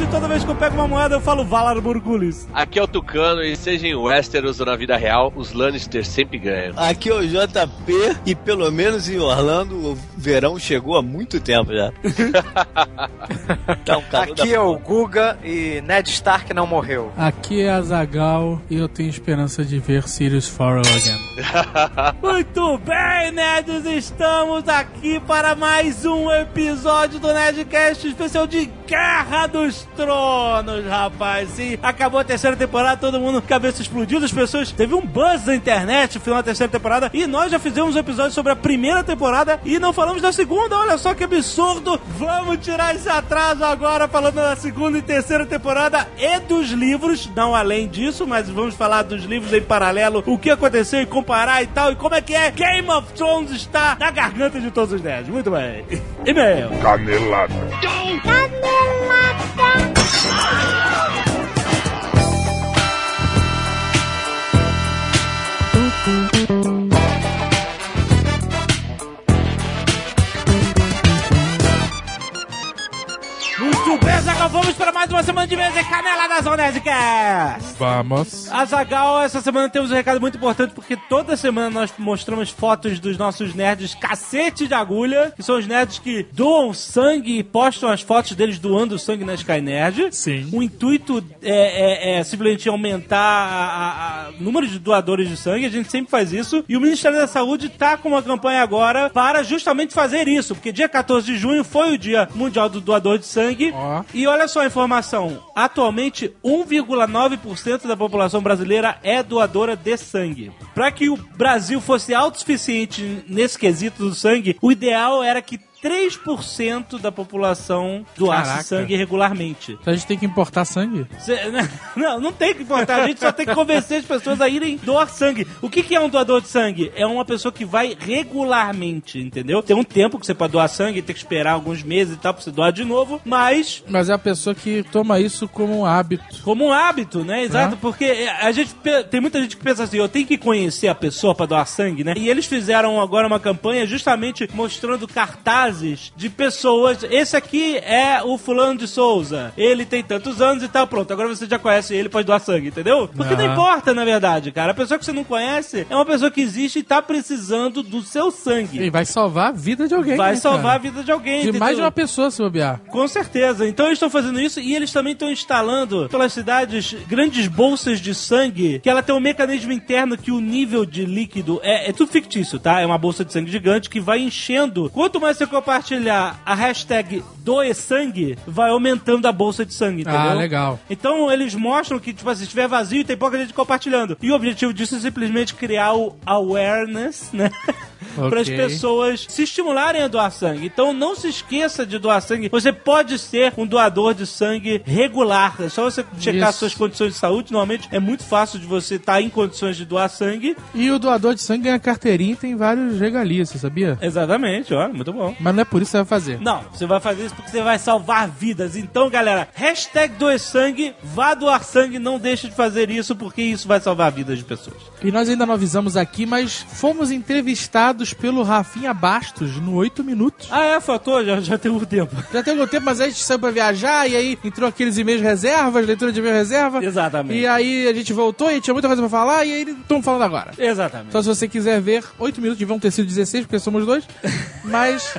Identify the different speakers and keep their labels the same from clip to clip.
Speaker 1: Nerd, toda vez que eu pego uma moeda eu falo Valar Morgulis.
Speaker 2: Aqui é o Tucano e seja em Westeros ou na vida real, os Lannister sempre ganham.
Speaker 3: Aqui é o JP e pelo menos em Orlando o verão chegou há muito tempo já.
Speaker 4: tá um Aqui é o Guga e Ned Stark não morreu.
Speaker 5: Aqui é a Zagal e eu tenho esperança de ver Sirius Farrell again.
Speaker 1: muito bem, nerds, estamos aqui para mais um episódio do Nerdcast especial de Guerra dos Tronos, rapaz. Sim, acabou a terceira temporada, todo mundo cabeça explodiu, as pessoas. Teve um buzz na internet no final da terceira temporada. E nós já fizemos um episódio sobre a primeira temporada e não falamos da segunda. Olha só que absurdo. Vamos tirar esse atraso agora, falando da segunda e terceira temporada e dos livros. Não além disso, mas vamos falar dos livros em paralelo. O que aconteceu e comparar e tal. E como é que é Game of Thrones está na garganta de todos os nerds. Muito bem. E-mail.
Speaker 6: Canelada.
Speaker 7: Canelada.
Speaker 1: Ah! Azagal, vamos para mais uma semana de mesa e canela das Onésicas.
Speaker 5: Vamos.
Speaker 1: Azagal, essa semana temos um recado muito importante porque toda semana nós mostramos fotos dos nossos nerds cacete de agulha, que são os nerds que doam sangue e postam as fotos deles doando sangue na Sky Nerd.
Speaker 5: Sim.
Speaker 1: O intuito é, é, é simplesmente aumentar o número de doadores de sangue, a gente sempre faz isso. E o Ministério da Saúde está com uma campanha agora para justamente fazer isso, porque dia 14 de junho foi o Dia Mundial do Doador de Sangue sangue. E olha só a informação: atualmente 1,9% da população brasileira é doadora de sangue. Para que o Brasil fosse autossuficiente nesse quesito do sangue, o ideal era que 3% da população doasse sangue regularmente.
Speaker 5: Então a gente tem que importar sangue?
Speaker 1: Cê- não, não tem que importar. A gente só tem que convencer as pessoas a irem doar sangue. O que, que é um doador de sangue? É uma pessoa que vai regularmente, entendeu? Tem um tempo que você pode doar sangue, tem que esperar alguns meses e tal pra você doar de novo, mas
Speaker 5: Mas é a pessoa que toma isso como um hábito.
Speaker 1: como um hábito, né? Exato,
Speaker 5: É.
Speaker 1: porque a gente tem muita gente que pensa assim, eu tenho que conhecer a pessoa pra doar sangue, né? E eles fizeram agora uma campanha justamente mostrando cartazes de pessoas. Esse aqui é o fulano de Souza. Ele tem tantos anos e tal, pronto. Agora você já conhece ele, pode doar sangue, entendeu? Porque não importa, na verdade, cara. A pessoa que você não conhece é uma pessoa que existe e tá precisando do seu sangue.
Speaker 5: E vai salvar a vida de alguém.
Speaker 1: Vai
Speaker 5: né,
Speaker 1: salvar a
Speaker 5: cara?
Speaker 1: vida de alguém,
Speaker 5: De
Speaker 1: entendeu?
Speaker 5: mais de uma pessoa se bobear.
Speaker 1: Com certeza. Então eles estão fazendo isso e eles também estão instalando pelas cidades grandes bolsas de sangue, que ela tem um mecanismo interno que o nível de líquido é, é tudo fictício, tá? É uma bolsa de sangue gigante que vai enchendo. Quanto mais você compartilhar a hashtag doe sangue, vai aumentando a bolsa de sangue, entendeu?
Speaker 5: Ah, legal.
Speaker 1: Então eles mostram que, tipo assim, se estiver vazio, tem pouca gente compartilhando. E o objetivo disso é simplesmente criar o awareness, né? Para as pessoas se estimularem a doar sangue. Então não se esqueça de doar sangue. Você pode ser um doador de sangue regular. É só você checar
Speaker 5: Isso.
Speaker 1: suas condições de saúde. Normalmente é muito fácil de você estar em condições de doar sangue.
Speaker 5: E o doador de sangue ganha carteirinha e tem vários regalias, você sabia?
Speaker 1: Exatamente, olha, muito bom.
Speaker 5: Mas não é por isso que você vai fazer.
Speaker 1: Não, você vai fazer isso porque você vai salvar vidas. Então, galera, hashtag doe sangue, vá doar sangue, não deixe de fazer isso porque isso vai salvar vidas de pessoas.
Speaker 5: E nós ainda não avisamos aqui, mas fomos entrevistados pelo Rafinha Bastos no 8 minutos.
Speaker 1: Ah, é, fator, já, já tem um tempo.
Speaker 5: Já tem algum tempo, mas a gente saiu pra viajar e aí entrou aqueles e-mails reservas, leitura de e-mail reserva.
Speaker 1: Exatamente.
Speaker 5: E aí a gente voltou e tinha muita coisa pra falar e aí estamos falando agora.
Speaker 1: Exatamente.
Speaker 5: Então se você quiser ver, 8 minutos deviam ter sido 16, porque somos dois. Mas,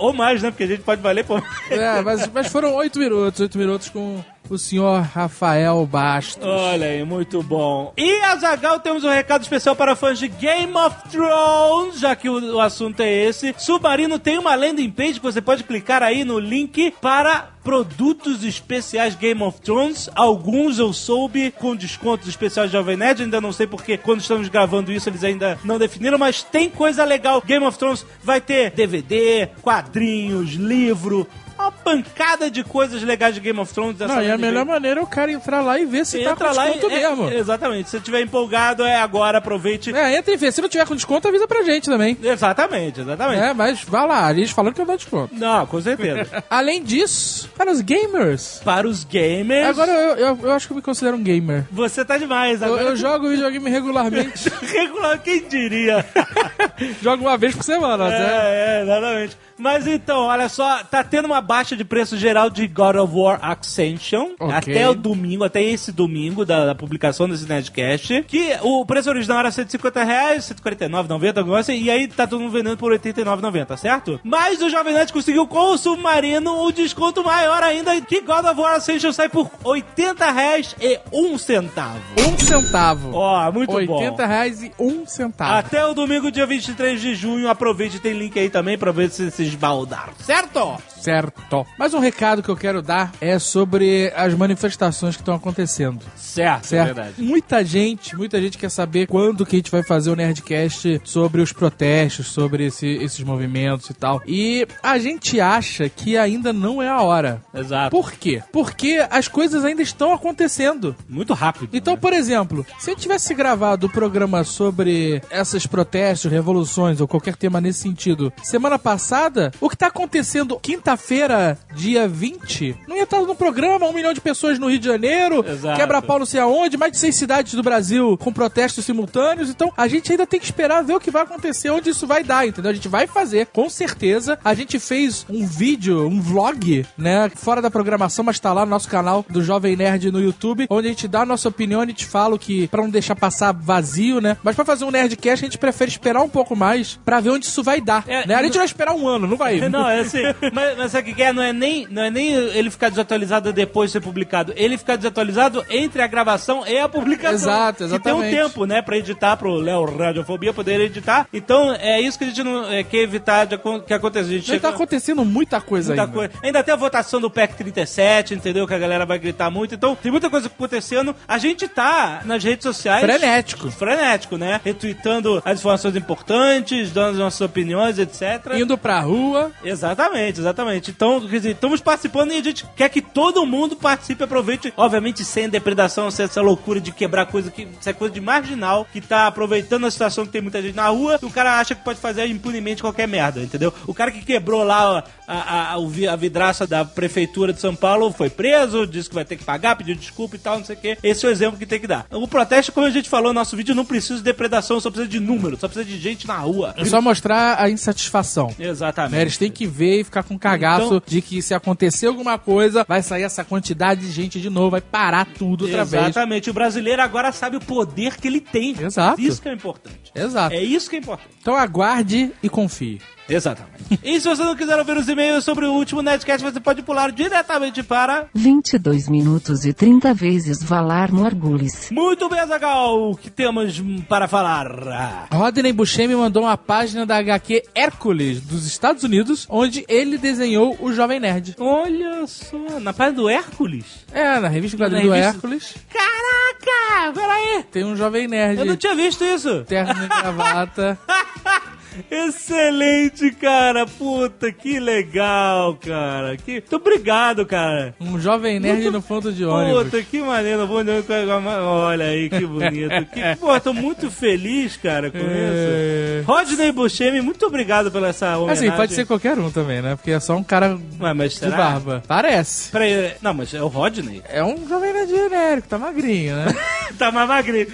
Speaker 1: Ou mais, né? Porque a gente pode valer por.
Speaker 5: é, mas, mas foram 8 minutos, 8 minutos com o senhor Rafael Bastos.
Speaker 1: Olha aí, muito bom. E Azagal, temos um recado especial para fãs de Game of Thrones, já que o, o assunto é esse. Submarino tem uma landing page que você pode clicar aí no link para produtos especiais Game of Thrones. Alguns eu soube com descontos especiais de Jovem Nerd, ainda não sei porque quando estamos gravando isso eles ainda não definiram, mas tem coisa legal. Game of Thrones vai ter DVD, quadrinhos, livro, uma pancada de coisas legais de Game of Thrones.
Speaker 5: Não, e a melhor maneira é o cara entrar lá e ver se tá
Speaker 1: Entra
Speaker 5: com
Speaker 1: lá
Speaker 5: desconto
Speaker 1: e, é,
Speaker 5: mesmo.
Speaker 1: exatamente. Se estiver empolgado, é agora, aproveite.
Speaker 5: É, entra e vê. Se não tiver com desconto, avisa pra gente também.
Speaker 1: Exatamente, exatamente.
Speaker 5: É, mas vá lá, eles falando que eu dou desconto.
Speaker 1: Não, com certeza.
Speaker 5: Além disso, Para os gamers.
Speaker 1: Para os gamers.
Speaker 5: Agora eu, eu, eu acho que eu me considero um gamer.
Speaker 1: Você tá demais.
Speaker 5: Eu,
Speaker 1: Agora
Speaker 5: eu jogo videogame regularmente.
Speaker 1: Regular, quem diria?
Speaker 5: jogo uma vez por semana.
Speaker 1: É, é, exatamente. Mas então, olha só, tá tendo uma baixa de preço geral de God of War Ascension
Speaker 5: Ok.
Speaker 1: até o domingo, até esse domingo da, da publicação desse Nerdcast. Que o preço original era 150 reais, 149,90, alguma coisa assim, e aí tá todo mundo vendendo por 89,90, certo? Mas o Jovem Nerd conseguiu com o Submarino o desconto maior ainda, que God of War Ascension sai por 80 reais e um centavo.
Speaker 5: Um centavo.
Speaker 1: Ó, muito bom.
Speaker 5: 80 reais e um centavo.
Speaker 1: Até o domingo, dia 23 de junho. Aproveite, tem link aí também pra ver se se esbaldar. Certo?
Speaker 5: Certo. Mas um recado que eu quero dar é sobre as manifestações que estão acontecendo.
Speaker 1: Certo,
Speaker 5: Certo? Muita gente, muita gente quer saber quando que a gente vai fazer o Nerdcast sobre os protestos, sobre esse- esses movimentos e tal. E a gente acha que ainda não é a hora.
Speaker 1: Exato.
Speaker 5: Por quê? Porque as coisas ainda estão acontecendo.
Speaker 1: Muito rápido.
Speaker 5: Então, por exemplo, se eu tivesse gravado o programa sobre esses protestos, revoluções ou qualquer tema nesse sentido semana passada, o que tá acontecendo quinta-feira, dia 20, não ia estar no programa, um milhão de pessoas no Rio de Janeiro,
Speaker 1: Exato.
Speaker 5: quebra-pau não sei aonde, mais de seis cidades do Brasil com protestos simultâneos. Então, a gente ainda tem que esperar ver o que vai acontecer, onde isso vai dar, entendeu? A gente vai fazer, com certeza. A gente fez um vídeo, um vlog, né, fora da programação, mas tá lá no nosso canal do Jovem Nerd no YouTube, onde a gente dá a nossa opinião e te fala que, pra não deixar passar vazio, né? Mas pra fazer um Nerdcast, a gente prefere esperar um pouco mais pra ver onde isso vai dar,
Speaker 1: É,
Speaker 5: né? A gente vai esperar um ano, não vai.
Speaker 1: Não, é assim. mas, mas sabe o que é? Não é, nem, não é nem ele ficar desatualizado depois de ser publicado. Ele ficar desatualizado entre a gravação e a publicação.
Speaker 5: Exato,
Speaker 1: Que tem um
Speaker 5: exatamente.
Speaker 1: tempo, né, pra editar, pro Léo Radiofobia poder editar. Então, é isso que a gente não é, quer evitar de, que aconteça. A gente
Speaker 5: Não
Speaker 1: chega-
Speaker 5: tá acontecendo muita coisa
Speaker 1: Muita
Speaker 5: ainda.
Speaker 1: coisa. Ainda tem a votação do PEC 37, entendeu? Que a galera vai gritar muito. Então, tem muita coisa acontecendo. A gente tá nas redes sociais.
Speaker 5: Frenético.
Speaker 1: Frenético, né? Retweetando as informações importantes, dando as nossas opiniões, etc.
Speaker 5: Indo pra rua.
Speaker 1: Exatamente, exatamente. Então, quer dizer, estamos participando e a gente quer que todo mundo participe e aproveite, obviamente sem depredação, sem essa loucura de quebrar coisa que isso é coisa de marginal, que tá aproveitando a situação que tem muita gente na rua, e o cara acha que pode fazer impunemente qualquer merda, entendeu? O cara que quebrou lá a, a, a, vidraça da prefeitura de São Paulo foi preso, disse que vai ter que pagar, pediu desculpa e tal, não sei o quê. Esse é o exemplo que tem que dar. O protesto, como a gente falou no nosso vídeo, não precisa de depredação, só precisa de número, só precisa de gente na rua.
Speaker 5: É só mostrar a insatisfação.
Speaker 1: Exatamente.
Speaker 5: Né? Eles têm que ver e ficar com cagaço
Speaker 1: Então-
Speaker 5: de que se acontecer alguma coisa, vai sair essa quantidade de gente de novo, vai parar tudo outra vez.
Speaker 1: Exatamente. O brasileiro agora sabe o poder que ele tem.
Speaker 5: Exato.
Speaker 1: Isso que é importante.
Speaker 5: Exato.
Speaker 1: É isso que é importante.
Speaker 5: Então aguarde e confie.
Speaker 1: Exatamente. e se você não quiser ouvir os e-mails sobre o último Netcast, você pode pular diretamente para...
Speaker 8: 22 minutos e 30 vezes Valar Morgulis.
Speaker 1: Muito bem, Azagal, o que temos para falar?
Speaker 5: Rodney Buscemi mandou uma página da HQ Hércules dos Estados Unidos, onde ele desenhou o Jovem Nerd.
Speaker 1: Olha só, na página do Hércules.
Speaker 5: É, na revista quadrinho do Hércules,
Speaker 1: Caraca, peraí.
Speaker 5: tem um Jovem Nerd.
Speaker 1: Eu não tinha visto isso.
Speaker 5: Terno e gravata.
Speaker 1: Excelente, cara. Puta, que legal, cara. Que... Muito obrigado, cara.
Speaker 5: Um Jovem Nerd
Speaker 1: Muito-
Speaker 5: no ponto de ônibus.
Speaker 1: Puta, que maneiro. Vou Olha aí, que bonito. Que... Pô, tô muito feliz, cara, com
Speaker 5: É.
Speaker 1: isso. Rodney Buscemi, muito obrigado pela essa homenagem.
Speaker 5: Assim, pode ser qualquer um também, né? Porque é só um cara
Speaker 1: Ué, mas
Speaker 5: de
Speaker 1: será?
Speaker 5: barba. Parece.
Speaker 1: Peraí, não, mas é o Rodney.
Speaker 5: É um Jovem Nerd genérico, tá magrinho, né?
Speaker 1: tá mais magrinho.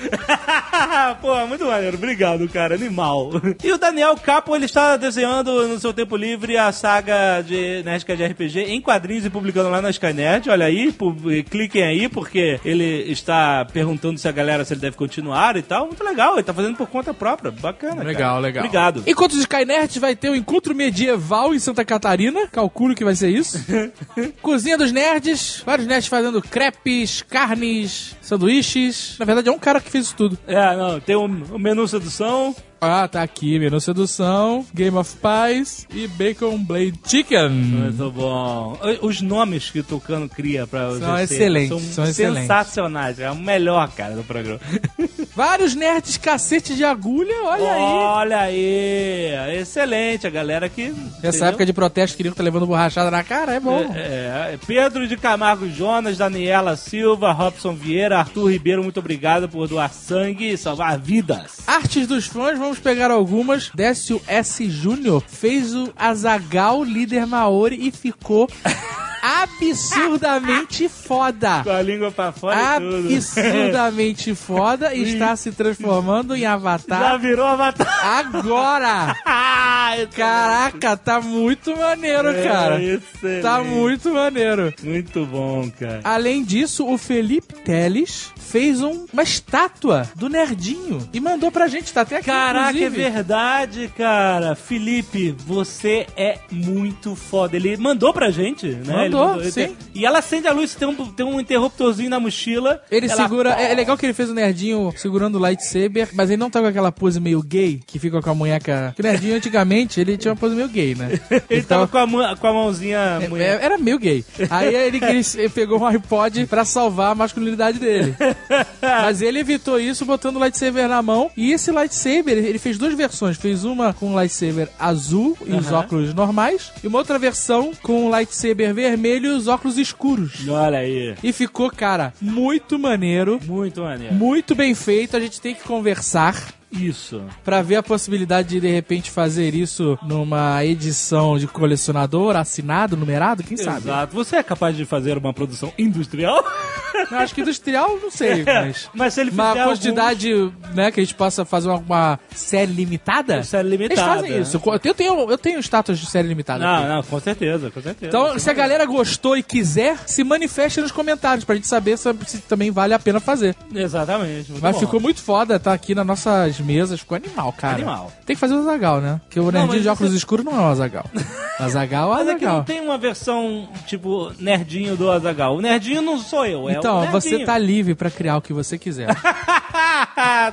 Speaker 1: Pô, muito maneiro. Obrigado, cara. Animal. E o Daniel Capo, ele está desenhando no seu tempo livre a saga de Nerdcast de RPG em quadrinhos e publicando lá na Skynet. Olha aí, cliquem aí, porque ele está perguntando se a galera se ele deve continuar e tal. Muito legal, ele tá fazendo por conta própria. Bacana.
Speaker 5: Legal,
Speaker 1: cara.
Speaker 5: legal.
Speaker 1: Obrigado.
Speaker 5: Enquanto os Skynerds vai ter o encontro medieval em Santa Catarina, calculo que vai ser isso. Cozinha dos Nerds, vários nerds fazendo crepes, carnes, sanduíches. Na verdade, é um cara que fez isso tudo.
Speaker 1: É, não, tem o, o menu sedução.
Speaker 5: Ah, tá aqui, menu sedução, Game of Pies e Bacon Blade Chicken.
Speaker 1: Muito bom. Os nomes que o Tucano cria pra os
Speaker 5: São excelentes,
Speaker 1: São,
Speaker 5: são excelentes.
Speaker 1: sensacionais. É o melhor, cara, do programa.
Speaker 5: Vários nerds cacete de agulha, olha aí.
Speaker 1: Olha aí. Excelente, a galera que.
Speaker 5: Nessa época de protesto, queriam estar levando borrachada na cara, é bom.
Speaker 1: É, é, Pedro de Camargo Jonas, Daniela Silva, Robson Vieira, Arthur Ribeiro, muito obrigado por doar sangue e salvar vidas.
Speaker 5: Artes dos fãs, vamos pegar algumas. Décio S. Júnior fez o Azagal líder Maori e ficou absurdamente foda.
Speaker 1: Com a língua pra fora
Speaker 5: Absurdamente foda e está se transformando em Avatar.
Speaker 1: Já virou Avatar.
Speaker 5: Agora! Caraca, tá muito maneiro,
Speaker 1: É,
Speaker 5: cara.
Speaker 1: excelente.
Speaker 5: Tá muito maneiro.
Speaker 1: Muito bom, cara.
Speaker 5: Além disso, o Felipe Teles fez um- uma estátua do Nerdinho e mandou pra gente, tá até aqui,
Speaker 1: Caraca, é
Speaker 5: inclusive.
Speaker 1: verdade, cara. Felipe, você é muito foda. Ele mandou pra gente, né? Ele
Speaker 5: Mandou,
Speaker 1: ele
Speaker 5: sim.
Speaker 1: tem- E ela acende a luz, tem um, tem um interruptorzinho na mochila.
Speaker 5: Ele
Speaker 1: Ela-
Speaker 5: segura. É, é legal que ele fez o nerdinho segurando o lightsaber, mas ele não tá com aquela pose meio gay, que fica com a munheca. Que o nerdinho antigamente ele tinha uma pose meio gay, né?
Speaker 1: Ele tava com a, mão- com a mãozinha.
Speaker 5: É, é, Era meio gay. Aí ele, ele pegou um iPod pra salvar a masculinidade dele. Mas ele evitou isso botando o lightsaber na mão. E esse lightsaber, ele ele fez duas versões. Fez uma com o lightsaber azul e os
Speaker 1: Aham.
Speaker 5: óculos normais. E uma outra versão com o lightsaber vermelho e os óculos escuros.
Speaker 1: Olha aí.
Speaker 5: E ficou, cara, muito maneiro.
Speaker 1: Muito maneiro.
Speaker 5: Muito bem feito. A gente tem que conversar.
Speaker 1: Isso.
Speaker 5: Pra ver a possibilidade de de repente fazer isso numa edição de colecionador, assinado, numerado, quem sabe?
Speaker 1: Exato. Você é capaz de fazer uma produção industrial?
Speaker 5: Acho que industrial, não sei, mas.
Speaker 1: Mas se ele fizer
Speaker 5: Uma quantidade, né, que a gente possa fazer uma, uma série limitada.
Speaker 1: Série limitada.
Speaker 5: Eles fazem isso. Eu tenho, eu tenho status de série limitada.
Speaker 1: Não,
Speaker 5: aqui.
Speaker 1: não, com certeza, com certeza.
Speaker 5: Então, se a galera gostou e quiser, se manifeste nos comentários pra gente saber se, se também vale a pena fazer.
Speaker 1: Exatamente.
Speaker 5: Mas
Speaker 1: bom.
Speaker 5: ficou muito foda, tá aqui nas nossas mesas, ficou animal, cara.
Speaker 1: Animal.
Speaker 5: Tem que fazer o Azagal, né? Porque o nerdinho
Speaker 1: mas
Speaker 5: de óculos
Speaker 1: isso-
Speaker 5: escuros não é o Azagal. Azagal é o
Speaker 1: Mas é que não
Speaker 5: Azagal.
Speaker 1: tem uma versão, tipo, nerdinho do Azagal. O nerdinho não sou eu, é
Speaker 5: Então, você tá livre pra criar o que você quiser.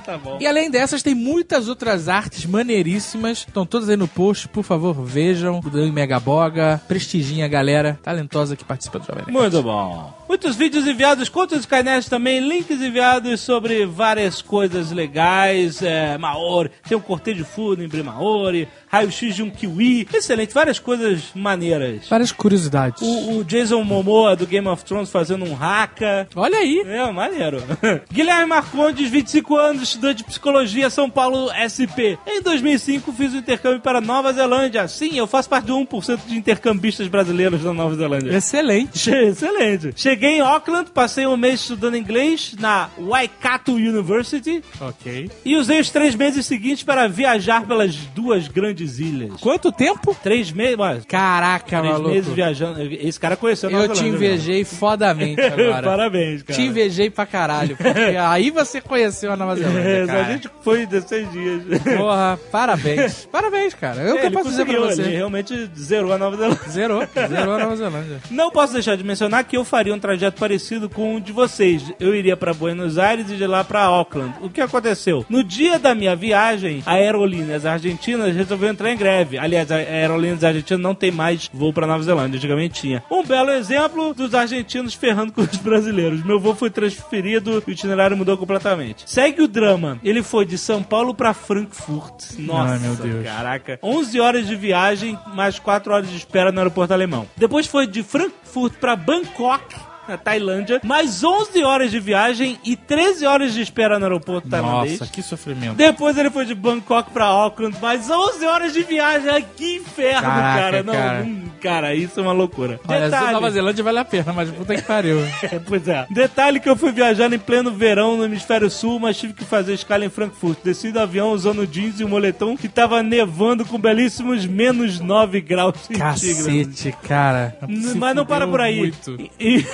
Speaker 1: tá bom.
Speaker 5: E além dessas, tem muitas outras artes maneiríssimas. Estão todas aí no post, por favor, vejam. O Dan Megaboga, prestigiem a galera talentosa que participa do Jovem Nerd.
Speaker 1: Muito bom. Muitos vídeos enviados, contos de também, links enviados sobre várias coisas legais, é, Maori, tem um cortejo fúnebre Maori, raio-x de um kiwi, excelente, várias coisas maneiras.
Speaker 5: Várias curiosidades.
Speaker 1: O, o Jason Momoa do Game of Thrones fazendo um haka.
Speaker 5: Olha aí.
Speaker 1: É, maneiro. Guilherme Marcondes, 25 anos, estudante de psicologia, São Paulo, SP. Em 2005, fiz o intercâmbio para Nova Zelândia. Sim, eu faço parte do 1% de intercambistas brasileiros da Nova Zelândia.
Speaker 5: Excelente.
Speaker 1: Che- Excelente. Cheguei em Auckland, passei um mês estudando inglês na Waikato University
Speaker 5: Ok.
Speaker 1: e usei os três meses seguintes para viajar pelas duas grandes ilhas.
Speaker 5: Quanto tempo?
Speaker 1: Três meses, mas
Speaker 5: Caraca,
Speaker 1: três
Speaker 5: maluco.
Speaker 1: meses viajando. Esse cara conheceu a Nova
Speaker 5: Eu te
Speaker 1: Zelândia,
Speaker 5: invejei fodamente
Speaker 1: meu.
Speaker 5: agora.
Speaker 1: Parabéns, cara.
Speaker 5: Te invejei pra caralho. Porque aí você conheceu a Nova Zelândia,
Speaker 1: É, a
Speaker 5: cara.
Speaker 1: gente foi 16 dias.
Speaker 5: Porra, parabéns. Parabéns, cara. Eu
Speaker 1: É,
Speaker 5: que posso dizer pra você.
Speaker 1: Ele realmente zerou a Nova Zelândia.
Speaker 5: Zerou. Zerou a Nova Zelândia.
Speaker 1: Não posso deixar de mencionar que eu faria um trajeto parecido com o de vocês. Eu iria para Buenos Aires e de lá para Auckland. O que aconteceu? No dia da minha viagem, a Aerolíneas Argentinas resolveu entrar em greve. Aliás, a Aerolíneas Argentinas não tem mais voo para Nova Zelândia. Antigamente tinha. Um belo exemplo dos argentinos ferrando com os brasileiros. Meu voo foi transferido e o itinerário mudou completamente. Segue o drama. Ele foi de São Paulo para Frankfurt. Nossa,
Speaker 5: Ai, meu Deus.
Speaker 1: caraca. 11 horas de viagem, mais 4 horas de espera no aeroporto alemão. Depois foi de Frankfurt para Bangkok. Na Tailândia, mais 11 horas de viagem e 13 horas de espera no aeroporto tailandês.
Speaker 5: Nossa, que sofrimento.
Speaker 1: Depois ele foi de Bangkok pra Auckland, mais 11 horas de viagem. Ai, Que inferno,
Speaker 5: Caraca,
Speaker 1: cara. Não,
Speaker 5: cara.
Speaker 1: hum, cara, isso é uma loucura.
Speaker 5: Olha,
Speaker 1: Detalhe,
Speaker 5: Nova Zelândia vale a pena, mas puta que pariu.
Speaker 1: é, pois é. Detalhe que eu fui viajando em pleno verão no hemisfério sul, mas tive que fazer escala em Frankfurt. Desci do avião usando jeans e um moletom que tava nevando com belíssimos menos 9 graus centígrados.
Speaker 5: Cacete, cara.
Speaker 1: Mas não para por aí.
Speaker 5: Muito.
Speaker 1: E- e-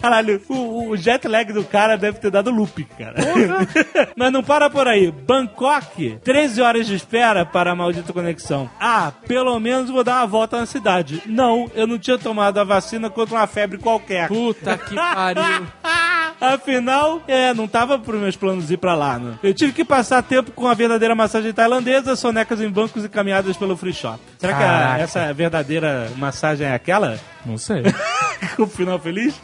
Speaker 1: Caralho, o, o jet lag do cara deve ter dado loop, cara. Mas não para por aí. Bangkok, 13 horas de espera para a maldita conexão. Ah, pelo menos vou dar uma volta na cidade. Não, eu não tinha tomado a vacina contra uma febre qualquer.
Speaker 5: Puta que pariu.
Speaker 1: Afinal, é, não tava pros meus planos ir pra lá, né? Eu tive que passar tempo com a verdadeira massagem tailandesa, sonecas em bancos e caminhadas pelo free shop. Será que a-
Speaker 5: Caraca.
Speaker 1: essa verdadeira massagem é aquela?
Speaker 5: Não sei.
Speaker 1: Com o final feliz?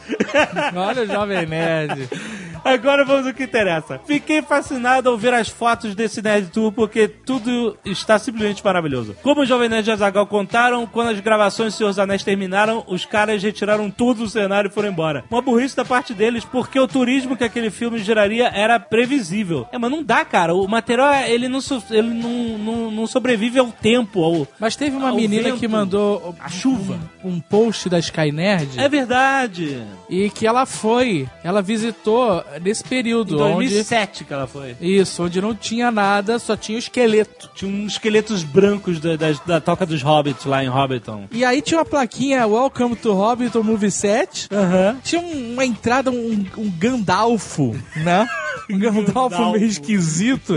Speaker 5: Olha o Jovem Nerd.
Speaker 1: Agora vamos ao que interessa. Fiquei fascinado ao ver as fotos desse Nerd Tour porque tudo está simplesmente maravilhoso. Como o Jovem Nerd e Azagal contaram, quando as gravações de Senhor dos Anéis terminaram, os caras retiraram tudo do cenário e foram embora. Uma burrice da parte deles porque o turismo que aquele filme geraria era previsível. É, mas não dá, cara. O material, ele não, ele não, não, não sobrevive ao tempo. Ao,
Speaker 5: mas teve uma menina vento, que mandou
Speaker 1: a chuva.
Speaker 5: Um, um post da Sky Nerd.
Speaker 1: É verdade.
Speaker 5: E que ela foi, ela visitou nesse período.
Speaker 1: Em 2007
Speaker 5: onde,
Speaker 1: que ela foi.
Speaker 5: Isso, onde não tinha nada, só tinha o esqueleto.
Speaker 1: Tinha uns esqueletos brancos da, da, da toca dos Hobbits lá em Hobbiton.
Speaker 5: E aí tinha uma plaquinha Welcome to Hobbiton Movie Set.
Speaker 1: Uhum.
Speaker 5: Tinha uma entrada, um, um Gandalfo, né? Um Gandalfo meio esquisito.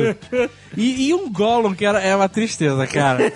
Speaker 5: E, e, um Gollum, que era, é uma tristeza, cara.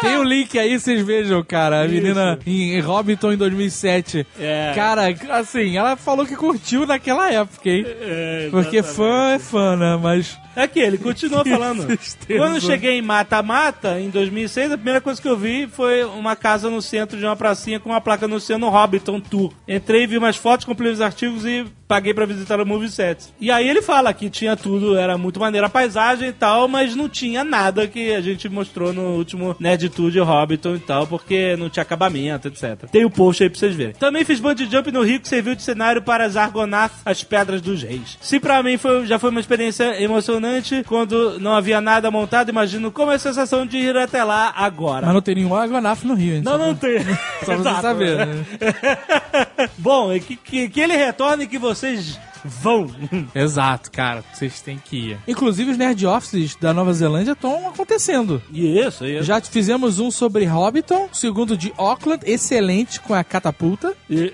Speaker 5: Tem o um link aí, vocês vejam, cara. A menina em, em Hobbiton em 2007. É. Cara, assim, ela falou que curtiu naquela época, hein? É, Porque fã é fã, né? Mas
Speaker 1: é que ele continua falando. Quando eu cheguei em Mata-Mata, em 2006, a primeira coisa que eu vi foi uma casa no centro de uma pracinha com uma placa no no Hobbiton Tour. Entrei, vi umas fotos, comprei os artigos e paguei para visitar o Movie Set. E aí ele fala que tinha tudo, era muito maneira a paisagem e tal, mas não tinha nada que a gente mostrou no último Nerd Tour de Hobbiton e tal, porque não tinha acabamento, etc. Tem o post aí pra vocês verem. Também fiz bungee jump no Rio que serviu de cenário para as Argonath, as Pedras dos Reis. Se pra mim foi, já foi uma experiência emocionante quando não havia nada montado. Imagino como é a sensação de ir até lá agora.
Speaker 5: Mas não tem nenhum Aguanaf no Rio, hein?
Speaker 1: Não, não tem.
Speaker 5: Só você saber, né?
Speaker 1: Bom, que, que, que ele retorne e que vocês vão.
Speaker 5: Exato, cara. Vocês têm que ir. Inclusive, os Nerd Offices da Nova Zelândia estão acontecendo.
Speaker 1: Isso, isso.
Speaker 5: Já fizemos um sobre Hobbiton, segundo de Auckland, excelente, com a catapulta. E...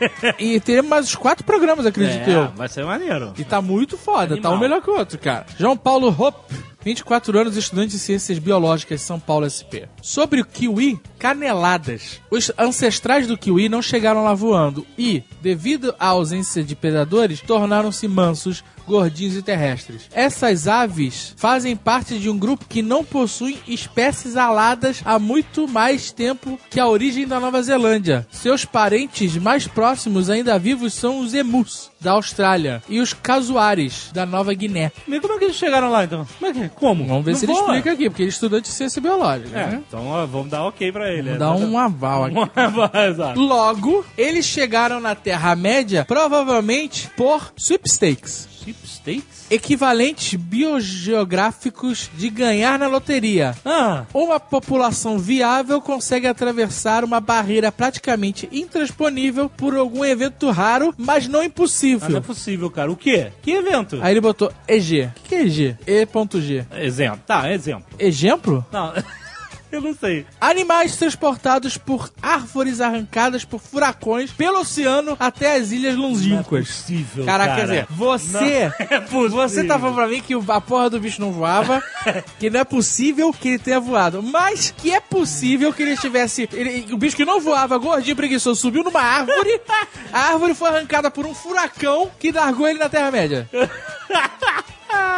Speaker 5: e teremos mais uns quatro programas, acredito é, eu.
Speaker 1: Vai ser maneiro.
Speaker 5: E tá muito foda, Animal. tá um melhor que o outro, cara. João Paulo Hope 24 anos, estudante de Ciências Biológicas, São Paulo SP. Sobre o kiwi, caneladas. Os ancestrais do kiwi não chegaram lá voando e, devido à ausência de predadores, tornaram-se mansos, gordinhos e terrestres. Essas aves fazem parte de um grupo que não possui espécies aladas há muito mais tempo que a origem da Nova Zelândia. Seus parentes mais próximos ainda vivos são os emus da Austrália e os casuares da Nova Guiné.
Speaker 1: E como é que eles chegaram lá então? Como? É que, como?
Speaker 5: Vamos ver
Speaker 1: não
Speaker 5: se ele explica aqui, porque ele é estudante de ciência biológica.
Speaker 1: É, né? então ó, vamos dar ok pra ele.
Speaker 5: Vamos dar um aval aqui. Um aval, exato. Logo, eles chegaram na Terra-média provavelmente por sweepstakes.
Speaker 1: Sweepstakes?
Speaker 5: Equivalentes biogeográficos de ganhar na loteria.
Speaker 1: Ah.
Speaker 5: Uma população viável consegue atravessar uma barreira praticamente intransponível por algum evento raro, mas não impossível. Mas
Speaker 1: não é possível, cara. O quê? Que evento?
Speaker 5: Aí ele botou EG. O que é EG? E.G.
Speaker 1: Exemplo. Tá, exemplo.
Speaker 5: Exemplo?
Speaker 1: Não. Eu não sei.
Speaker 5: Animais transportados por árvores arrancadas por furacões pelo oceano até as ilhas longínquas. Não é
Speaker 1: possível,
Speaker 5: Caraca,
Speaker 1: cara.
Speaker 5: quer dizer, você, é você tá falando pra mim que a porra do bicho não voava, que não é possível que ele tenha voado, mas que é possível que ele estivesse, ele, o bicho que não voava, gordinho, preguiçoso, subiu numa árvore, a árvore foi arrancada por um furacão que largou ele na Terra-média.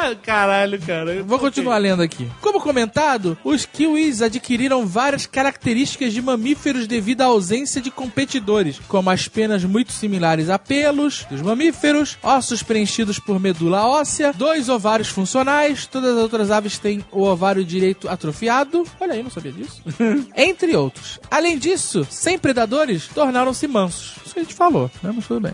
Speaker 1: Ah, caralho, cara.
Speaker 5: Vou continuar lendo aqui. Como comentado, os kiwis adquiriram várias características de mamíferos devido à ausência de competidores, como as penas muito similares a pelos dos mamíferos, ossos preenchidos por medula óssea, dois ovários funcionais, todas as outras aves têm o ovário direito atrofiado. Olha aí, não sabia disso. Entre outros. Além disso, sem predadores, tornaram-se mansos. Isso a gente falou, né? Mas tudo bem.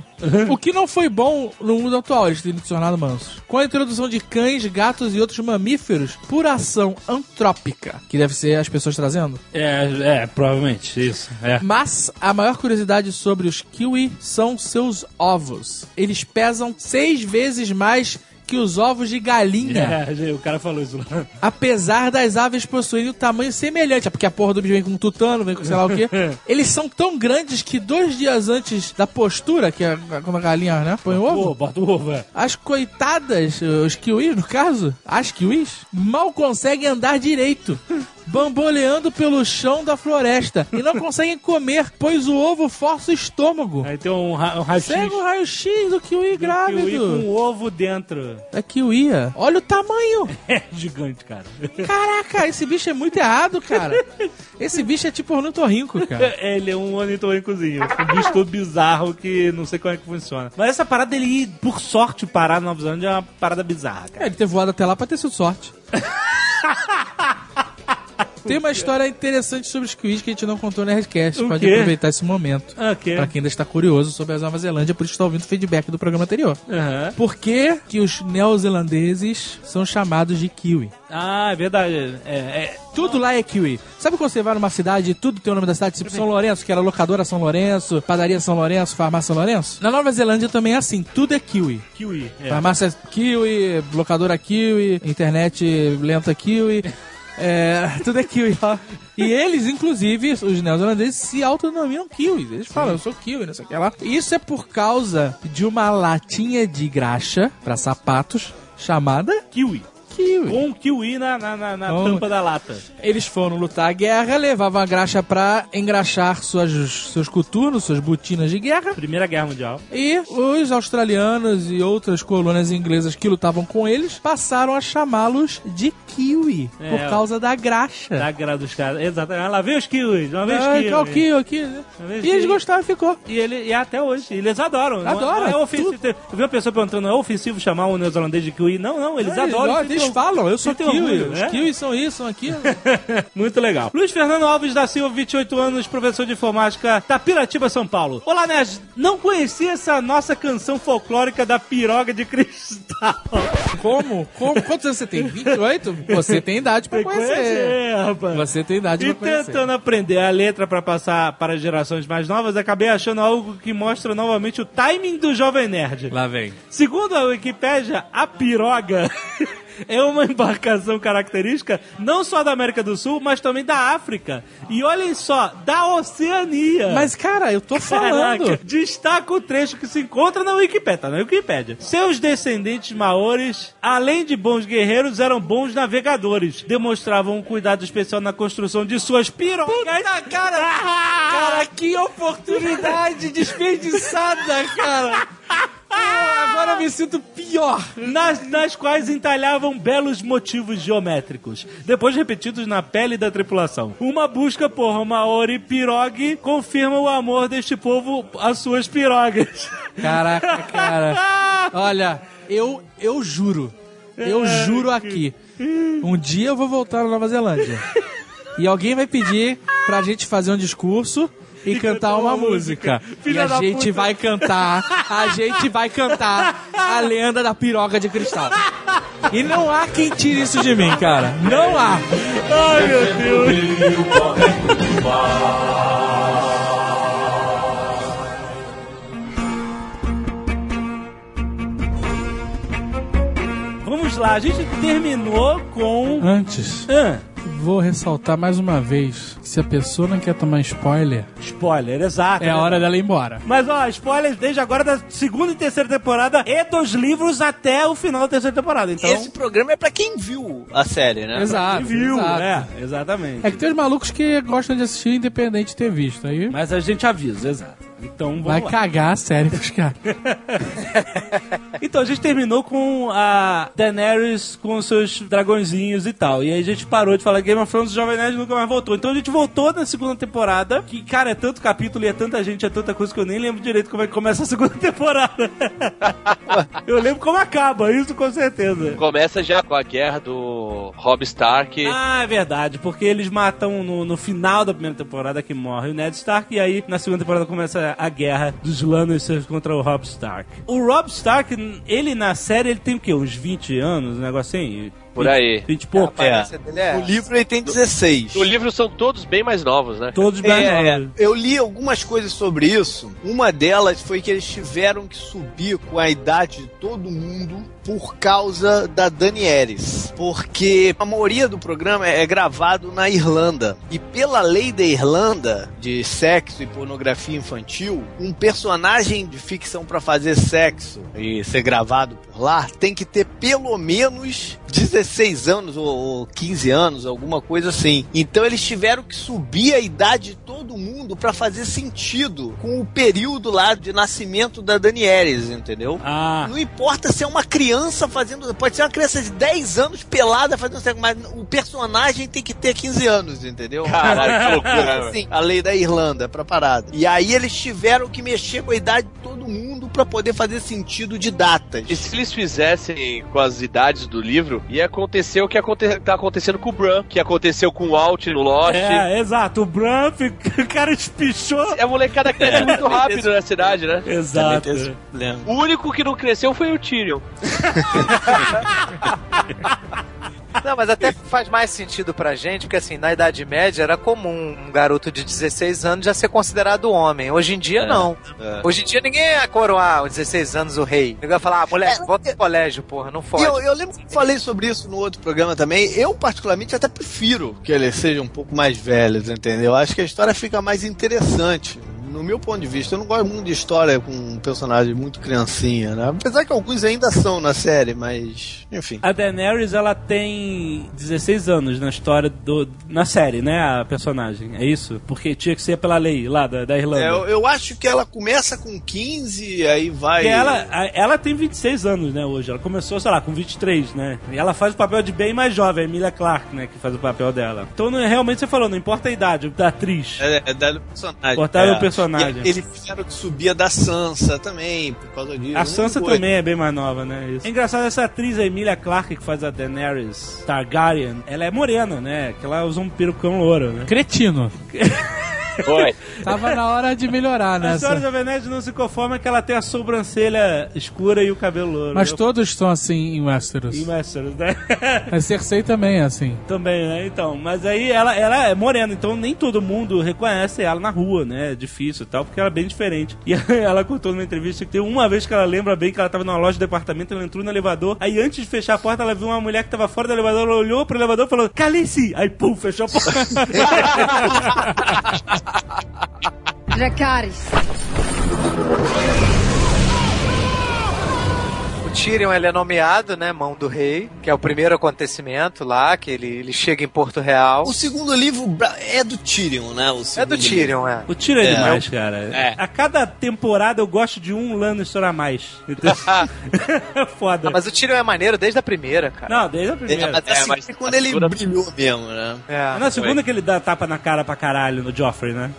Speaker 5: o que não foi bom no mundo atual, eles terem se tornado mansos. Com a introdução de cães, gatos e outros mamíferos por ação antrópica. Que deve ser as pessoas trazendo?
Speaker 1: É, é, provavelmente, isso. É.
Speaker 5: Mas a maior curiosidade sobre os kiwi são seus ovos. Eles pesam seis vezes mais que os ovos de galinha.
Speaker 1: É, o cara falou isso lá.
Speaker 5: Apesar das aves possuírem um tamanho semelhante, é porque a porra do bicho vem com um tutano, vem com sei lá o quê. Eles são tão grandes que dois dias antes da postura, que é quando a galinha, né, põe o ovo.
Speaker 1: Bota o ovo, é.
Speaker 5: As coitadas, os kiwis, no caso, as kiwis, mal conseguem andar direito. Bamboleando pelo chão da floresta e não conseguem comer, pois o ovo força o estômago.
Speaker 1: Aí tem um, ra um raio-x.
Speaker 5: Pega o raio-x do kiwi grávido.
Speaker 1: Kiwi com um ovo dentro.
Speaker 5: É kiwi. Olha o tamanho.
Speaker 1: É gigante, cara.
Speaker 5: Caraca, esse bicho é muito errado, cara. Esse bicho é tipo ornitorrinco, cara.
Speaker 1: É, ele é um ornitorrincozinho. Um bicho todo bizarro que não sei como é que funciona. Mas essa parada dele ir, por sorte, parar na Nova Zelândia é uma parada bizarra, cara.
Speaker 5: É, ele ter voado até lá pra ter sido sorte. Tem uma história interessante sobre os quiz que a gente não contou no Nerdcast.
Speaker 1: O
Speaker 5: Pode
Speaker 1: quê?
Speaker 5: aproveitar esse momento.
Speaker 1: Ok.
Speaker 5: Pra quem ainda está curioso sobre a Nova Zelândia, por isso está ouvindo o feedback do programa anterior.
Speaker 1: Aham.
Speaker 5: Por que, que os neozelandeses são chamados de kiwi?
Speaker 1: Ah, é verdade. É, é,
Speaker 5: Tudo lá é kiwi. Sabe quando você vai numa cidade e tudo tem o nome da cidade? Tipo São Lourenço, que era locadora São Lourenço, padaria São Lourenço, farmácia São Lourenço? Na Nova Zelândia também é assim, tudo é kiwi.
Speaker 1: kiwi. É.
Speaker 5: Farmácia kiwi, locadora kiwi, internet lenta kiwi. É, tudo é kiwi. ó. E eles, inclusive, os neozelandeses, se autodenominam kiwis. Eles falam, eu sou kiwi, não sei o que lá. Isso é por causa de uma latinha de graxa pra sapatos chamada
Speaker 1: Kiwi.
Speaker 5: Kiwi.
Speaker 1: Com kiwi na, na, na- na tampa da lata.
Speaker 5: Eles foram lutar a guerra, levavam a graxa pra engraxar suas, seus coturnos, suas botinas de guerra.
Speaker 1: Primeira Guerra Mundial.
Speaker 5: E os australianos e outras colônias inglesas que lutavam com eles passaram a chamá-los de kiwi
Speaker 1: É,
Speaker 5: por causa da graxa.
Speaker 1: Da grada dos caras. Exatamente. Ah, Lá vem os kiwis. Os
Speaker 5: Ah,
Speaker 1: kiwis.
Speaker 5: que é o kiwi aqui.
Speaker 1: vez
Speaker 5: E eles gostaram, ficou.
Speaker 1: E, ele, e até hoje. Eles adoram. Não-
Speaker 5: Adoram,
Speaker 1: Não é ofensivo. Eu vi uma pessoa perguntando, não é ofensivo chamar o neozelandês de kiwi? Não, não. Eles
Speaker 5: É,
Speaker 1: adoram.
Speaker 5: Eles, eles falam, eu sou kiwi. Os
Speaker 1: né?
Speaker 5: kiwis são isso, são aquilo.
Speaker 1: Muito legal. Luiz Fernando Alves da Silva, 28 anos, professor de informática, Tapiratiba, São Paulo. Olá, Nerd. Não conhecia essa nossa canção folclórica da piroga de cristal.
Speaker 5: Como? Como? Quantos anos você tem? 28? Você tem idade pra
Speaker 1: Tem
Speaker 5: conhecer.
Speaker 1: conhecer, rapaz.
Speaker 5: Você tem idade
Speaker 1: E
Speaker 5: pra conhecer.
Speaker 1: tentando aprender a letra pra passar para gerações mais novas, acabei achando algo que mostra novamente o timing do Jovem Nerd.
Speaker 5: Lá vem.
Speaker 1: Segundo a Wikipédia, a piroga é uma embarcação característica não só da América do Sul, mas também da África. E olhem só, da Oceania.
Speaker 5: Mas, cara, eu tô falando.
Speaker 1: Caraca, destaca o trecho que se encontra na Wikipédia, tá na Wikipédia. Seus descendentes maores, além de bons guerreiros, eram bons navegadores. Demonstravam um cuidado especial na construção de suas pirogas.
Speaker 5: cara, cara, que oportunidade desperdiçada, cara. Pô, agora eu me sinto pior.
Speaker 1: nas, nas quais entalhavam belos motivos geométricos, depois repetidos na pele da tripulação. Uma busca por Maori pirogue confirma o amor deste povo às suas pirogas.
Speaker 5: Caraca, cara. Olha, eu, eu juro. Eu juro aqui. Um dia eu vou voltar na Nova Zelândia. E alguém vai pedir pra gente fazer um discurso e cantar uma música. E
Speaker 1: Filha
Speaker 5: a
Speaker 1: da
Speaker 5: gente
Speaker 1: puta.
Speaker 5: vai cantar, a gente vai cantar a lenda da piroca de cristal. E não há quem tire isso de mim, cara. Não há.
Speaker 1: Ai, meu Deus. Vamos lá, a gente terminou com.
Speaker 5: Antes,
Speaker 1: Ah,
Speaker 5: vou ressaltar mais uma vez que se a pessoa não quer tomar spoiler,
Speaker 1: spoiler, exato.
Speaker 5: é a
Speaker 1: né?
Speaker 5: hora dela ir embora.
Speaker 1: Mas ó, spoilers desde agora da segunda e terceira temporada e dos livros até o final da terceira temporada. Então,
Speaker 3: Esse programa é pra quem viu a série, né?
Speaker 5: Exato.
Speaker 1: quem viu,
Speaker 5: exato.
Speaker 1: é, exatamente.
Speaker 5: É que tem os malucos que gostam de assistir independente de ter visto. Aí
Speaker 1: Mas a gente avisa, exato. Então vamos
Speaker 5: vai
Speaker 1: lá.
Speaker 5: cagar a série pros caras.
Speaker 1: Então a gente terminou com a Daenerys com os seus dragõezinhos e tal. E aí a gente parou de falar Game of Thrones e o Jovem Nerd nunca mais voltou. Então a gente voltou na segunda temporada, que, cara, é tanto capítulo e é tanta gente, é tanta coisa que eu nem lembro direito como é que começa a segunda temporada. eu lembro como acaba, isso com certeza.
Speaker 2: Começa já com a guerra do Rob Stark.
Speaker 1: Ah, é verdade, porque eles matam no, no final da primeira temporada que morre o Ned Stark, e aí na segunda temporada começa a guerra dos Lannisters contra o Rob Stark. O Rob Stark, ele na série, ele tem o quê? Uns 20 anos, um negócio assim?
Speaker 2: Por aí.
Speaker 1: 20 e pouco?
Speaker 3: É.
Speaker 4: aparência dele é
Speaker 3: O livro ele tem 16.
Speaker 2: No livro são todos bem mais novos, né?
Speaker 1: Todos bem
Speaker 3: É,
Speaker 1: novos.
Speaker 3: eu li algumas coisas sobre isso. Uma delas foi que eles tiveram que subir com a idade de todo mundo por causa da Danielis. Porque a maioria do programa é gravado na Irlanda. E pela lei da Irlanda de sexo e pornografia infantil, um personagem de ficção para fazer sexo e ser gravado por lá tem que ter pelo menos 16 16 anos ou, ou 15 anos, alguma coisa assim. Então eles tiveram que subir a idade de todo mundo para fazer sentido com o período lá de nascimento da Danielis, entendeu?
Speaker 1: Ah.
Speaker 3: Não importa se é uma criança fazendo. Pode ser uma criança de 10 anos pelada fazendo sexo, mas o personagem tem que ter 15 anos, entendeu?
Speaker 2: Caralho, que loucura.
Speaker 3: Assim, a lei da Irlanda pra parada. E aí eles tiveram que mexer com a idade de todo mundo pra poder fazer sentido de datas.
Speaker 2: E se eles fizessem com as idades do livro, ia acontecer o que aconte tá acontecendo com o Bran, que aconteceu com o Alt no Lost.
Speaker 1: É, exato. O Bran, o cara espichou.
Speaker 2: É a molecada cresce muito rápido na cidade, né?
Speaker 1: Exato.
Speaker 2: O único que não cresceu foi o Tyrion.
Speaker 4: Não, mas até faz mais sentido pra gente, porque assim, na Idade Média era comum um garoto de 16 anos já ser considerado homem. Hoje em dia,
Speaker 2: É,
Speaker 4: não.
Speaker 2: é.
Speaker 4: Hoje em dia ninguém ia coroar aos 16 anos o rei. Ninguém vai falar, ah, moleque,
Speaker 3: É,
Speaker 4: volta pro colégio, porra, não
Speaker 3: E
Speaker 4: fode.
Speaker 3: eu, eu lembro que eu falei sobre isso no outro programa também. Eu, particularmente, até prefiro que eles sejam um pouco mais velhos, entendeu? Acho que a história fica mais interessante. No meu ponto de vista, eu não gosto muito de história com um personagem muito criancinha, né? Apesar que alguns ainda são na série, mas. Enfim.
Speaker 1: A Daenerys, ela tem 16 anos na história do. na série, né? A personagem. É isso? Porque tinha que ser pela lei lá da, da Irlanda.
Speaker 3: É, eu, eu acho que ela começa com 15, aí vai.
Speaker 1: Porque ela, ela tem 26 anos, né, hoje. Ela começou, sei lá, com 23, né? E ela faz o papel de bem mais jovem, a Emilia Clarke, né, que faz o papel dela. Então, não, realmente, você falou, não importa a idade da atriz.
Speaker 3: É, é da personagem.
Speaker 1: Botaram
Speaker 3: é.
Speaker 1: o personagem.
Speaker 3: E eles fizeram que subia da Sansa também, por causa disso.
Speaker 1: A Sansa também é bem mais nova, né? Isso. É engraçado, essa atriz, a Emilia Clarke, que faz a Daenerys Targaryen, ela é morena, né? Que ela usa um perucão louro, né?
Speaker 5: Cretino.
Speaker 2: Foi.
Speaker 5: Tava na hora de melhorar
Speaker 1: A história da Venede não se conforma que ela tem a sobrancelha escura e o cabelo louro.
Speaker 5: Mas
Speaker 1: Eu-
Speaker 5: todos estão assim em Westeros.
Speaker 1: Em Westeros, né?
Speaker 5: A Cersei também é assim.
Speaker 1: Também, né? Então, mas aí ela, ela é morena, então nem todo mundo reconhece ela na rua, né? É difícil e tal, porque ela é bem diferente. E ela contou numa entrevista que tem uma vez que ela lembra bem que ela tava numa loja de departamento, ela entrou no elevador, aí antes de fechar a porta, ela viu uma mulher que tava fora do elevador, ela olhou pro elevador e falou, calice! Aí, pum, fechou a porta.
Speaker 9: Dracarys.
Speaker 4: O Tyrion ele é nomeado, né, mão do rei, que é o primeiro acontecimento lá, que ele, ele chega em Porto Real.
Speaker 3: O segundo livro é do Tyrion, né? O
Speaker 4: É do Tyrion, é.
Speaker 1: O tiro é,
Speaker 3: É.
Speaker 1: demais, cara.
Speaker 2: É.
Speaker 1: A cada temporada eu gosto de um Lannister a mais. Então, Foda.
Speaker 4: Ah, mas o Tyrion é maneiro desde a primeira, cara.
Speaker 1: Não, desde a
Speaker 3: livro.
Speaker 1: primeira.
Speaker 3: É, mas
Speaker 2: É,
Speaker 3: assim,
Speaker 2: mas
Speaker 3: quando
Speaker 2: a
Speaker 3: ele
Speaker 2: segunda-
Speaker 3: brilhou mesmo, né?
Speaker 4: É.
Speaker 1: Na segunda que ele dá tapa na cara pra caralho no Joffrey, né?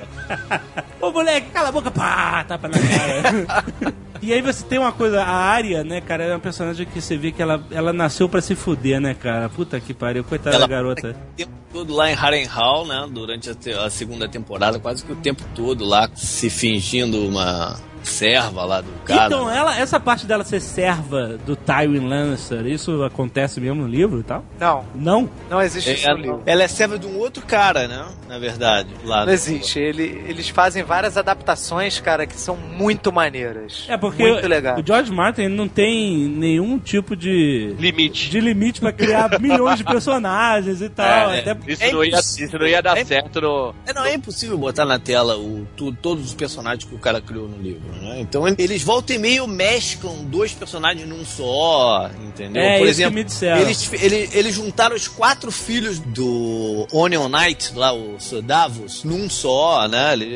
Speaker 1: Ô moleque, cala a boca, pá, tapa na cara. E aí você tem uma coisa, a Arya, né, cara, é uma personagem que você vê que ela, ela nasceu pra se fuder, né, cara? Puta que pariu, coitada
Speaker 3: Ela-
Speaker 1: da garota.
Speaker 3: O tempo todo lá em Harrenhal, né? Durante a, a segunda temporada, quase que o tempo todo lá se fingindo uma serva lá do cara.
Speaker 1: Então, ela, essa parte dela ser serva do Tywin Lannister, isso acontece mesmo no livro e tal?
Speaker 4: Não,
Speaker 1: Não?
Speaker 4: não existe isso
Speaker 3: É,
Speaker 4: no livro.
Speaker 3: ela é serva de um outro cara, né? Na verdade. Lá
Speaker 4: Não existe. Ele, eles fazem várias adaptações, cara, que são muito maneiras.
Speaker 1: É porque
Speaker 4: Muito legal.
Speaker 1: o George Martin não tem nenhum tipo de
Speaker 2: Limite.
Speaker 1: de limite pra criar milhões de personagens e tal.
Speaker 2: É,
Speaker 1: Até
Speaker 2: isso,
Speaker 3: é
Speaker 2: não ia, isso não ia dar
Speaker 3: É
Speaker 2: certo no.
Speaker 3: É, não, é impossível botar na tela o, tu- todos os personagens que o cara criou no livro, né? Então eles voltam e meio mesclam dois personagens num só, entendeu?
Speaker 1: É,
Speaker 3: Por
Speaker 1: isso que
Speaker 3: exemplo,
Speaker 1: me disseram.
Speaker 3: eles, ele- eles juntaram os quatro filhos do Onion Knight, lá, o Davos, num só, né? Eles,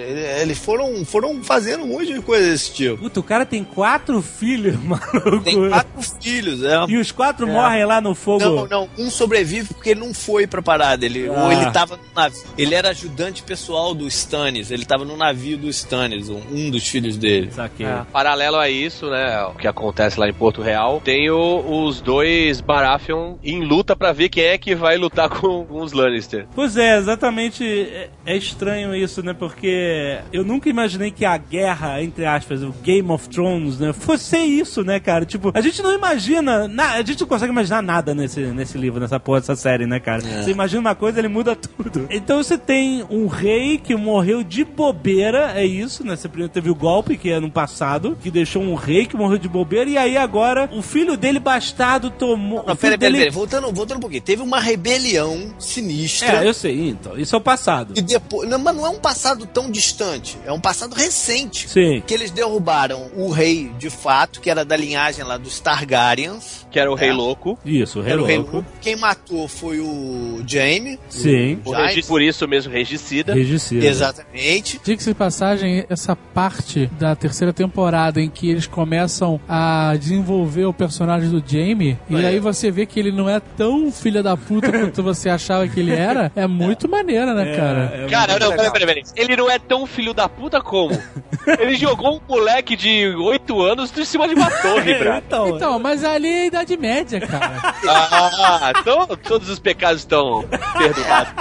Speaker 3: eles foram, foram fazendo um monte de coisa desse tipo.
Speaker 1: Puta, o cara tem quatro filhos, maluco.
Speaker 3: Tem quatro filhos, é.
Speaker 1: E os quatro morrem lá no fogo.
Speaker 3: Não, não, um sobrevive porque ele não foi pra parada. Ele,
Speaker 1: Ah.
Speaker 3: Ou ele tava no navio. Ele era ajudante pessoal do Stannis. Ele tava no navio do Stannis, um, um dos filhos dele.
Speaker 1: Saquei.
Speaker 4: É.
Speaker 2: Paralelo a isso, né? O que acontece lá em Porto Real, tem o- os dois Baratheon em luta pra ver quem é que vai lutar com, com os Lannister.
Speaker 1: Pois é, exatamente. É, é estranho isso, né? Porque eu nunca imaginei que a guerra, entre aspas, o Game of Thrones, né? Fosse ser isso, né, cara? Tipo, a gente não imagina. na- a gente não consegue imaginar nada nesse, nesse livro, nessa porra, dessa série, né, cara? Você imagina uma coisa, ele muda tudo. Então você tem um rei que morreu de bobeira, é isso, né? Você primeiro teve o golpe, que é no passado, que deixou um rei que morreu de bobeira, e aí agora o filho dele bastardo tomou.
Speaker 3: Não,
Speaker 1: o
Speaker 3: pera,
Speaker 1: dele...
Speaker 3: pera, voltando, voltando um pouquinho. Teve uma rebelião sinistra.
Speaker 1: É, eu sei, então. Isso é o passado.
Speaker 3: E depois. Não, mas não é um passado tão distante. É um passado recente.
Speaker 1: Sim.
Speaker 3: Que eles derrubaram o rei de fato, que era da linhagem lá dos Targaryens.
Speaker 2: Que era o Rei
Speaker 3: É.
Speaker 2: Louco.
Speaker 1: Isso, o rei
Speaker 3: Era o rei
Speaker 1: louco.
Speaker 3: louco. Quem matou foi o Jaime.
Speaker 1: Sim.
Speaker 2: O
Speaker 3: Giles.
Speaker 2: regi- por isso mesmo, regicida.
Speaker 1: Regicida.
Speaker 3: Exatamente.
Speaker 5: Diga-se de passagem, essa parte da terceira temporada em que eles começam a desenvolver o personagem do Jamie, e
Speaker 3: É.
Speaker 5: aí você vê que ele não é tão filha da puta quanto você achava que ele era, é muito maneira, né, cara?
Speaker 1: É, é
Speaker 2: Cara, não, peraí, peraí, peraí. Ele não é tão filho da puta como? Ele jogou um moleque de 8 anos em cima de uma torre, bra.
Speaker 1: Então,
Speaker 5: Então, mas ali é a Idade Média, cara.
Speaker 2: Ah, então todos os pecados estão perdoados.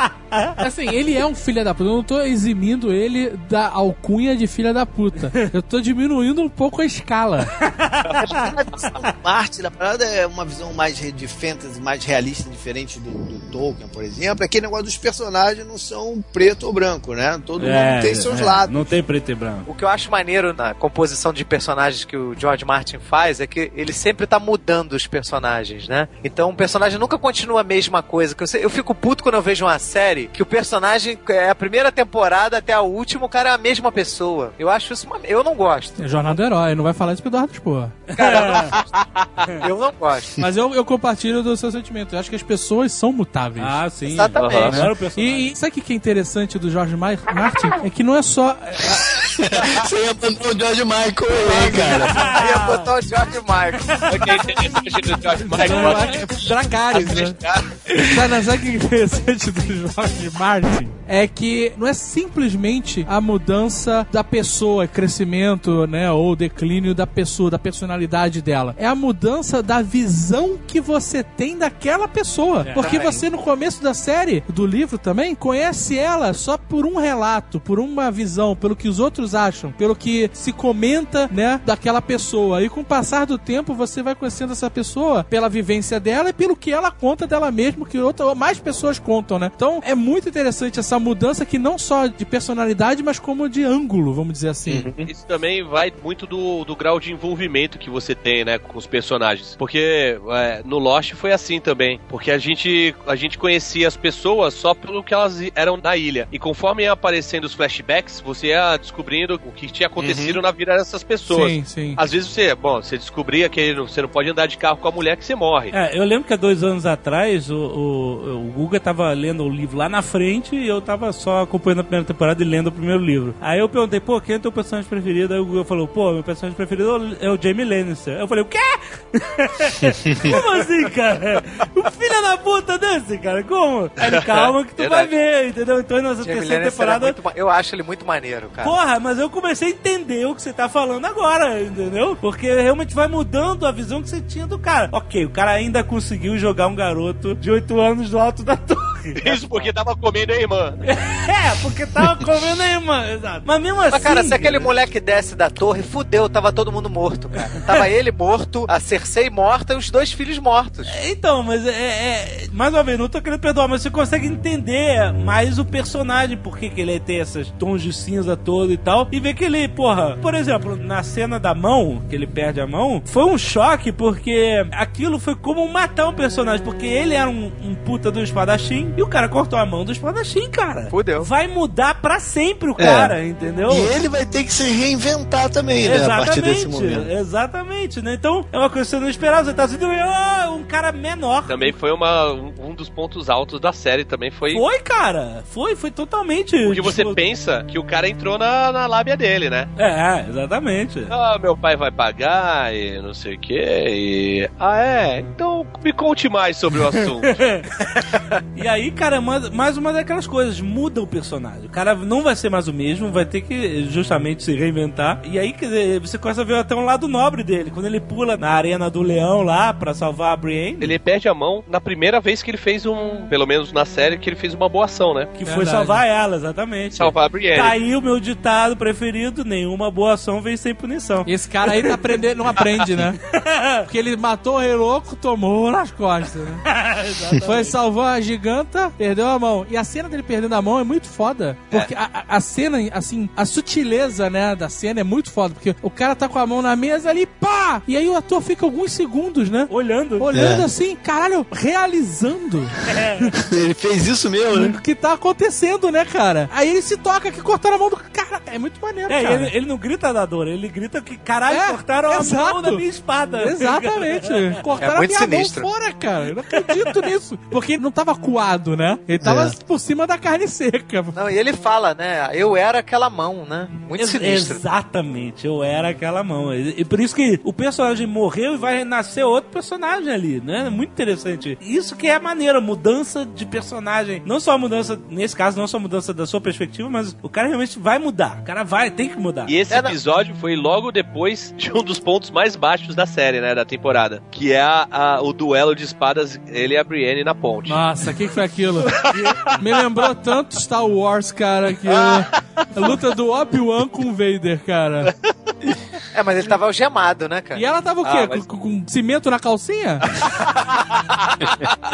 Speaker 5: Assim, ele é um filho da puta. Eu não tô eximindo ele da alcunha de filha da puta. Eu tô diminuindo um pouco a escala.
Speaker 3: Marte da parada é uma visão mais de fantasy, mais realista, diferente do, do Tolkien, por exemplo. É aquele negócio dos personagens não são preto ou branco, né? Todo
Speaker 1: é,
Speaker 3: mundo tem seus
Speaker 1: é,
Speaker 3: lados.
Speaker 1: Não tem preto e branco.
Speaker 4: O que eu acho maneiro na composição de personagens que o George Martin faz é que ele sempre tá mudando os personagens, né? Então o personagem nunca continua a mesma coisa. Que eu, sei- eu fico puto quando eu vejo uma série que o personagem é a primeira temporada até a última, o cara é a mesma pessoa. Eu acho isso uma... Eu não gosto.
Speaker 5: É Jornada do Herói, não vai falar isso pro Eduardo Expor.
Speaker 4: Eu não gosto.
Speaker 5: Mas eu, eu compartilho do seu sentimento. Eu acho que as pessoas são mutáveis.
Speaker 1: Ah, sim.
Speaker 4: Exatamente.
Speaker 1: Personagem.
Speaker 5: E, e sabe o que é interessante do George Ma- Martin? É que não é só.
Speaker 3: Você ia mandar o George Michael aí, cara.
Speaker 4: Eu ia botar o George Martin.
Speaker 5: É Dracarys, né? Sabe, sabe o que é interessante do George Martin? É que não é simplesmente a mudança da pessoa, crescimento, né? Ou declínio da pessoa, da personalidade dela. É a mudança da visão que você tem daquela pessoa. Porque você, no começo da série, do livro também, conhece ela só por um relato, por uma visão, pelo que os outros acham, pelo que se comenta, né, daquela pessoa. E com o passar do tempo, você vai conhecendo essa pessoa pela vivência dela e pelo que ela conta dela mesma, que outra, mais pessoas contam, né? Então, é muito interessante essa mudança que não só de personalidade, mas como de ângulo, vamos dizer assim.
Speaker 2: Isso também vai muito do, do grau de envolvimento que você tem, né, com os personagens. Porque é, no Lost foi assim também. Porque a gente, a gente conhecia as pessoas só pelo que elas eram na ilha. E conforme ia aparecendo os flashbacks, você ia descobrindo o que tinha acontecido na vida dessas pessoas.
Speaker 5: Sim, sim.
Speaker 2: Às vezes você, bom, você descobria que você não pode andar de carro com a mulher que você morre.
Speaker 1: É, eu lembro que há dois anos atrás o, o, o Guga tava lendo o livro lá na frente e eu tava só acompanhando a primeira temporada e lendo o primeiro livro. Aí eu perguntei, pô, quem é teu personagem preferido? Aí o Guga falou, pô, meu personagem preferido é o Jamie Lannister. Eu falei, o quê? Como assim, cara? Um filho da puta desse, cara? Como? Aí ele, calma que tu vai ver, entendeu? Então
Speaker 4: Jamie
Speaker 1: terceira
Speaker 4: Lannister é
Speaker 1: temporada...
Speaker 4: muito eu acho ele muito maneiro, cara.
Speaker 1: Porra, mas eu comecei a entender o que você tá falando agora, entendeu? Porque realmente vai mudando a visão que você tinha do cara. Ok, o cara ainda conseguiu jogar um garoto de 8 anos do alto da torre.
Speaker 2: Isso porque tava comendo a irmã.
Speaker 1: É, porque tava comendo a irmã, exato. Mas mesmo assim.
Speaker 4: Mas, cara, se aquele moleque desce da torre, fudeu, tava todo mundo morto, cara. Tava ele morto, a Cersei morta e os dois filhos mortos.
Speaker 1: Então, mas é, é- Mais uma vez, não tô querendo perdoar, mas você consegue entender mais o personagem, por que que ele tem esses tons de cinza todo e tal. E ver que ele, porra, por exemplo, na cena da mão, que ele perde a mão, foi um choque, porque aquilo foi como matar um personagem, porque ele era um, um puta do espadachim e o cara cortou a mão do espadachim, cara.
Speaker 4: Fudeu.
Speaker 1: Vai mudar pra sempre o cara, entendeu?
Speaker 3: E ele vai ter que se reinventar também, né? A partir desse
Speaker 1: Exatamente,
Speaker 3: momento.
Speaker 1: exatamente, né? Então, é uma coisa que você não esperava. Você tá sendo um cara menor.
Speaker 2: Também foi uma, um, dos pontos altos da série, também foi...
Speaker 1: Foi, cara. Foi, foi totalmente.
Speaker 2: Porque você
Speaker 1: tipo,
Speaker 2: pensa que o cara entrou na, na lábia dele, né?
Speaker 1: É, exatamente.
Speaker 2: Ah, meu pai vai pagar e não sei o que. E... Ah, é? Então me conte mais sobre o assunto.
Speaker 1: E aí, cara, mais, mais uma daquelas coisas, muda o personagem. O cara não vai ser mais o mesmo, vai ter que justamente se reinventar. E aí, quer dizer, você começa a ver até um lado nobre dele. Quando ele pula na arena do leão lá pra salvar a Brienne,
Speaker 2: ele perde a mão na primeira vez que ele fez um, pelo menos na série, que ele fez uma boa ação, né?
Speaker 1: que foi
Speaker 5: Verdade.
Speaker 1: salvar ela, exatamente.
Speaker 2: Salvar a Brienne.
Speaker 1: Aí o meu ditado preferido: nenhuma boa ação vem sem punição.
Speaker 5: Esse cara aí tá aprendendo, não aprende, né? Porque ele matou o rei louco, tomou nas costas, né? Foi salvar a giganta, levanta, perdeu a mão. E a cena dele perdendo a mão é muito foda. Porque a, a- a cena, assim, a sutileza, né, da cena é muito foda. Porque o cara tá com a mão na mesa ali, pá! E aí o ator fica alguns segundos, né?
Speaker 1: Olhando.
Speaker 5: Olhando
Speaker 3: É.
Speaker 5: assim, caralho, realizando
Speaker 3: Ele fez isso mesmo, né?
Speaker 5: o que tá acontecendo, né, cara? Aí ele se toca que cortaram a mão do cara. É muito maneiro,
Speaker 1: É,
Speaker 5: cara.
Speaker 1: ele, ele não grita da dor, ele grita que caralho,
Speaker 5: É,
Speaker 1: cortaram a
Speaker 5: exato.
Speaker 1: mão da minha espada.
Speaker 5: Exatamente. Cortaram
Speaker 4: É
Speaker 5: a minha
Speaker 4: sinistro.
Speaker 5: mão fora, cara. Eu não acredito nisso. Porque ele não tava coado, né? Ele tava
Speaker 3: É.
Speaker 5: por cima da carne seca.
Speaker 4: Não, e ele fala, né? Eu era aquela mão, né? Muito
Speaker 1: Ex-
Speaker 4: sinistro.
Speaker 1: Exatamente, eu era aquela mão. E, e por isso que o personagem morreu e vai nascer outro personagem ali, né? Muito interessante. Isso que é maneiro, mudança de personagem. Não só a mudança, nesse caso, não só a mudança da sua perspectiva, mas o cara realmente vai mudar. O cara vai, tem que mudar.
Speaker 2: E esse
Speaker 4: É,
Speaker 2: episódio foi logo depois de um dos pontos mais baixos da série, né, da temporada. Que é a- a- o duelo de espadas, ele e a Brienne na ponte.
Speaker 5: Nossa, o que, que foi aquilo? Me lembrou tanto Star Wars, cara, que a luta do Obi-Wan com o Vader, cara.
Speaker 4: É, mas ele tava algemado, né, cara?
Speaker 5: E ela tava o quê?
Speaker 2: Ah, mas-
Speaker 5: com, com cimento na calcinha?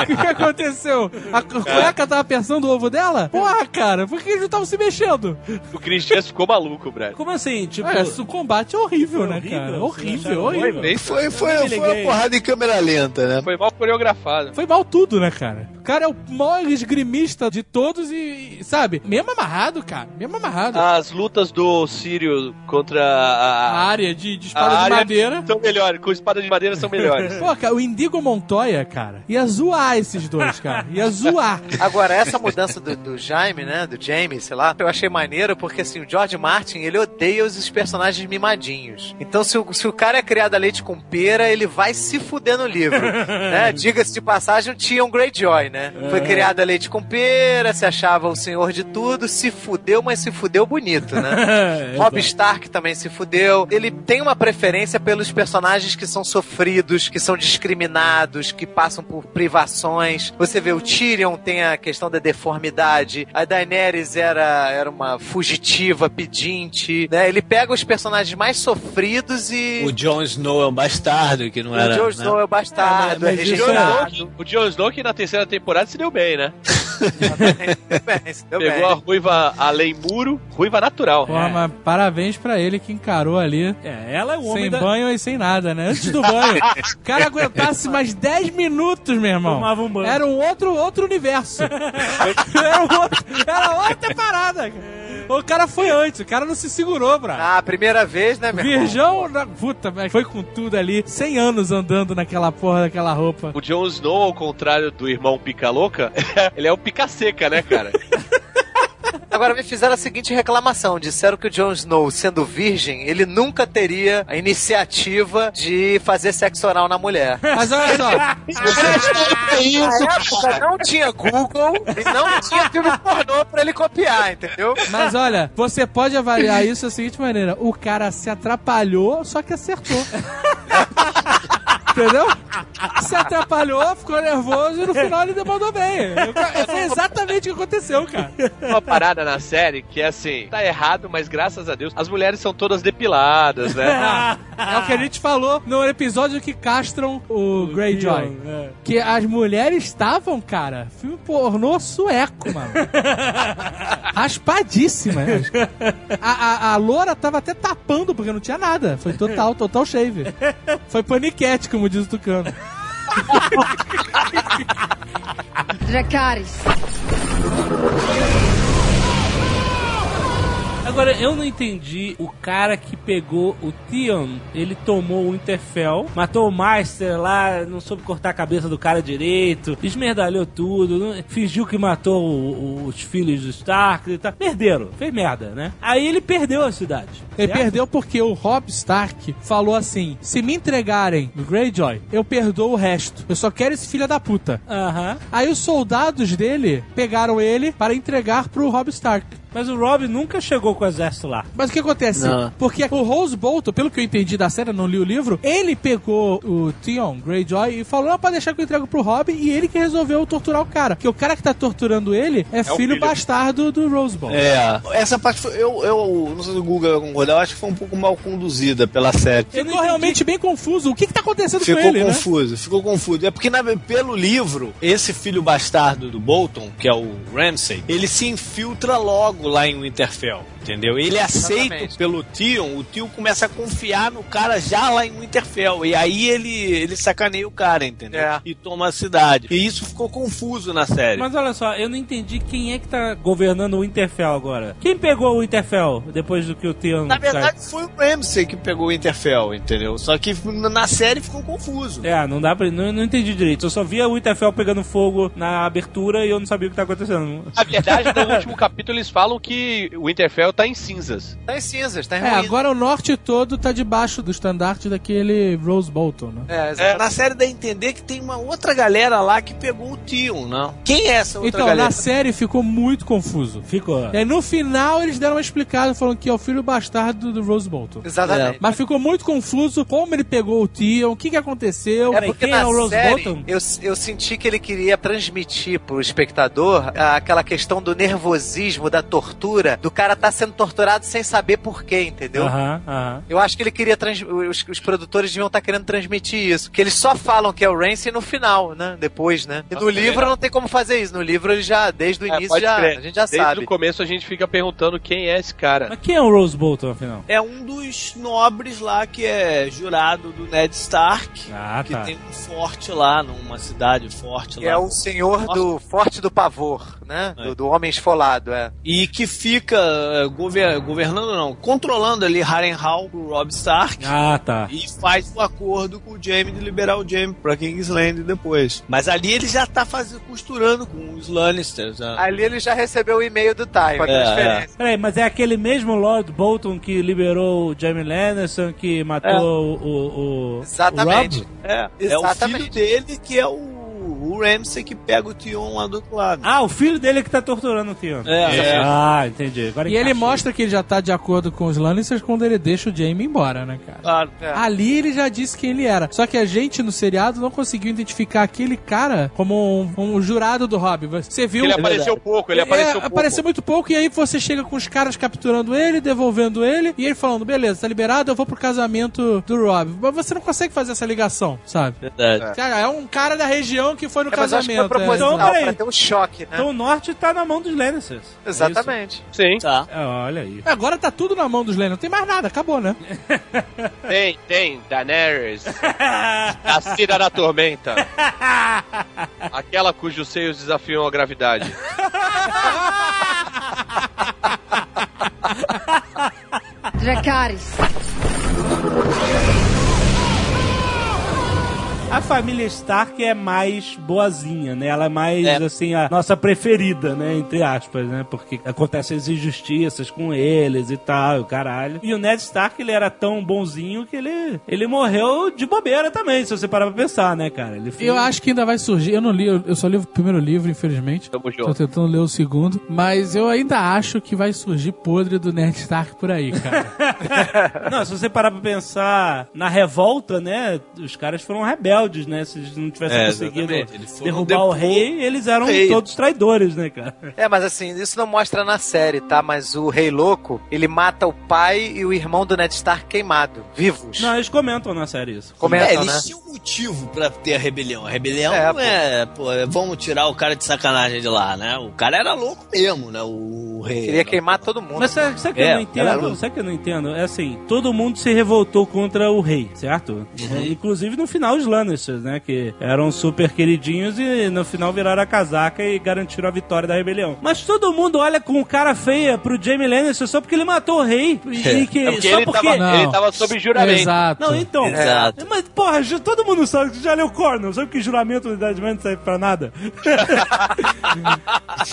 Speaker 5: O que, que aconteceu? A cueca tava apertando o ovo dela? Porra, cara, por que eles não estavam se mexendo?
Speaker 2: O Christian ficou maluco, Brad.
Speaker 1: Como assim? Tipo,
Speaker 5: É, esse combate é horrível, né,
Speaker 1: horrível,
Speaker 5: cara?
Speaker 1: você
Speaker 5: Horrível, horrível.
Speaker 2: bem-
Speaker 3: Foi, foi, foi
Speaker 1: liguei.
Speaker 3: uma porrada em câmera lenta, né?
Speaker 2: Foi mal coreografado.
Speaker 5: Foi mal tudo, né, cara? O cara é o maior esgrimista de todos e, e, sabe, mesmo amarrado, cara, mesmo amarrado.
Speaker 2: As lutas do Sírio contra
Speaker 5: A
Speaker 2: a,
Speaker 5: área de, de
Speaker 2: a
Speaker 5: espada de
Speaker 2: área
Speaker 5: madeira.
Speaker 2: são melhores. Com espada de madeira são melhores.
Speaker 5: Pô, cara, o Indigo Montoya, cara, ia zoar esses dois, cara. Ia zoar.
Speaker 4: Agora, essa mudança do, do Jaime, né? Do Jamie, sei lá, eu achei maneiro porque, assim, o George Martin, ele odeia os, personagens mimadinhos. Então, se o, se o cara é criado a leite com pera, ele vai se fuder no livro, né? Diga-se de passagem, o Tion Greyjoy, né? Foi criado a leite com pera, se achava o senhor de tudo, se fudeu, mas se fudeu bonito, né? Rob Stark também se fudeu. Ele tem uma preferência pelos personagens que são sofridos, que são discriminados, que passam por privações. Você vê, o Tyrion tem a questão da deformidade, a Daenerys era, era uma fugitiva, pedinte, né? Ele pega os personagens mais sofridos e...
Speaker 3: O Jon Snow é um bastardo que não
Speaker 4: O
Speaker 3: era.
Speaker 4: Jon
Speaker 3: né?
Speaker 4: Snow é o bastardo,
Speaker 1: É,
Speaker 4: é
Speaker 1: mas isso
Speaker 4: rejeitado.
Speaker 2: O Jon Snow que na terceira temporada se deu bem, né?
Speaker 4: Deu bem, se deu
Speaker 2: Pegou a ruiva além muro, ruiva natural.
Speaker 5: Porra, mas parabéns pra ele que encarou ali.
Speaker 1: É, ela é o homem
Speaker 5: Sem
Speaker 1: da...
Speaker 5: banho e sem nada, né? Antes do banho. O cara aguentasse mais 10 minutos, meu irmão.
Speaker 1: Tomava um banho.
Speaker 5: Era um outro, outro universo. era, um outro- era outra parada. cara. O cara foi antes, o cara não se segurou, bravo.
Speaker 4: Ah, a primeira vez, né, meu irmão?
Speaker 5: Virgão, na- puta, mas foi com tudo ali. 100 anos andando naquela porra daquela roupa.
Speaker 2: O Jon Snow, ao contrário do irmão Pica Louca, ele é o Pica Seca, né, cara?
Speaker 4: Agora me fizeram a seguinte reclamação: disseram que o Jon Snow, sendo virgem, ele nunca teria a iniciativa de fazer sexo oral na mulher.
Speaker 5: Mas olha só,
Speaker 4: Na época não tinha Google e não tinha filme pornô pra ele copiar, entendeu?
Speaker 5: mas olha, você pode avaliar isso da seguinte maneira: o cara se atrapalhou, só que acertou. Entendeu? Se atrapalhou, ficou nervoso e no final ele demandou bem. Foi exatamente o que aconteceu, cara.
Speaker 2: Uma parada na série que é assim, tá errado, mas graças a Deus, as mulheres são todas depiladas, né?
Speaker 5: É o que a gente falou no episódio que castram o Greyjoy. Que as mulheres estavam, cara, filme pornô sueco, mano. Raspadíssimas. A, a, a loura tava até tapando, porque não tinha nada. Foi total, total shave. Foi paniquete, como diz o Tucano.
Speaker 7: Dracarys.
Speaker 1: Agora, eu não entendi o cara que pegou o Theon, ele tomou o Winterfell, matou o Master lá, não soube cortar a cabeça do cara direito, esmerdalhou tudo, fingiu que matou o- o- os filhos do Stark e tal. Perderam, fez merda, né? Aí ele perdeu a cidade.
Speaker 5: Ele
Speaker 1: certo?
Speaker 5: perdeu porque o Rob Stark falou assim: se me entregarem o Greyjoy, eu perdoo o resto. Eu só quero esse filho da puta.
Speaker 1: Aham.
Speaker 5: Aí os soldados dele pegaram ele para entregar pro Rob Stark.
Speaker 1: Mas o Rob nunca chegou com o exército lá.
Speaker 5: Mas o que acontece?
Speaker 3: Não.
Speaker 5: Porque o Rose Bolton, pelo que eu entendi da série, eu não li o livro, ele pegou o Theon Greyjoy e falou, não, pra deixar que eu entrego pro Rob, e ele que resolveu torturar o cara. Porque o cara que tá torturando ele é,
Speaker 2: o
Speaker 5: filho,
Speaker 2: filho.
Speaker 5: bastardo do Rose Bolton.
Speaker 3: É, essa parte foi, eu, eu não sei se o Google vai concordar, eu acho que foi um pouco mal conduzida pela série.
Speaker 5: Ficou realmente bem confuso. O que que tá acontecendo
Speaker 3: Ficou
Speaker 5: com ele, né?
Speaker 3: confuso, ficou confuso. É porque na- pelo livro, esse filho bastardo do Bolton, que é o Ramsay, ele se infiltra logo lá em Winterfell. Entendeu? Ele é aceito
Speaker 4: Exatamente.
Speaker 3: pelo Tion, o Tio começa a confiar no cara já lá em Winterfell. E aí ele, ele sacaneia o cara, entendeu?
Speaker 4: É.
Speaker 3: E toma a cidade. E isso ficou confuso na série.
Speaker 1: Mas olha só, eu não entendi quem é que tá governando o Winterfell agora. Quem pegou o Winterfell depois do que o Theon
Speaker 3: Na verdade, foi o Ramsay que pegou o Winterfell, entendeu? Só que na série ficou confuso.
Speaker 1: É, não dá pra. Não, não entendi direito. Eu só via o Winterfell pegando fogo na abertura e eu não sabia o que tá acontecendo.
Speaker 2: Na verdade, no último capítulo eles falam que o Winterfell tá em cinzas.
Speaker 4: Tá em cinzas, tá em
Speaker 5: É,
Speaker 4: ruínas.
Speaker 5: agora o norte todo tá debaixo do estandarte daquele Rose Bolton, né?
Speaker 4: É,
Speaker 3: É, na série dá a entender que tem uma outra galera lá que pegou o Tion, não? Quem é essa outra
Speaker 5: Então,
Speaker 3: galera?
Speaker 5: na série ficou muito confuso.
Speaker 1: Ficou.
Speaker 5: E aí, no final, eles deram uma explicada, falando que é o filho bastardo do Rose Bolton.
Speaker 4: Exatamente.
Speaker 5: Mas ficou muito confuso como ele pegou o Tion, o que que aconteceu.
Speaker 4: Porque
Speaker 1: quem é o Rose
Speaker 4: série,
Speaker 1: Bolton?
Speaker 4: Eu, eu senti que ele queria transmitir pro espectador aquela questão do nervosismo, da tortura, do cara tá sendo torturado sem saber por quê, entendeu?
Speaker 1: Aham, aham.
Speaker 4: Eu acho que ele queria trans... os, os produtores deviam estar querendo transmitir isso, que eles só falam que é o Ramsay no final, né? Depois, né? E no livro
Speaker 2: legal.
Speaker 4: não tem como fazer isso. No livro ele já desde o
Speaker 2: É,
Speaker 4: início
Speaker 2: pode
Speaker 4: já
Speaker 2: crer.
Speaker 4: a gente já
Speaker 2: Desde
Speaker 4: sabe.
Speaker 2: o começo a gente fica perguntando quem é esse cara.
Speaker 1: Mas quem é o Rose Bolton, afinal?
Speaker 3: É um dos nobres lá que é jurado do Ned Stark.
Speaker 1: Ah,
Speaker 3: que
Speaker 1: tá.
Speaker 3: tem um forte lá, numa cidade forte
Speaker 4: Que
Speaker 3: lá.
Speaker 4: é o senhor do Forte do Pavor, né?
Speaker 3: É.
Speaker 4: Do, do Homem Esfolado, é.
Speaker 3: E que fica eh, gover- governando, não, controlando ali Harrenhal pro Rob Stark.
Speaker 1: Ah, tá.
Speaker 3: E faz o acordo com o Jaime de liberar o Jaime pra Kingsland depois. Mas ali ele já tá fazendo, costurando com os Lannisters. né?
Speaker 4: Ali ele já recebeu o e-mail do a
Speaker 3: É,
Speaker 4: transferência.
Speaker 1: Peraí, mas é aquele mesmo Lord Bolton que liberou o Jamie Lannister, que matou
Speaker 3: É.
Speaker 1: o, o, o-
Speaker 4: Exatamente.
Speaker 1: o Robb?
Speaker 3: É, é o filho
Speaker 4: Exatamente.
Speaker 3: dele que é o, o Ramsay que pega o Tion lá do outro lado.
Speaker 1: Ah, o filho dele que tá torturando o Theon.
Speaker 3: É, é.
Speaker 1: Ah, entendi. Agora
Speaker 5: E ele mostra que ele já tá de acordo com os Lannisters quando ele deixa o Jaime embora, né, cara?
Speaker 3: Claro.
Speaker 4: É.
Speaker 5: Ali ele já disse quem ele era. Só que a gente no seriado não conseguiu identificar aquele cara como um, um jurado do Hobby. Você viu.
Speaker 2: Ele apareceu pouco, ele
Speaker 5: É,
Speaker 2: apareceu pouco.
Speaker 5: apareceu muito pouco, e aí você chega com os caras capturando ele, devolvendo ele, e ele falando, beleza, tá liberado, eu vou pro casamento do Rob. Mas você não consegue fazer essa ligação, sabe?
Speaker 3: Verdade.
Speaker 5: Cara, é um cara da região que foi no
Speaker 4: É, mas acho que foi
Speaker 5: casamento. é.
Speaker 1: Então, peraí.
Speaker 4: pra ter um choque, né?
Speaker 1: Então o norte tá na mão dos Lannisters.
Speaker 4: Exatamente.
Speaker 2: Sim.
Speaker 3: Tá.
Speaker 1: É, olha aí.
Speaker 5: Agora tá tudo na mão dos Lennon, não tem mais nada, acabou, né?
Speaker 2: Tem, tem. Daenerys. a Cira da Tormenta. Aquela cujos seios desafiam a gravidade.
Speaker 7: Dracarys.
Speaker 1: A família Stark é mais boazinha, né? Ela é mais,
Speaker 3: É.
Speaker 1: assim, a nossa preferida, né? Entre aspas, né? Porque acontecem as injustiças com eles e tal, e o caralho. E o Ned Stark, ele era tão bonzinho que ele, ele morreu de bobeira também, se você parar pra pensar, né, cara? Ele fez-
Speaker 5: Eu acho que ainda vai surgir. Eu não li, eu só li o primeiro livro, infelizmente.
Speaker 2: Tamo
Speaker 5: Tô
Speaker 2: junto.
Speaker 5: tentando ler o segundo. Mas eu ainda acho que vai surgir podre do Ned Stark por aí, cara.
Speaker 1: Não, se você parar pra pensar na revolta, né? Os caras foram rebeldes, né? Se eles não tivessem
Speaker 3: É,
Speaker 1: conseguido derrubar o rei, eles eram
Speaker 3: rei.
Speaker 1: todos traidores, né, cara?
Speaker 4: É, mas assim, isso não mostra na série, tá? Mas o Rei Louco, ele mata o pai e o irmão do Ned Stark queimado, vivos.
Speaker 1: Não, eles comentam na série isso.
Speaker 4: Comentam,
Speaker 3: é, eles
Speaker 4: né?
Speaker 3: tinham motivo pra ter a rebelião. A rebelião
Speaker 4: É,
Speaker 3: não
Speaker 4: pô.
Speaker 3: é, pô, é, vamos tirar o cara de sacanagem de lá, né? O cara era louco mesmo, né? O rei.
Speaker 4: Queria queimar todo mundo.
Speaker 1: Mas sabe, sabe que
Speaker 3: É,
Speaker 1: eu não entendo? Sabe que eu não entendo? É assim, todo mundo se revoltou contra o rei, certo? É, Inclusive no final os Lannisters, né? Que eram super queridinhos e no final viraram a casaca e garantiram a vitória da rebelião. Mas todo mundo olha com cara feia pro Jamie Lannister só porque ele matou o rei. E, e que,
Speaker 2: É porque
Speaker 1: só
Speaker 2: ele
Speaker 1: porque...
Speaker 2: tava,
Speaker 5: Não.
Speaker 2: ele tava sob juramento.
Speaker 5: Exato.
Speaker 1: Não, então.
Speaker 3: Exato.
Speaker 1: Mas, porra, todo mundo sabe que já leu Cornell. Sabe que juramento da Idade Média não serve pra nada?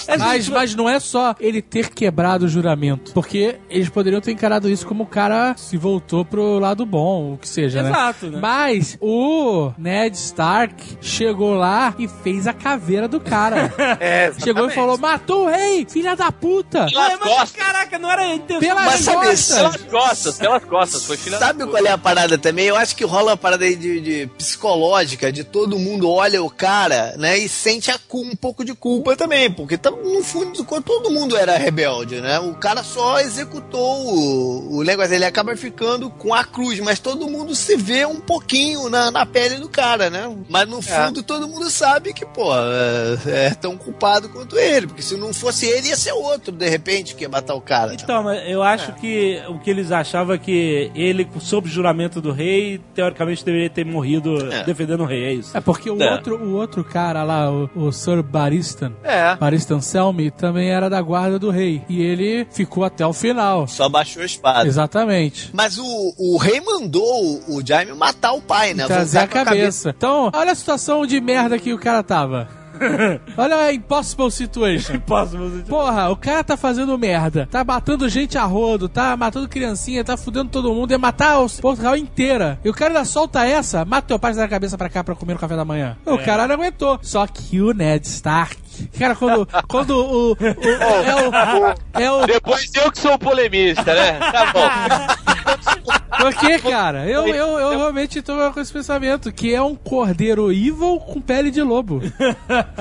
Speaker 1: É,
Speaker 5: Mas, mas não é só ele ter quebrado o juramento. Porque eles poderiam ter encarado isso como o cara se voltou pro lado bom, o que seja, né?
Speaker 1: Exato, né?
Speaker 5: Mas o Ned Stark chegou lá e fez a caveira do cara.
Speaker 4: É,
Speaker 5: chegou e falou: matou o rei, filha da puta!
Speaker 2: Pelas
Speaker 1: Ué, mas,
Speaker 2: costas.
Speaker 1: caraca, não era intenção.
Speaker 5: Pelas
Speaker 3: Mas sabe,
Speaker 5: costas!
Speaker 2: Pelas costas, pelas costas. Foi filha
Speaker 3: Sabe
Speaker 2: da
Speaker 3: qual é a parada também? Eu acho que rola uma parada aí de, de psicológica, de todo mundo olha o cara, né, e sente a um pouco de culpa também, porque tá, no fundo, todo mundo era rebelde, né, o cara só executou o, o negócio, ele acaba ficando com a cruz, mas todo mundo se vê um pouquinho na, na pele do cara, né, mas no fundo todo mundo sabe que, pô, é, é tão culpado quanto ele, porque se não fosse ele, ia ser outro, de repente, que ia matar o cara.
Speaker 1: Então, mas eu acho que o que eles achavam é que ele, sob juramento do rei, teoricamente deveria ter morrido
Speaker 3: É.
Speaker 1: defendendo o rei, é isso.
Speaker 5: É porque o,
Speaker 2: É.
Speaker 5: outro, o outro cara lá, o, o Sir Baristan,
Speaker 4: É.
Speaker 5: Baristan Selmy, também era da guarda do rei. E ele ficou até o final.
Speaker 3: Só baixou a espada.
Speaker 5: Exatamente.
Speaker 3: Mas o, o rei mandou o, Jaime matar o pai, né?
Speaker 5: Trazer a
Speaker 3: com
Speaker 5: cabeça. Então, olha a situação de merda que o cara tava. olha a impossible situation.
Speaker 1: Posso você
Speaker 5: Porra, o cara tá fazendo merda. Tá matando gente a rodo, tá matando criancinha, tá fudendo todo mundo, ia matar o Portugal inteira. E o cara ainda solta essa, mata teu pai e dá a cabeça pra cá pra comer no café da manhã. O cara não aguentou. Só que o Ned Stark. Cara, quando, quando o, o- é o. É o.
Speaker 2: Depois eu que sou o polemista, né? Tá bom.
Speaker 5: Por quê, cara? Eu, eu, eu realmente tô com esse pensamento, que é um cordeiro evil com pele de lobo.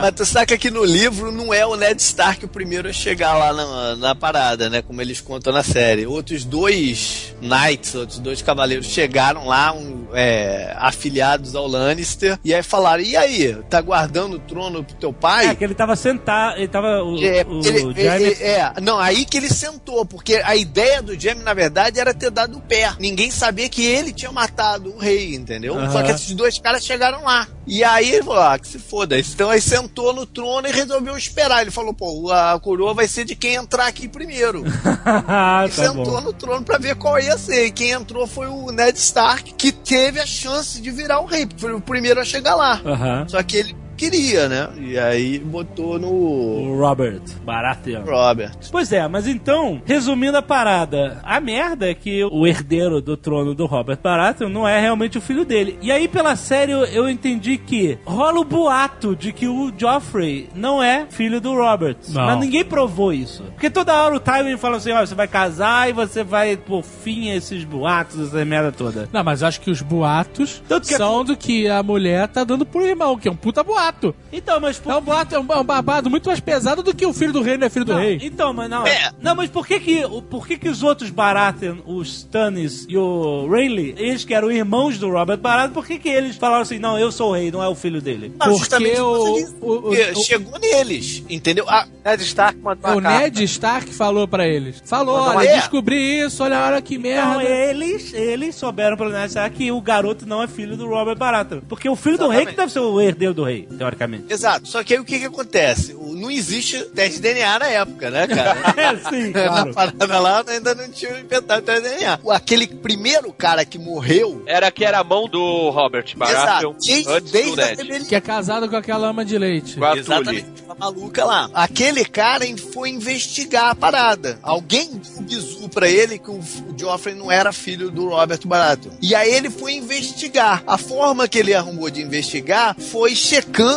Speaker 3: Mas tu saca que no livro não é o Ned Stark o primeiro a chegar lá na, na parada, né? Como eles contam na série. Outros dois knights, outros dois cavaleiros chegaram lá, um, é, afiliados ao Lannister, e aí falaram: e aí, tá guardando o trono pro teu pai?
Speaker 1: É que ele tava sentado, ele tava. O,
Speaker 3: É,
Speaker 1: o
Speaker 3: ele-
Speaker 1: Jaime-
Speaker 3: ele- é, não, aí que ele sentou, porque a ideia do Jamie, na verdade, era ter dado o pé. Ninguém sabia que ele tinha matado o rei, entendeu?
Speaker 1: Aham.
Speaker 3: Só que esses dois caras chegaram lá. E aí ele falou, ah, que se foda. Então aí sentou no trono e resolveu esperar. Ele falou, pô, a coroa vai ser de quem entrar aqui primeiro. E
Speaker 1: tá
Speaker 3: sentou
Speaker 1: bom.
Speaker 3: no trono pra ver qual ia ser. E quem entrou foi o Ned Stark, que teve a chance de virar o rei, porque foi o primeiro a chegar lá.
Speaker 1: Aham.
Speaker 3: Só que ele queria, né? E aí botou no
Speaker 1: O Robert Baratheon.
Speaker 3: Robert.
Speaker 1: Pois é, mas então, resumindo a parada, a merda é que o herdeiro do trono do Robert Baratheon não é realmente o filho dele. E aí, pela série, eu- entendi que rola o boato de que o Joffrey não é filho do Robert.
Speaker 5: Não.
Speaker 1: Mas ninguém provou isso. Porque toda hora o Tywin fala assim, ó, você vai casar e você vai pôr fim a esses boatos, essa merda toda.
Speaker 5: Não, mas eu acho que os boatos
Speaker 1: Tanto que-
Speaker 5: são do que a mulher tá dando pro irmão, que é um puta boato.
Speaker 1: Então, mas... por-
Speaker 5: É um boato, é um, é um babado muito mais pesado do que o filho do rei não é filho do
Speaker 1: Não,
Speaker 5: rei.
Speaker 1: Então, mas não.
Speaker 3: É.
Speaker 1: Não, mas por que que, por que que os outros Baratheon, os Stannis e o Rayleigh, eles que eram irmãos do Robert Baratheon, por que que eles falaram assim, não, eu sou o rei, não é o filho dele?
Speaker 3: Ah,
Speaker 5: Porque o- o- o-
Speaker 3: chegou neles, entendeu? Ah,
Speaker 4: Ned Stark mandou
Speaker 5: O. Ned Stark falou pra eles. Falou,
Speaker 3: Mandou
Speaker 5: olha, descobri isso, olha, olha que
Speaker 1: Então,
Speaker 5: merda.
Speaker 1: eles, eles souberam pelo menos ah, que o garoto não é filho do Robert Baratheon. Porque o filho do rei que deve ser o herdeiro do rei, teoricamente.
Speaker 3: exato. Só que aí o que que acontece? O- Não existe teste de DNA na época, né, cara?
Speaker 1: É, sim, claro.
Speaker 3: Na parada lá ainda não tinha inventado teste de DNA. Aquele primeiro cara que morreu.
Speaker 2: Era que era a mão do Robert Baratheon
Speaker 3: Exato. Desde,
Speaker 2: antes do
Speaker 3: desde
Speaker 2: Ned.
Speaker 5: Que é casado com aquela ama de leite.
Speaker 2: Com a.
Speaker 3: Exatamente, a maluca lá. Aquele cara foi investigar a parada. Alguém deu um bizu pra ele que o, o Joffrey não era filho do Robert Baratheon. E aí ele foi investigar. A forma que ele arrumou de investigar foi checando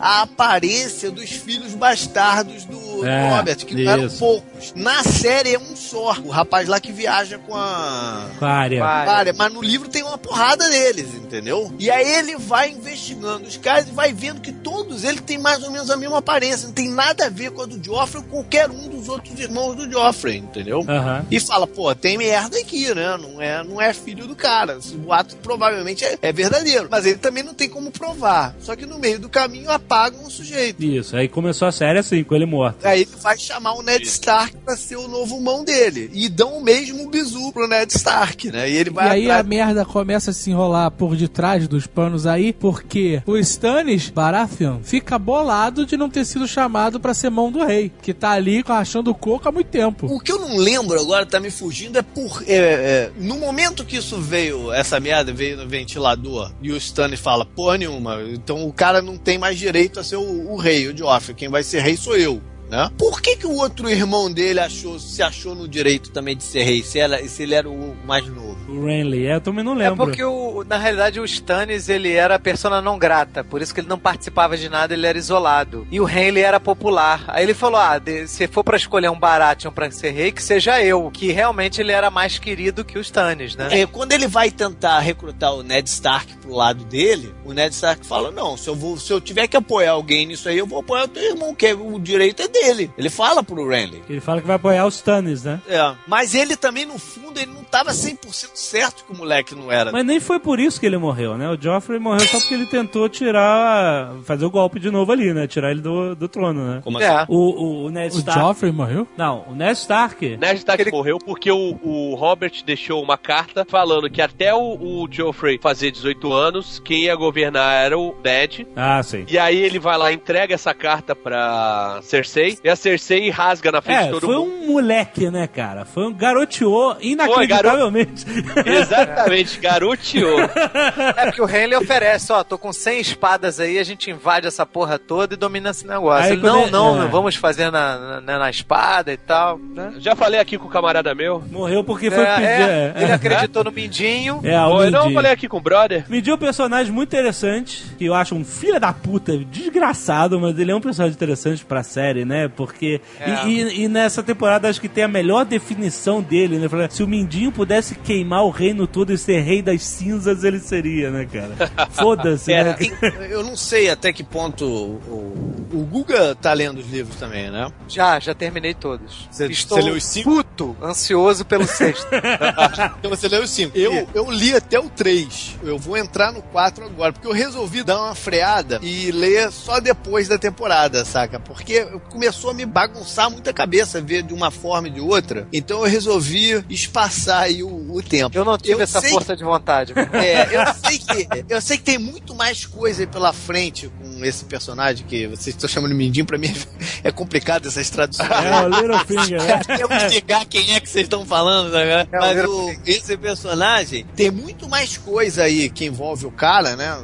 Speaker 3: a aparência dos filhos bastardos do, do
Speaker 1: É,
Speaker 3: Robert, que não eram
Speaker 1: isso.
Speaker 3: poucos. Na série é um só. O rapaz lá que viaja com a
Speaker 1: Vária.
Speaker 4: Vai.
Speaker 3: área, mas no livro tem uma porrada deles, entendeu? E aí ele vai investigando os caras e vai vendo que todos eles têm mais ou menos a mesma aparência, não tem nada a ver com a do Joffrey ou qualquer um dos outros irmãos do Joffrey, entendeu?
Speaker 1: Aham.
Speaker 3: E fala, pô, tem merda aqui, né? Não é, não é filho do cara. Esse boato provavelmente é, é verdadeiro. Mas ele também não tem como provar. Só que no meio do caminho apagam o sujeito.
Speaker 1: Isso, aí começou a série assim, com ele morto.
Speaker 3: Aí ele vai chamar o Ned Stark pra ser o novo mão dele. E dão o mesmo bizu pro Ned Stark, né? E ele
Speaker 5: E
Speaker 3: vai
Speaker 5: aí
Speaker 3: atrás
Speaker 5: a merda começa a se enrolar por detrás dos panos aí, porque o Stannis Baratheon fica bolado de não ter sido chamado pra ser mão do rei, que tá ali rachando o coco há muito tempo.
Speaker 3: O que eu não lembro agora, tá me fugindo, é por. é, é, no momento que isso veio, essa merda veio no ventilador, e o Stanley fala, porra nenhuma, então o cara não tem mais direito a ser o, o rei, o Joffrey, quem vai ser rei sou eu. Né? Por que, que o outro irmão dele achou, se achou no direito também de ser rei, se, ela, se ele era o mais novo?
Speaker 1: O Renly, é, eu também não
Speaker 4: É
Speaker 1: lembro.
Speaker 4: porque, o, na realidade, o Stannis, ele era persona não grata, por isso que ele não participava de nada, ele era isolado. E o Henley era popular. Aí ele falou, ah, de- se for pra escolher um Baratheon pra ser rei, que seja eu. Que realmente ele era mais querido que o Stannis, né?
Speaker 3: É, quando ele vai tentar recrutar o Ned Stark pro lado dele, o Ned Stark fala: Não, se eu, vou, se eu tiver que apoiar alguém nisso aí, eu vou apoiar o teu irmão, que é- o direito é dele. Ele fala pro Renly.
Speaker 1: Ele fala que vai apoiar os Stannis, né?
Speaker 3: É. Mas ele também, no fundo, ele não tava 100% certo que o moleque não era.
Speaker 1: Mas nem foi por isso que ele morreu, né? O Joffrey morreu só porque ele tentou tirar. fazer o golpe de novo ali, né? Tirar ele do, do trono, né?
Speaker 3: Como assim?
Speaker 4: É.
Speaker 1: O, o, o Ned
Speaker 5: O
Speaker 1: Stark.
Speaker 5: Joffrey morreu?
Speaker 1: Não, o Ned Stark.
Speaker 2: Ned Stark
Speaker 4: Ele-
Speaker 2: morreu porque o, o Robert deixou uma carta falando que até o, o Joffrey fazer 18 anos, quem ia governar era o Ned.
Speaker 1: Ah, sim.
Speaker 2: E aí ele vai lá, entrega essa carta pra Cersei, e a Cersei rasga na frente
Speaker 1: É,
Speaker 2: de todo
Speaker 1: foi
Speaker 2: mundo.
Speaker 1: um moleque, né, cara? Foi um garoteou inacreditavelmente.
Speaker 2: Exatamente, garoteou.
Speaker 4: É porque o Henley oferece, ó, tô com 100 espadas aí, a gente invade essa porra toda e domina esse negócio.
Speaker 1: Aí
Speaker 4: não,
Speaker 1: ele-
Speaker 4: não,
Speaker 1: é.
Speaker 4: não vamos fazer na, na, na espada e tal, né?
Speaker 2: Já falei aqui com o camarada meu.
Speaker 1: Morreu porque foi
Speaker 4: É,
Speaker 1: pedir.
Speaker 4: é,
Speaker 1: é.
Speaker 4: ele acreditou no Mindinho.
Speaker 1: É, o
Speaker 2: Oi, não,
Speaker 1: Mindinho.
Speaker 2: falei aqui com o brother.
Speaker 1: Mindinho é um personagem muito interessante, que eu acho um filho da puta, desgraçado, mas ele é um personagem interessante pra série, né? Porque.
Speaker 4: É.
Speaker 1: E, e- e nessa temporada acho que tem a melhor definição dele, né? Se o Mindinho pudesse queimar o reino todo e ser rei das cinzas, ele seria, né, cara? Foda-se,
Speaker 2: É,
Speaker 1: né?
Speaker 3: Eu não sei até que ponto o, o Guga tá lendo os livros também, né?
Speaker 4: Já, já terminei todos.
Speaker 3: Você-
Speaker 4: Estou
Speaker 3: você leu os cinco?
Speaker 4: puto, ansioso pelo sexto.
Speaker 3: Então você leu os 5. Eu, eu li até o 3. Eu vou entrar no 4 agora, porque eu resolvi dar uma freada e ler só depois da temporada, saca? Porque começou a me bagunçar muito a cabeça, ver de uma forma e de outra. Então eu resolvi espaçar aí o, o tempo.
Speaker 4: Eu não tive
Speaker 3: Eu
Speaker 4: essa força de vontade.
Speaker 3: É, eu sei que eu sei que tem muito mais coisa aí pela frente com esse personagem que vocês estão chamando de Mindinho, pra mim é complicado essas traduções.
Speaker 1: É, o Littlefinger, né?
Speaker 3: Eu vou ligar quem é que vocês estão falando, né?
Speaker 4: É,
Speaker 3: Mas o- esse personagem tem muito mais coisa aí que envolve o cara, né?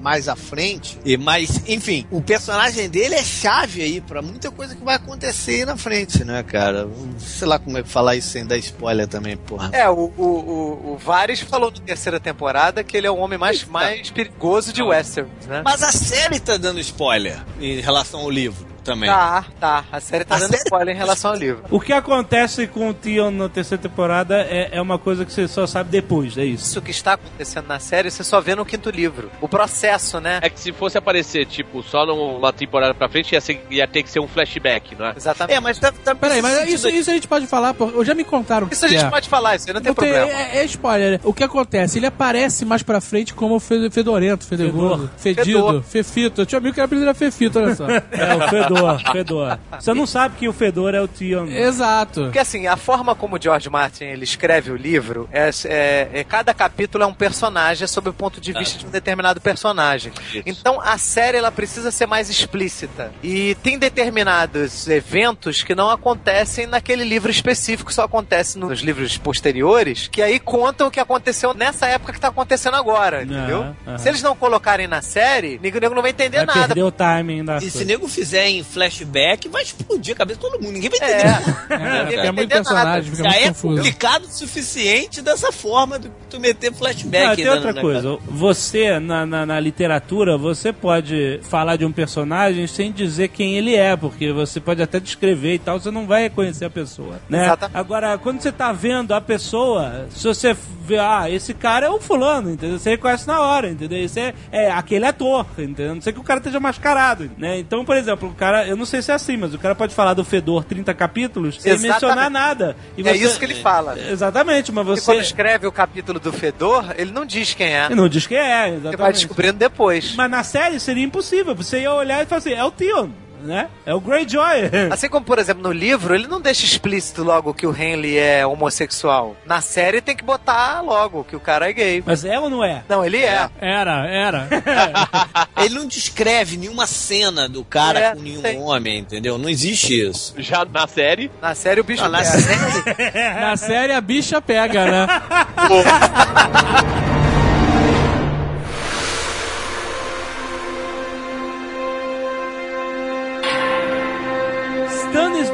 Speaker 3: Mais à frente. E mais, enfim, o personagem dele é chave aí pra muita coisa que vai acontecer aí na frente, né, cara? Sei lá como é que falar isso sem dar spoiler também, porra.
Speaker 4: É, o, o, o, o Varys falou na terceira temporada que ele é o homem mais, mais perigoso de Westeros, né?
Speaker 3: Mas a série tá dando spoiler em relação ao livro também.
Speaker 4: Tá, tá. A série tá
Speaker 3: A
Speaker 4: dando
Speaker 3: série-
Speaker 4: spoiler em relação ao livro.
Speaker 1: O que acontece com o Theon na terceira temporada é, é uma coisa que você só sabe depois, é isso.
Speaker 4: Isso que está acontecendo na série, você só vê no quinto livro. O processo, né?
Speaker 2: É que se fosse aparecer, tipo, só numa temporada pra frente, ia, ser- ia ter que ser um flashback, não é?
Speaker 4: Exatamente.
Speaker 3: É, mas tá, tá
Speaker 5: Peraí, mas isso, isso a gente pode falar, porque eu já me contaram
Speaker 4: Isso a gente
Speaker 5: é.
Speaker 4: pode falar, isso aí não tem
Speaker 5: Não tem-
Speaker 4: problema.
Speaker 5: é, é spoiler. O que acontece? Ele aparece mais pra frente como fe- fedorento, fedegoso, fedido,
Speaker 4: Fedor.
Speaker 5: fefito. Eu tinha amigo que era apelido era fefito, olha só.
Speaker 1: É, o Fedor, Fedor. Você não sabe que o Fedor é o Theon.
Speaker 5: Exato.
Speaker 4: Porque assim, a forma como o George Martin ele escreve o livro é, é- é- cada capítulo é um personagem é sob o ponto de vista de um determinado personagem.
Speaker 2: Isso.
Speaker 4: Então a série ela precisa ser mais explícita e tem determinados eventos que não acontecem naquele livro específico, só acontece nos livros posteriores, que aí contam o que aconteceu nessa época que tá acontecendo agora, entendeu? Se eles não colocarem na série, nego nego não vai entender
Speaker 1: Vai
Speaker 4: nada.
Speaker 1: perder o timing da
Speaker 3: E se
Speaker 1: coisa.
Speaker 3: nego fizer em flashback, vai explodir a cabeça de todo mundo. Ninguém vai
Speaker 4: É,
Speaker 3: entender.
Speaker 5: É, porque
Speaker 4: vai
Speaker 5: é muito personagem, fica
Speaker 3: Já
Speaker 5: muito
Speaker 3: é
Speaker 5: confuso.
Speaker 3: complicado o suficiente dessa forma do que tu meter flashback.
Speaker 1: Não, tem
Speaker 3: né,
Speaker 1: outra
Speaker 3: no
Speaker 1: coisa. Você, na, na, na literatura, você pode falar de um personagem sem dizer quem ele é, porque você pode até descrever e tal, você não vai reconhecer a pessoa, né?
Speaker 4: Exatamente.
Speaker 1: Agora, quando você tá vendo a pessoa, se você vê, ah, esse cara é o fulano, entendeu? Você reconhece na hora, entendeu? Esse é, é aquele ator, entendeu? A Não sei que o cara esteja mascarado, né? Então, por exemplo, o cara, eu não sei se é assim, mas o cara pode falar do Fedor 30 capítulos sem
Speaker 4: Exatamente.
Speaker 1: mencionar nada. E
Speaker 4: É isso que ele fala.
Speaker 1: Exatamente, mas
Speaker 4: E
Speaker 1: você...
Speaker 4: quando escreve o capítulo do Fedor, ele não diz quem é.
Speaker 1: Ele não diz quem é,
Speaker 4: Você vai
Speaker 1: exatamente.
Speaker 4: descobrindo depois.
Speaker 1: Mas na série seria impossível. Você ia olhar e falar assim, é o Theon, né? É o Greyjoy.
Speaker 4: Assim como, por exemplo, no livro, ele não deixa explícito logo que o Henley é homossexual. Na série tem que botar logo que o cara é gay.
Speaker 1: Mas é ou não é?
Speaker 4: Não, ele é.
Speaker 5: Era, era.
Speaker 3: Ele não descreve nenhuma cena do cara
Speaker 4: É,
Speaker 3: com nenhum
Speaker 4: tem.
Speaker 3: homem, entendeu? Não existe isso.
Speaker 2: Já na série,
Speaker 4: Na série o bicho
Speaker 3: Ah, na
Speaker 4: pega.
Speaker 3: série,
Speaker 5: Na série a bicha pega, né?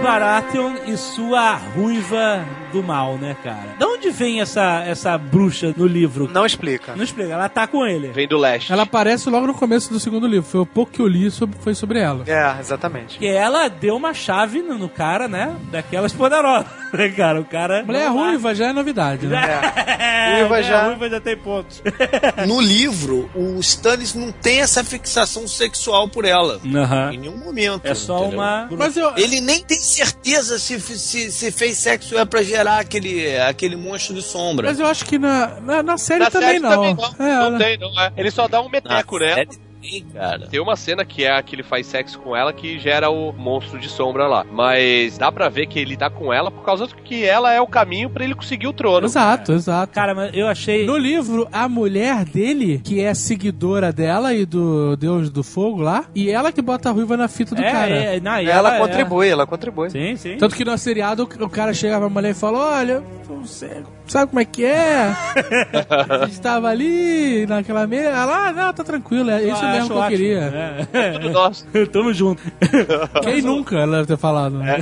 Speaker 1: Baratheon e sua ruiva do mal, né, cara? De onde vem essa, essa bruxa no livro?
Speaker 4: Não explica.
Speaker 1: Não explica, ela tá com ele.
Speaker 2: Vem do leste.
Speaker 5: Ela aparece logo no começo do segundo livro. Foi o pouco que eu li sobre, foi sobre ela.
Speaker 4: É, exatamente.
Speaker 1: Que ela deu uma chave no, no cara, né? Daquelas poderosas, né, cara? O cara.
Speaker 5: Mulher ruiva já é novidade, né?
Speaker 1: É,
Speaker 4: Ruiva já-
Speaker 1: ruiva já tem pontos.
Speaker 3: No livro, o Stannis não tem essa fixação sexual por ela.
Speaker 1: Aham.
Speaker 3: Em nenhum momento.
Speaker 1: É só
Speaker 3: entendeu?
Speaker 1: uma.
Speaker 5: Mas eu,
Speaker 3: Ele nem tem certeza se, se, se fez sexo é pra gerar aquele, aquele monstro de sombra.
Speaker 5: mas eu acho que na, na, na série
Speaker 2: Na
Speaker 5: também
Speaker 2: série
Speaker 5: não.
Speaker 2: também não.
Speaker 5: É,
Speaker 2: não
Speaker 5: né?
Speaker 2: tem, não é. Ele só dá um
Speaker 3: Na
Speaker 2: meteco nela.
Speaker 3: série tem, cara.
Speaker 2: Tem uma cena que é a que ele faz sexo com ela que gera o monstro de sombra lá. Mas dá pra ver que ele tá com ela por causa que ela é o caminho pra ele conseguir o trono.
Speaker 5: Exato, exato.
Speaker 1: Cara, mas eu achei.
Speaker 5: No livro, a mulher dele, que é seguidora dela e do Deus do Fogo lá, e ela que bota a ruiva na fita do
Speaker 1: é,
Speaker 5: cara.
Speaker 1: é, não, e
Speaker 4: Ela,
Speaker 1: é-
Speaker 4: contribui, ela contribui.
Speaker 1: Sim, sim.
Speaker 5: Tanto que no seriado o cara chega pra mulher e fala: Olha, você sabe como é que é? A gente tava ali naquela mesa. Ela, ah, não, tá tranquilo, é isso
Speaker 1: Ah,
Speaker 5: mesmo
Speaker 1: acho
Speaker 5: que eu
Speaker 1: ótimo.
Speaker 5: queria.
Speaker 1: É.
Speaker 2: Tudo nosso.
Speaker 1: Tamo junto.
Speaker 5: Quem nunca ela deve ter falado, né?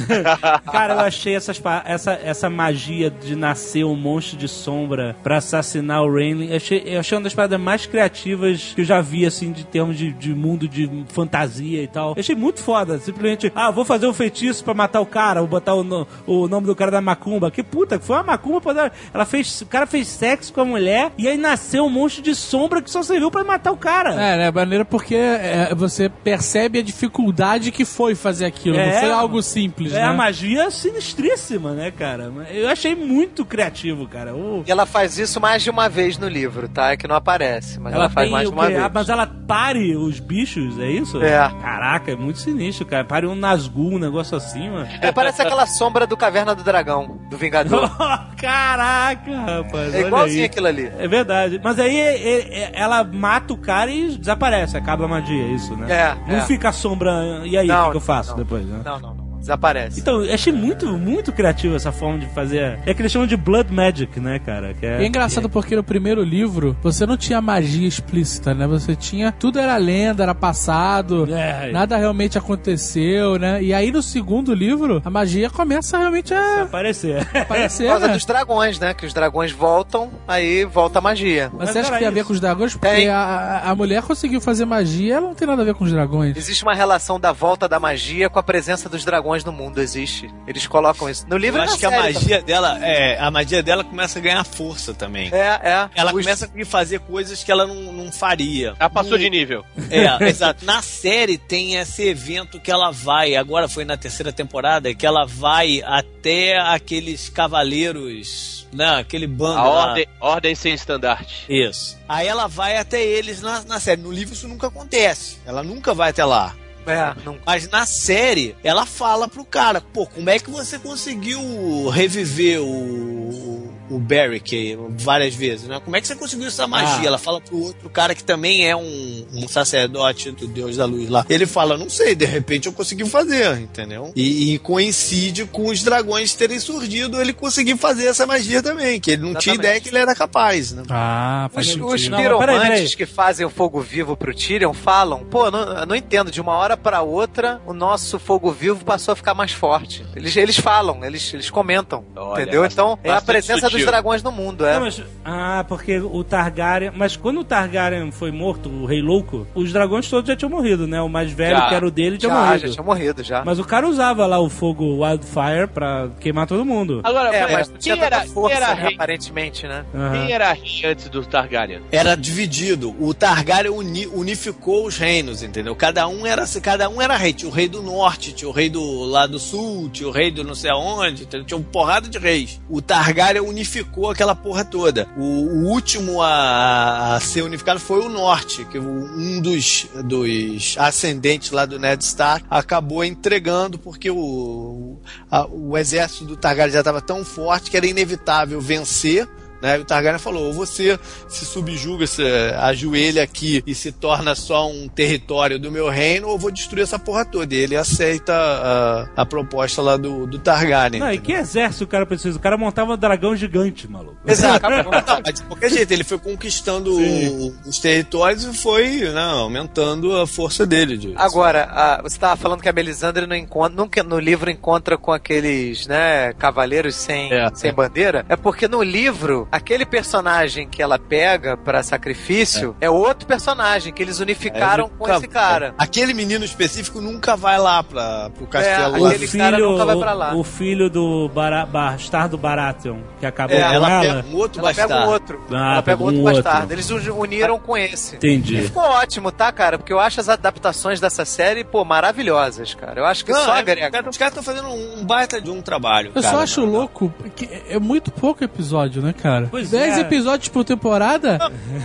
Speaker 1: Cara, eu achei essas, essa, essa magia de nascer um monstro de sombra pra assassinar o Rainley. Eu achei, eu achei uma das paradas mais criativas que eu já vi, assim, de termos de, de mundo de fantasia e tal. Eu achei muito foda. Simplesmente, ah, vou fazer um feitiço pra matar o cara, vou botar o, no- o nome do cara da macumba. Que puta, foi uma macumba. Pra... Ela fez, o cara fez sexo com a mulher e aí nasceu um monstro de sombra que só serviu pra matar o cara.
Speaker 5: É, né? Maneira porque é, você percebe a dificuldade que foi fazer aquilo.
Speaker 1: É,
Speaker 5: não foi algo simples,
Speaker 1: É
Speaker 5: né?
Speaker 1: a magia sinistríssima, né, cara? Eu achei muito criativo, cara. O-
Speaker 4: E ela faz isso mais de uma vez no livro, tá? É que não aparece, mas ela, faz
Speaker 1: tem
Speaker 4: mais de uma vez.
Speaker 1: Ah, Mas ela pare os bichos, é isso?
Speaker 4: É.
Speaker 1: Caraca, é muito sinistro, cara. Pare um Nazgûl, um negócio assim, mano.
Speaker 4: É, parece aquela sombra do Caverna do Dragão, do Vingador.
Speaker 1: Caraca, rapaz.
Speaker 4: É igualzinho
Speaker 1: aí.
Speaker 4: aquilo ali.
Speaker 1: É verdade. Mas aí é- é- ela mata o cara e desaparece, acaba a magia, é isso, né?
Speaker 4: É,
Speaker 1: Não
Speaker 4: é.
Speaker 1: fica a sombra. E aí, o
Speaker 4: Não,
Speaker 1: que eu faço
Speaker 4: não.
Speaker 1: depois, né?
Speaker 4: Não, não, não. Desaparece.
Speaker 1: Então, eu achei muito, muito criativo essa forma de fazer. É que eles chamam de Blood Magic, né, cara? Que
Speaker 5: E é engraçado porque no primeiro livro você não tinha magia explícita, né? Você tinha. Tudo era lenda, era passado,
Speaker 1: É.
Speaker 5: nada realmente aconteceu, né? E aí no segundo livro a magia começa realmente a
Speaker 1: aparecer.
Speaker 5: aparecer.
Speaker 4: Por causa
Speaker 5: né?
Speaker 4: dos dragões, né? Que os dragões voltam, aí volta a magia.
Speaker 5: Mas
Speaker 1: Mas
Speaker 5: você acha que tem a ver
Speaker 1: isso.
Speaker 5: com os dragões? Porque a- a mulher conseguiu fazer magia, ela não tem nada a ver com os dragões.
Speaker 4: Existe uma relação da volta da magia com a presença dos dragões no mundo, existe. Eles colocam isso. No livro
Speaker 3: Eu acho que a magia dela, é, a magia dela começa a ganhar força também.
Speaker 4: também. É, é.
Speaker 3: Ela
Speaker 4: Os-
Speaker 3: começa a fazer coisas que ela não, não faria.
Speaker 2: Ela passou de nível.
Speaker 3: É, exato. Na série tem esse evento que ela vai, agora foi na terceira temporada, que ela vai até aqueles cavaleiros, né? Aquele bando
Speaker 2: A
Speaker 3: lá.
Speaker 2: ordem, ordem sem estandarte.
Speaker 3: Isso. Aí ela vai até eles na, na série. No livro isso nunca acontece. Ela nunca vai até lá.
Speaker 4: É, não.
Speaker 3: Mas na série, ela fala pro cara, pô, como é que você conseguiu reviver o, o Barrick várias vezes, né? Como é que você conseguiu essa magia?
Speaker 1: Ah.
Speaker 3: Ela fala pro outro cara que também é um, um sacerdote do Deus da Luz lá. Ele fala, não sei, de repente eu consegui fazer, entendeu? E, e coincide com os dragões terem surgido, ele conseguiu fazer essa magia também, que ele não tinha
Speaker 4: Exatamente.
Speaker 3: ideia que ele era capaz, né?
Speaker 5: Ah, faz
Speaker 4: Os,
Speaker 5: sentido.
Speaker 4: os
Speaker 1: Não, mas peraí,
Speaker 4: piromantes
Speaker 1: peraí.
Speaker 4: que fazem o fogo vivo pro Tyrion falam, pô, não, eu não entendo, de uma hora pra outra o nosso fogo vivo passou a ficar mais forte. Eles, eles falam, eles, eles comentam,
Speaker 2: Olha,
Speaker 4: entendeu? Então é a presença dos dragões no mundo, é.
Speaker 1: Não, mas- ah, porque o Targaryen. Mas quando o Targaryen foi morto, o Rei Louco, os dragões todos já tinham morrido, né? O mais velho,
Speaker 2: Já.
Speaker 1: que era o dele, tinha
Speaker 4: já,
Speaker 1: morrido.
Speaker 4: já tinha morrido, já.
Speaker 1: Mas o cara usava lá o fogo Wildfire pra queimar todo mundo.
Speaker 2: Agora,
Speaker 4: é, mas
Speaker 2: quem, era,
Speaker 4: tanta força,
Speaker 2: quem, era
Speaker 4: né,
Speaker 2: rei,
Speaker 4: aparentemente, né?
Speaker 1: Aham.
Speaker 2: quem era rei antes do Targaryen?
Speaker 3: Era dividido. O Targaryen uni- unificou os reinos, entendeu? Cada um era cada um era rei. Tinha o rei do norte, tinha o rei do lá do sul, tinha o rei do não sei aonde, entendeu? tinha uma porrada de reis. O Targaryen unificou aquela porra toda. O, o último a, a ser unificado foi o norte, que um dos, dos ascendentes lá do Ned Stark acabou entregando porque o, a- o exército do Targaryen já estava tão forte que era inevitável vencer. Né? O Targaryen falou: ou você se subjuga, se ajoelha aqui e se torna só um território do meu reino, ou eu vou destruir essa porra toda. E ele aceita a, a proposta lá do, do Targaryen.
Speaker 1: Não, e que exército o cara precisa? O cara montava um dragão gigante, maluco.
Speaker 3: Exato. Não, mas de qualquer jeito, ele foi conquistando o- os territórios e foi né, aumentando a força dele. De...
Speaker 4: Agora, a- você estava falando que a Melisandre não encontra, nunca no livro encontra com aqueles, né, cavaleiros sem,
Speaker 3: É.
Speaker 4: sem bandeira. É porque no livro, aquele personagem que ela pega pra sacrifício é, outro personagem que eles unificaram com esse cara.
Speaker 3: Aquele menino específico nunca vai lá pra, pro castelo
Speaker 4: É,
Speaker 3: lá.
Speaker 4: aquele cara nunca vai pra lá.
Speaker 1: O, o filho do Bara, bastardo Baratheon, que acabou
Speaker 3: É,
Speaker 1: com
Speaker 3: ela
Speaker 1: ela.
Speaker 3: pega um outro
Speaker 4: Ela pega
Speaker 3: bastardo.
Speaker 4: um outro.
Speaker 1: Ah,
Speaker 4: ela pega
Speaker 1: pegou
Speaker 4: outro
Speaker 1: um outro.
Speaker 4: bastardo. Eles uni- uniram com esse.
Speaker 1: Entendi.
Speaker 4: Ficou ótimo, tá, cara? Porque eu acho as adaptações dessa série, pô, maravilhosas, cara. Eu acho que
Speaker 3: Não,
Speaker 4: só
Speaker 3: é,
Speaker 4: agrega.
Speaker 3: cara, os caras estão fazendo um baita de um trabalho.
Speaker 5: Eu
Speaker 3: cara.
Speaker 5: só acho louco que é muito pouco episódio, né, cara?
Speaker 1: Pois
Speaker 5: 10
Speaker 1: é.
Speaker 5: episódios por temporada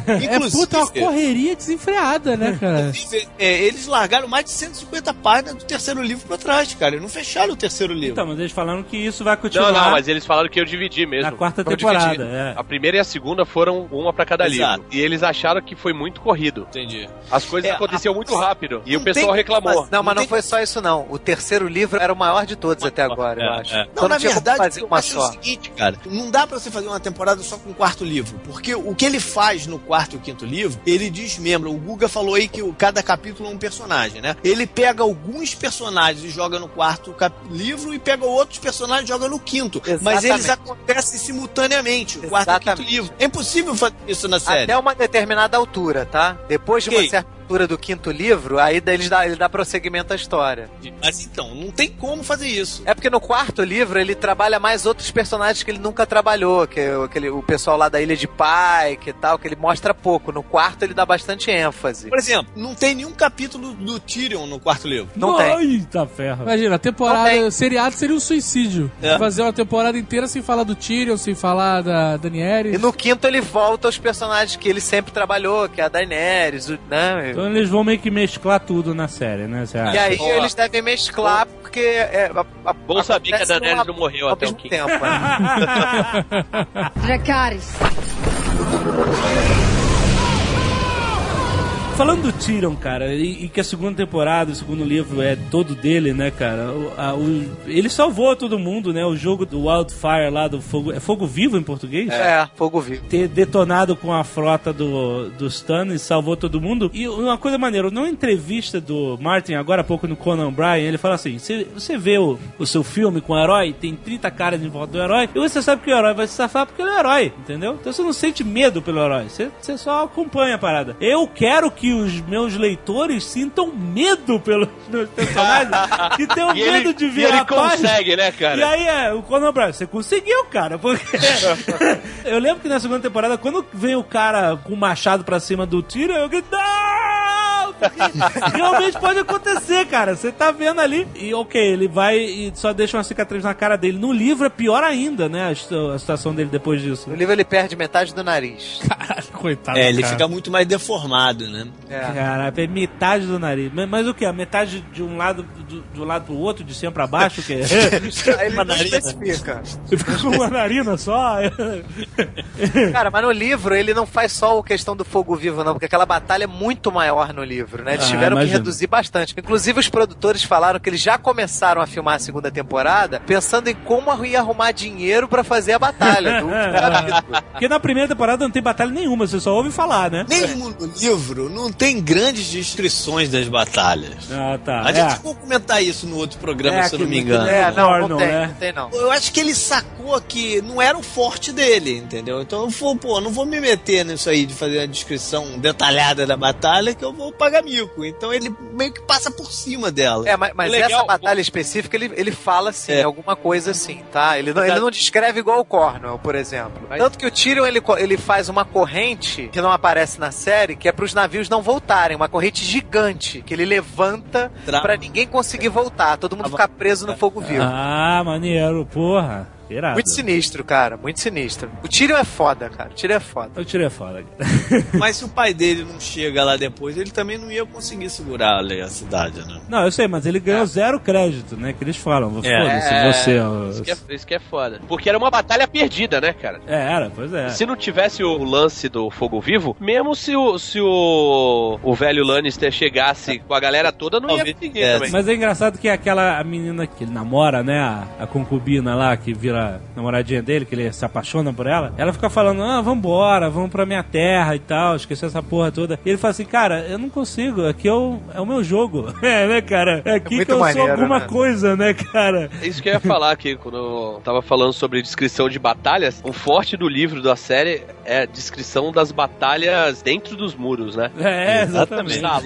Speaker 5: é
Speaker 3: Inclusive,
Speaker 5: puta uma correria desenfreada, né, cara?
Speaker 3: é, eles largaram mais de 150 páginas do terceiro livro pra trás, cara. Eles não fecharam o terceiro livro.
Speaker 1: Então, mas eles falaram que isso vai
Speaker 2: Não,
Speaker 1: continuar
Speaker 2: não, mas eles falaram que eu dividi mesmo.
Speaker 1: na quarta temporada. É.
Speaker 2: A primeira e a segunda foram uma pra cada
Speaker 3: Exato.
Speaker 2: livro. E eles acharam que foi muito corrido.
Speaker 3: Entendi.
Speaker 2: As coisas
Speaker 3: É,
Speaker 2: aconteciam
Speaker 3: a-
Speaker 2: muito rápido. E
Speaker 3: Não
Speaker 2: o pessoal
Speaker 3: tem-
Speaker 2: reclamou.
Speaker 4: Não, mas não
Speaker 3: tem-
Speaker 4: foi só isso, não. O terceiro livro era o maior de todos até agora, eu
Speaker 2: É,
Speaker 4: acho.
Speaker 2: é.
Speaker 4: Então
Speaker 3: Não, na
Speaker 4: tinha como
Speaker 3: verdade,
Speaker 4: fazer
Speaker 3: eu acho
Speaker 4: só.
Speaker 3: o seguinte, cara. Não dá pra você fazer uma temporada só com o quarto livro. Porque o que ele faz no quarto e o quinto livro, ele desmembra. O Guga falou aí que cada capítulo é um personagem, né? Ele pega alguns personagens e joga no quarto livro e pega outros personagens e joga no quinto. Mas
Speaker 4: Exatamente.
Speaker 3: eles acontecem simultaneamente, o quarto e o quinto livro. É impossível fazer isso na série.
Speaker 4: Até uma determinada altura, tá? Depois de uma
Speaker 3: Ok.
Speaker 4: certa altura do quinto livro, aí daí eles dá, ele dá prosseguimento à história.
Speaker 3: Mas então, não tem como fazer isso.
Speaker 4: É porque no quarto livro ele trabalha mais outros personagens que ele nunca trabalhou, que é o- aquele, o pessoal lá da Ilha de Pike e tal, que ele mostra pouco. No quarto ele dá bastante ênfase.
Speaker 3: Por exemplo, não tem nenhum capítulo do Tyrion no quarto livro.
Speaker 4: Não tem.
Speaker 1: Eita ferro.
Speaker 5: Imagina, a
Speaker 4: Não
Speaker 5: temporada,
Speaker 4: tem.
Speaker 5: seriado seria um suicídio.
Speaker 3: É.
Speaker 5: Fazer uma temporada inteira sem falar do Tyrion, sem falar da
Speaker 4: E
Speaker 5: Daenerys.
Speaker 4: no quinto ele volta aos personagens que ele sempre trabalhou, que é a Daenerys, o- né?
Speaker 1: Então eles vão meio que mesclar tudo na série, né? Você
Speaker 4: E
Speaker 1: acha?
Speaker 4: aí
Speaker 2: Ó.
Speaker 4: eles devem mesclar, porque é, a, a,
Speaker 2: Bom saber que a Daenerys não morreu
Speaker 4: ao
Speaker 2: até o
Speaker 4: mesmo
Speaker 2: quinto.
Speaker 4: tempo. né?
Speaker 7: Dracarys.
Speaker 1: Falando do Tyrion, cara, e, e que a segunda temporada, o segundo livro é todo dele, né, cara? O- a- o- ele salvou todo mundo, né? O jogo do Wildfire lá, do Fogo... É Fogo Vivo em português?
Speaker 4: É, fogo vivo.
Speaker 1: ter detonado com a frota do, do Stannis, salvou todo mundo. E uma coisa maneira, numa entrevista do Martin, agora há pouco no Conan Bryan, ele fala assim: "Cê- você vê o, o seu filme com o herói, tem 30 caras em volta do herói, e você sabe que o herói vai se safar porque ele é herói, entendeu? Então você não sente medo pelo herói, você, você só acompanha a parada. Eu quero que os meus leitores sintam medo pelos meus personagens, que tenham
Speaker 2: E ele,
Speaker 1: medo de
Speaker 2: e
Speaker 1: ver
Speaker 2: ele
Speaker 1: a página.
Speaker 2: consegue, né, cara?
Speaker 1: E aí, é, o Conan O'Brien, você conseguiu, cara, porque... eu lembro que na segunda temporada, quando vem o cara com o machado pra cima do tiro, eu grito, não! Porque realmente pode acontecer, cara. Você tá vendo ali, e ok, ele vai e só deixa uma cicatriz na cara dele. No livro é pior ainda, né, a, a situação dele depois disso.
Speaker 4: No livro ele perde metade do nariz.
Speaker 5: Caralho, coitado.
Speaker 3: É, ele
Speaker 5: cara.
Speaker 3: fica muito mais deformado, né?
Speaker 4: É.
Speaker 1: Caralho, é metade do nariz. Mas, mas o que? A metade de um lado do, um lado pro outro, de cima pra baixo, o quê?
Speaker 4: Aí ele não especifica.
Speaker 1: Você fica com uma narina só?
Speaker 4: Cara, mas no livro ele não faz só a questão do fogo vivo, não, porque aquela batalha é muito maior no livro, né? Eles
Speaker 1: Ah,
Speaker 4: tiveram
Speaker 1: imagino.
Speaker 4: que reduzir bastante. Inclusive, os produtores falaram que eles já começaram a filmar a segunda temporada pensando em como ia arrumar dinheiro pra fazer a batalha.
Speaker 1: Porque na primeira temporada não tem batalha nenhuma, você só ouve falar, né?
Speaker 3: Mesmo no livro, não tem grandes descrições das batalhas.
Speaker 1: Ah, tá.
Speaker 3: A
Speaker 1: É.
Speaker 3: gente vai comentar isso no outro programa,
Speaker 1: É,
Speaker 3: se eu não me engano.
Speaker 4: É, não,
Speaker 1: Porno,
Speaker 4: não tem,
Speaker 1: né?
Speaker 4: não tem não.
Speaker 3: Eu acho que ele sacou que não era o forte dele, entendeu? Então eu vou, pô, não vou me meter nisso aí de fazer a descrição detalhada da batalha que eu vou pagar Então ele meio que passa por cima dela.
Speaker 4: É, mas, mas essa batalha específica ele, ele fala assim,
Speaker 3: É.
Speaker 4: alguma coisa assim, tá? Ele não, ele não descreve igual o Cornwell, por exemplo. Tanto que o Tyrion ele, ele faz uma corrente que não aparece na série, que é pros navios não voltarem, uma corrente gigante que ele levanta pra ninguém conseguir voltar, todo mundo ficar preso no fogo vivo.
Speaker 1: Ah, maneiro, porra. Irado.
Speaker 4: Muito sinistro, cara. Muito sinistro. O Tyrion é foda, cara. O Tyrion é foda.
Speaker 1: Eu tirei fora.
Speaker 3: Mas se o pai dele não chega lá depois, ele também não ia conseguir segurar ali a cidade, né?
Speaker 1: Não, eu sei, mas ele ganhou zero crédito, né? Que eles falam. Foda-se,
Speaker 2: É,
Speaker 1: você.
Speaker 2: Isso que, é, isso que é foda. Porque era uma batalha perdida, né, cara?
Speaker 1: É, era, pois é.
Speaker 2: Se não tivesse o lance do fogo vivo, mesmo se o, se o, o velho Lannister chegasse com a galera toda, não ia conseguir
Speaker 3: tivesse.
Speaker 2: também.
Speaker 1: Mas é engraçado que aquela a menina que ele namora, né? A, a concubina lá, que vira namoradinha dele, que ele se apaixona por ela, ela fica falando, ah, vambora, vamos pra minha terra e tal, esquecer essa porra toda. E ele fala assim, cara, eu não consigo, aqui é o, é o meu jogo. É, né, cara? É aqui
Speaker 4: muito
Speaker 1: que eu sou
Speaker 4: maneiro,
Speaker 1: alguma
Speaker 4: né?
Speaker 1: coisa, né, cara?
Speaker 2: É Isso que eu ia falar aqui, quando eu tava falando sobre descrição de batalhas, o forte do livro da série é a descrição das batalhas dentro dos muros, né?
Speaker 1: É, exatamente.
Speaker 3: Esse,
Speaker 2: lá.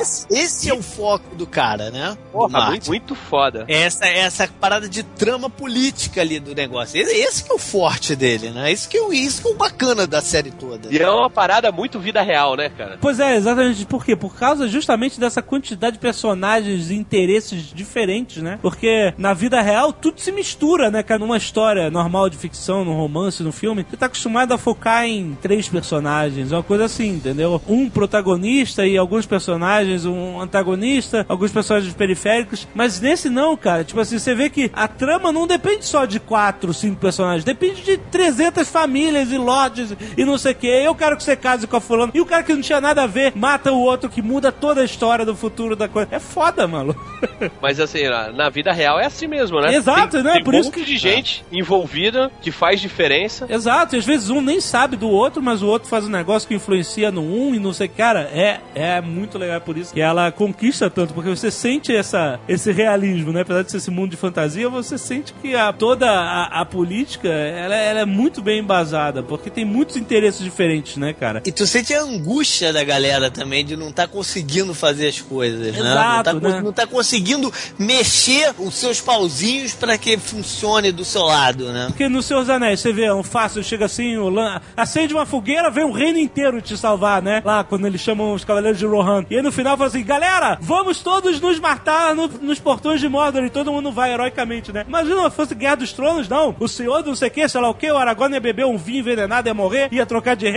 Speaker 3: esse- esse é o foco do cara, né?
Speaker 2: Porra, muito, muito foda.
Speaker 3: Essa, essa parada de trama política ali do negócio. Esse, esse que é o forte dele, né? Isso que, é o- isso que é o bacana da série toda.
Speaker 2: E é uma parada muito vida real, né, cara?
Speaker 1: Pois é, exatamente. Por quê? Por causa justamente dessa quantidade de personagens e interesses diferentes, né? Porque na vida real tudo se mistura, né, cara? Numa história normal de ficção, num romance, num filme, você tá acostumado a focar em três personagens, uma coisa assim, entendeu? Um protagonista e alguns personagens, um antagonista, alguns personagens periféricos. Mas nesse não, cara. Tipo assim, você vê que a trama não depende só de quatro, cinco personagens, depende de 300 famílias e lords e não sei o que. Eu quero que você case com a fulano. E o cara que não tinha nada a ver mata o outro que muda toda a história do futuro da coisa. É foda, mano.
Speaker 2: Mas assim, na, vida real é assim mesmo, né?
Speaker 1: Exato,
Speaker 2: tem,
Speaker 1: né?
Speaker 2: Tem
Speaker 1: Por
Speaker 2: um
Speaker 1: isso
Speaker 2: monte
Speaker 1: que-
Speaker 2: de gente envolvida que faz diferença.
Speaker 1: Exato, e às vezes um nem sabe do outro, mas o outro faz um negócio que influencia no um e não sei. Cara, é, é muito legal por isso que ela conquista tanto, porque você sente essa, esse realismo, né? Apesar de ser esse mundo de fantasia, você sente que a, toda a, a política ela, ela é muito bem embasada, porque tem muitos interesses diferentes, né, cara?
Speaker 3: E tu sente a angústia da galera também de não estar conseguindo fazer as coisas, né?
Speaker 1: Exato,
Speaker 3: Não tá,
Speaker 1: né?
Speaker 3: não tá conseguindo mexer os seus pauzinhos para que funcione do seu lado, né?
Speaker 1: Porque nos seus anéis, você vê, um fácil, chega assim, o Lan... acende uma fogueira, vem o reino inteiro te salvar, né? Lá, quando eles chamam os Cavaleiros de Rohan. E aí no final fala assim, galera, vamos todos nos matar no- nos portões de Mordor. E todo mundo vai heroicamente, né? Imagina se fosse Guerra dos Tronos, não. O senhor não sei o que, sei lá o que, o Aragorn ia beber um vinho envenenado, ia morrer, ia trocar de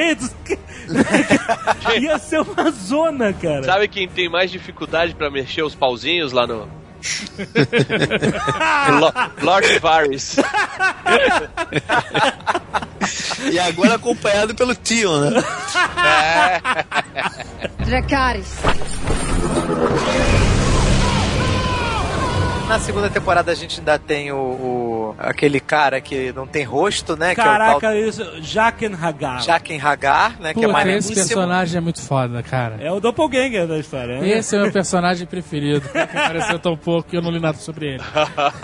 Speaker 1: quê. ia ser uma zona, cara.
Speaker 2: Sabe quem tem mais dificuldade pra mexer os pauzinhos lá no. Lo- Lord Varys.
Speaker 3: E agora acompanhado pelo tio, né?
Speaker 7: Dracarys.
Speaker 4: Na segunda temporada a gente ainda tem o, o- aquele cara que não tem rosto, né?
Speaker 1: Caraca,
Speaker 4: que é
Speaker 1: isso. Jaqen Hagar.
Speaker 4: o Jaqen Hagar, né? que é
Speaker 5: Puta,
Speaker 4: mais
Speaker 5: esse personagem é muito foda, cara.
Speaker 1: É o doppelganger da história, né?
Speaker 5: Esse é o meu personagem preferido. Que apareceu tão pouco que eu não li nada sobre ele.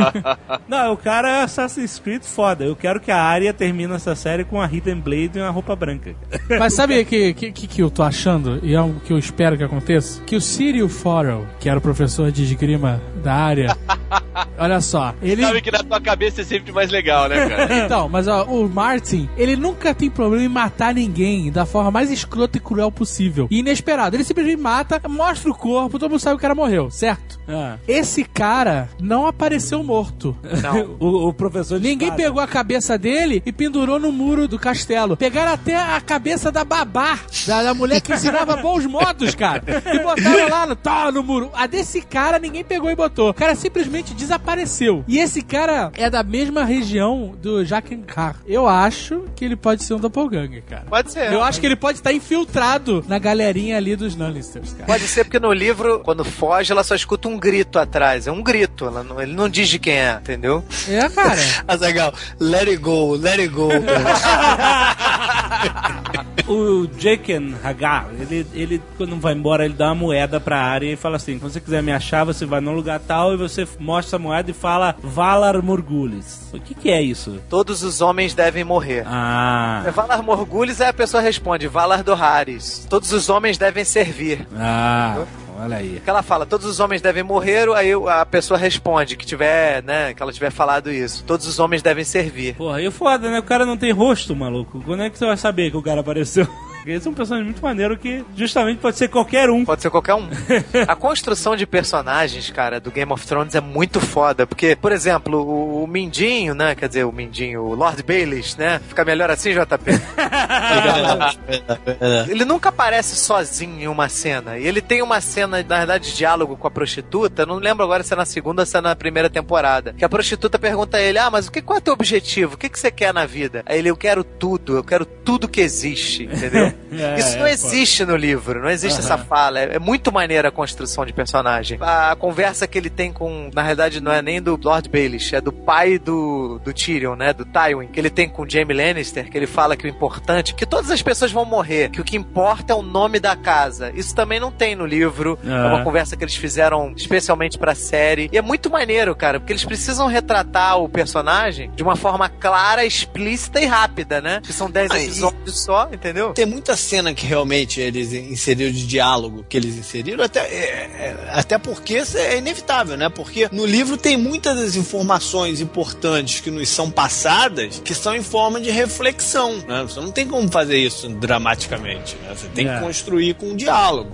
Speaker 1: Não, o cara é Assassin's Creed foda. Eu quero que a Arya termine essa série com a Hidden Blade e uma roupa branca.
Speaker 5: Mas sabe o que, que, que, que eu tô achando? E é algo que eu espero que aconteça? Que o Cyril Farrell, que era o professor de esgrima área, olha só, ele.
Speaker 2: Sabe que na tua cabeça é sempre mais legal, né, cara?
Speaker 5: Então, mas ó, o Martin, ele nunca tem problema em matar ninguém da forma mais escrota e cruel possível. E inesperado. Ele simplesmente mata, mostra o corpo, todo mundo sabe que o cara morreu, certo?
Speaker 1: Ah.
Speaker 5: Esse cara não apareceu morto.
Speaker 1: o, o professor de
Speaker 5: Ninguém
Speaker 1: espada.
Speaker 5: pegou a cabeça dele e pendurou no muro do castelo. Pegaram até a cabeça da babá, da, da mulher que ensinava bons modos, cara. E botaram lá no, tá, no muro. A desse cara ninguém pegou e botou. O cara simplesmente desapareceu. E esse cara é da mesma região do Jaqen Carr. Eu acho que ele pode ser um doppelganger, cara.
Speaker 4: Pode ser.
Speaker 5: Eu acho que ele pode estar infiltrado na galerinha ali dos Lannisters, cara.
Speaker 4: Pode ser porque no livro, quando foge, ela só escuta um grito atrás. É um grito. Ela não- ele não diz de quem é, entendeu?
Speaker 5: É, cara.
Speaker 3: Azagal, let it go, let it go.
Speaker 1: O Jaken Hagar, ele, ele, quando vai embora, ele dá uma moeda pra área e fala assim: quando você quiser me achar, você vai num lugar tal e você mostra a moeda e fala Valar Morgulis. O que, que é isso?
Speaker 4: Todos os homens devem morrer.
Speaker 1: Ah.
Speaker 4: Valar Morgulis, aí a pessoa responde, Valar Doharis. Todos os homens devem servir.
Speaker 1: Ah, olha aí.
Speaker 4: Que ela fala, todos os homens devem morrer, aí a pessoa responde que tiver, né, que ela tiver falado isso. Todos os homens devem servir.
Speaker 1: Porra, e o foda, né? O cara não tem rosto, maluco. Quando é que você vai saber que o cara apareceu? Esse é um personagem muito maneiro que justamente pode ser qualquer um.
Speaker 4: Pode ser qualquer um. a construção de personagens, cara, do Game of Thrones é muito foda. Porque, por exemplo, o, o Mindinho, né? Quer dizer, o Mindinho, o Lord Baelish, né? Fica melhor assim, JP? ele nunca aparece sozinho em uma cena. E ele tem uma cena, na verdade, de diálogo com a prostituta. Não lembro agora se é na segunda ou se é na primeira temporada. Que a prostituta pergunta a ele: Ah, mas o que, qual é o teu objetivo? O que, que você quer na vida? Aí ele, eu quero tudo, eu quero tudo que existe, entendeu?
Speaker 1: É,
Speaker 4: Isso não
Speaker 1: é,
Speaker 4: existe no livro, não existe essa fala. É, é muito maneira a construção de personagem. A, conversa que ele tem com, na realidade, não é nem do Lord Baelish, é do pai do, do Tyrion, né? Do Tywin, que ele tem com o Jaime Lannister, que ele fala que o importante, que todas as pessoas vão morrer, que o que importa é o nome da casa. Isso também não tem no livro. É,
Speaker 1: É.
Speaker 4: uma conversa que eles fizeram especialmente pra série. E é muito maneiro, cara, porque eles precisam retratar o personagem de uma forma clara, explícita e rápida, né? Que são 10
Speaker 3: Ah,
Speaker 4: episódios só, entendeu?
Speaker 3: Tem muita cena que realmente eles inseriram de diálogo que eles inseriram, até, é, é, até porque é inevitável, né? Porque no livro tem muitas das informações importantes que nos são passadas que são em forma de reflexão, né? Você não tem como fazer isso dramaticamente, né? Você tem
Speaker 1: É.
Speaker 3: que construir com um diálogo.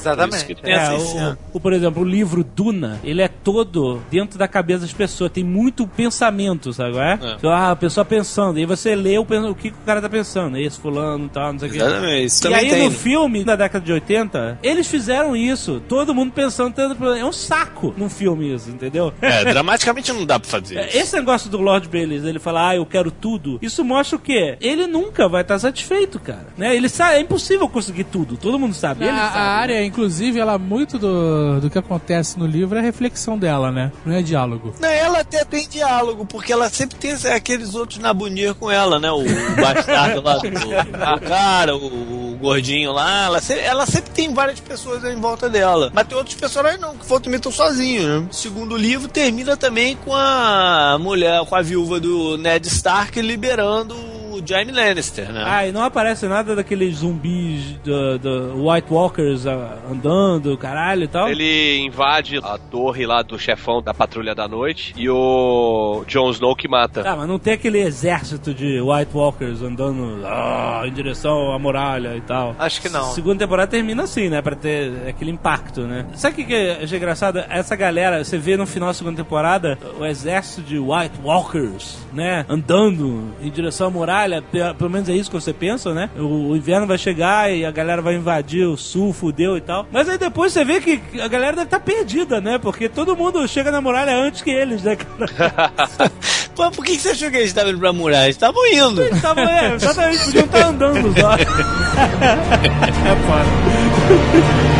Speaker 3: Então,
Speaker 4: Exatamente.
Speaker 3: por
Speaker 1: É, o, o- por exemplo, o livro Duna, ele é todo dentro da cabeça das pessoas, tem muito pensamento, sabe? É?
Speaker 3: É.
Speaker 1: Ah, a pessoa pensando, e você lê o, o que, que o cara tá pensando, esse fulano e tal, não sei o que.
Speaker 3: Exatamente. Isso
Speaker 1: E aí
Speaker 3: tem.
Speaker 1: no filme, da década de 80, eles fizeram isso. Todo mundo pensando, tendo- é um saco num filme isso, entendeu?
Speaker 3: É, dramaticamente não dá pra fazer isso.
Speaker 1: Esse negócio do Lord Bailey, ele fala, ah, eu quero tudo. Isso mostra o quê? Ele nunca vai estar satisfeito, cara. Né? Ele sabe, é impossível conseguir tudo. Todo mundo sabe. Ele
Speaker 5: a,
Speaker 1: sabe.
Speaker 5: a área, inclusive, ela muito do, do que acontece no livro é reflexão dela, né? Não é diálogo.
Speaker 3: Não, ela até tem diálogo, porque ela sempre tem aqueles outros nabunir com ela, né? O, o bastardo lá do, cara, o, o gordinho lá. Ela, ela sempre tem várias pessoas em volta dela. Mas tem outros personagens não, que também estão sozinhos, né? O segundo livro termina também com a mulher, com a viúva do Ned Stark liberando o Jaime Lannister, né?
Speaker 1: Ah, e não aparece nada daqueles zumbis do, do White Walkers ah, andando, caralho e tal.
Speaker 2: Ele invade a torre lá do chefão da patrulha da noite e o Jon Snow que mata.
Speaker 1: Ah, mas não tem aquele exército de White Walkers andando ah, em direção à muralha e tal.
Speaker 4: Acho que não.
Speaker 1: Segunda temporada termina assim, né? Pra ter aquele impacto, né? Sabe o que, que é engraçado? Essa galera, você vê no final da segunda temporada o exército de White Walkers, né? Andando em direção à muralha. Pe- Pelo menos é isso que você pensa, né? O, o inverno vai chegar e a galera vai invadir o sul, fudeu e tal. Mas aí depois você vê que a galera deve estar perdida, né? Porque todo mundo chega na muralha antes que eles, né, cara?
Speaker 3: Pô, por que que você achou que eles estavam indo pra muralha? Eles estavam indo.
Speaker 1: Eles estavam, é, exatamente, podiam estar andando só. é foda.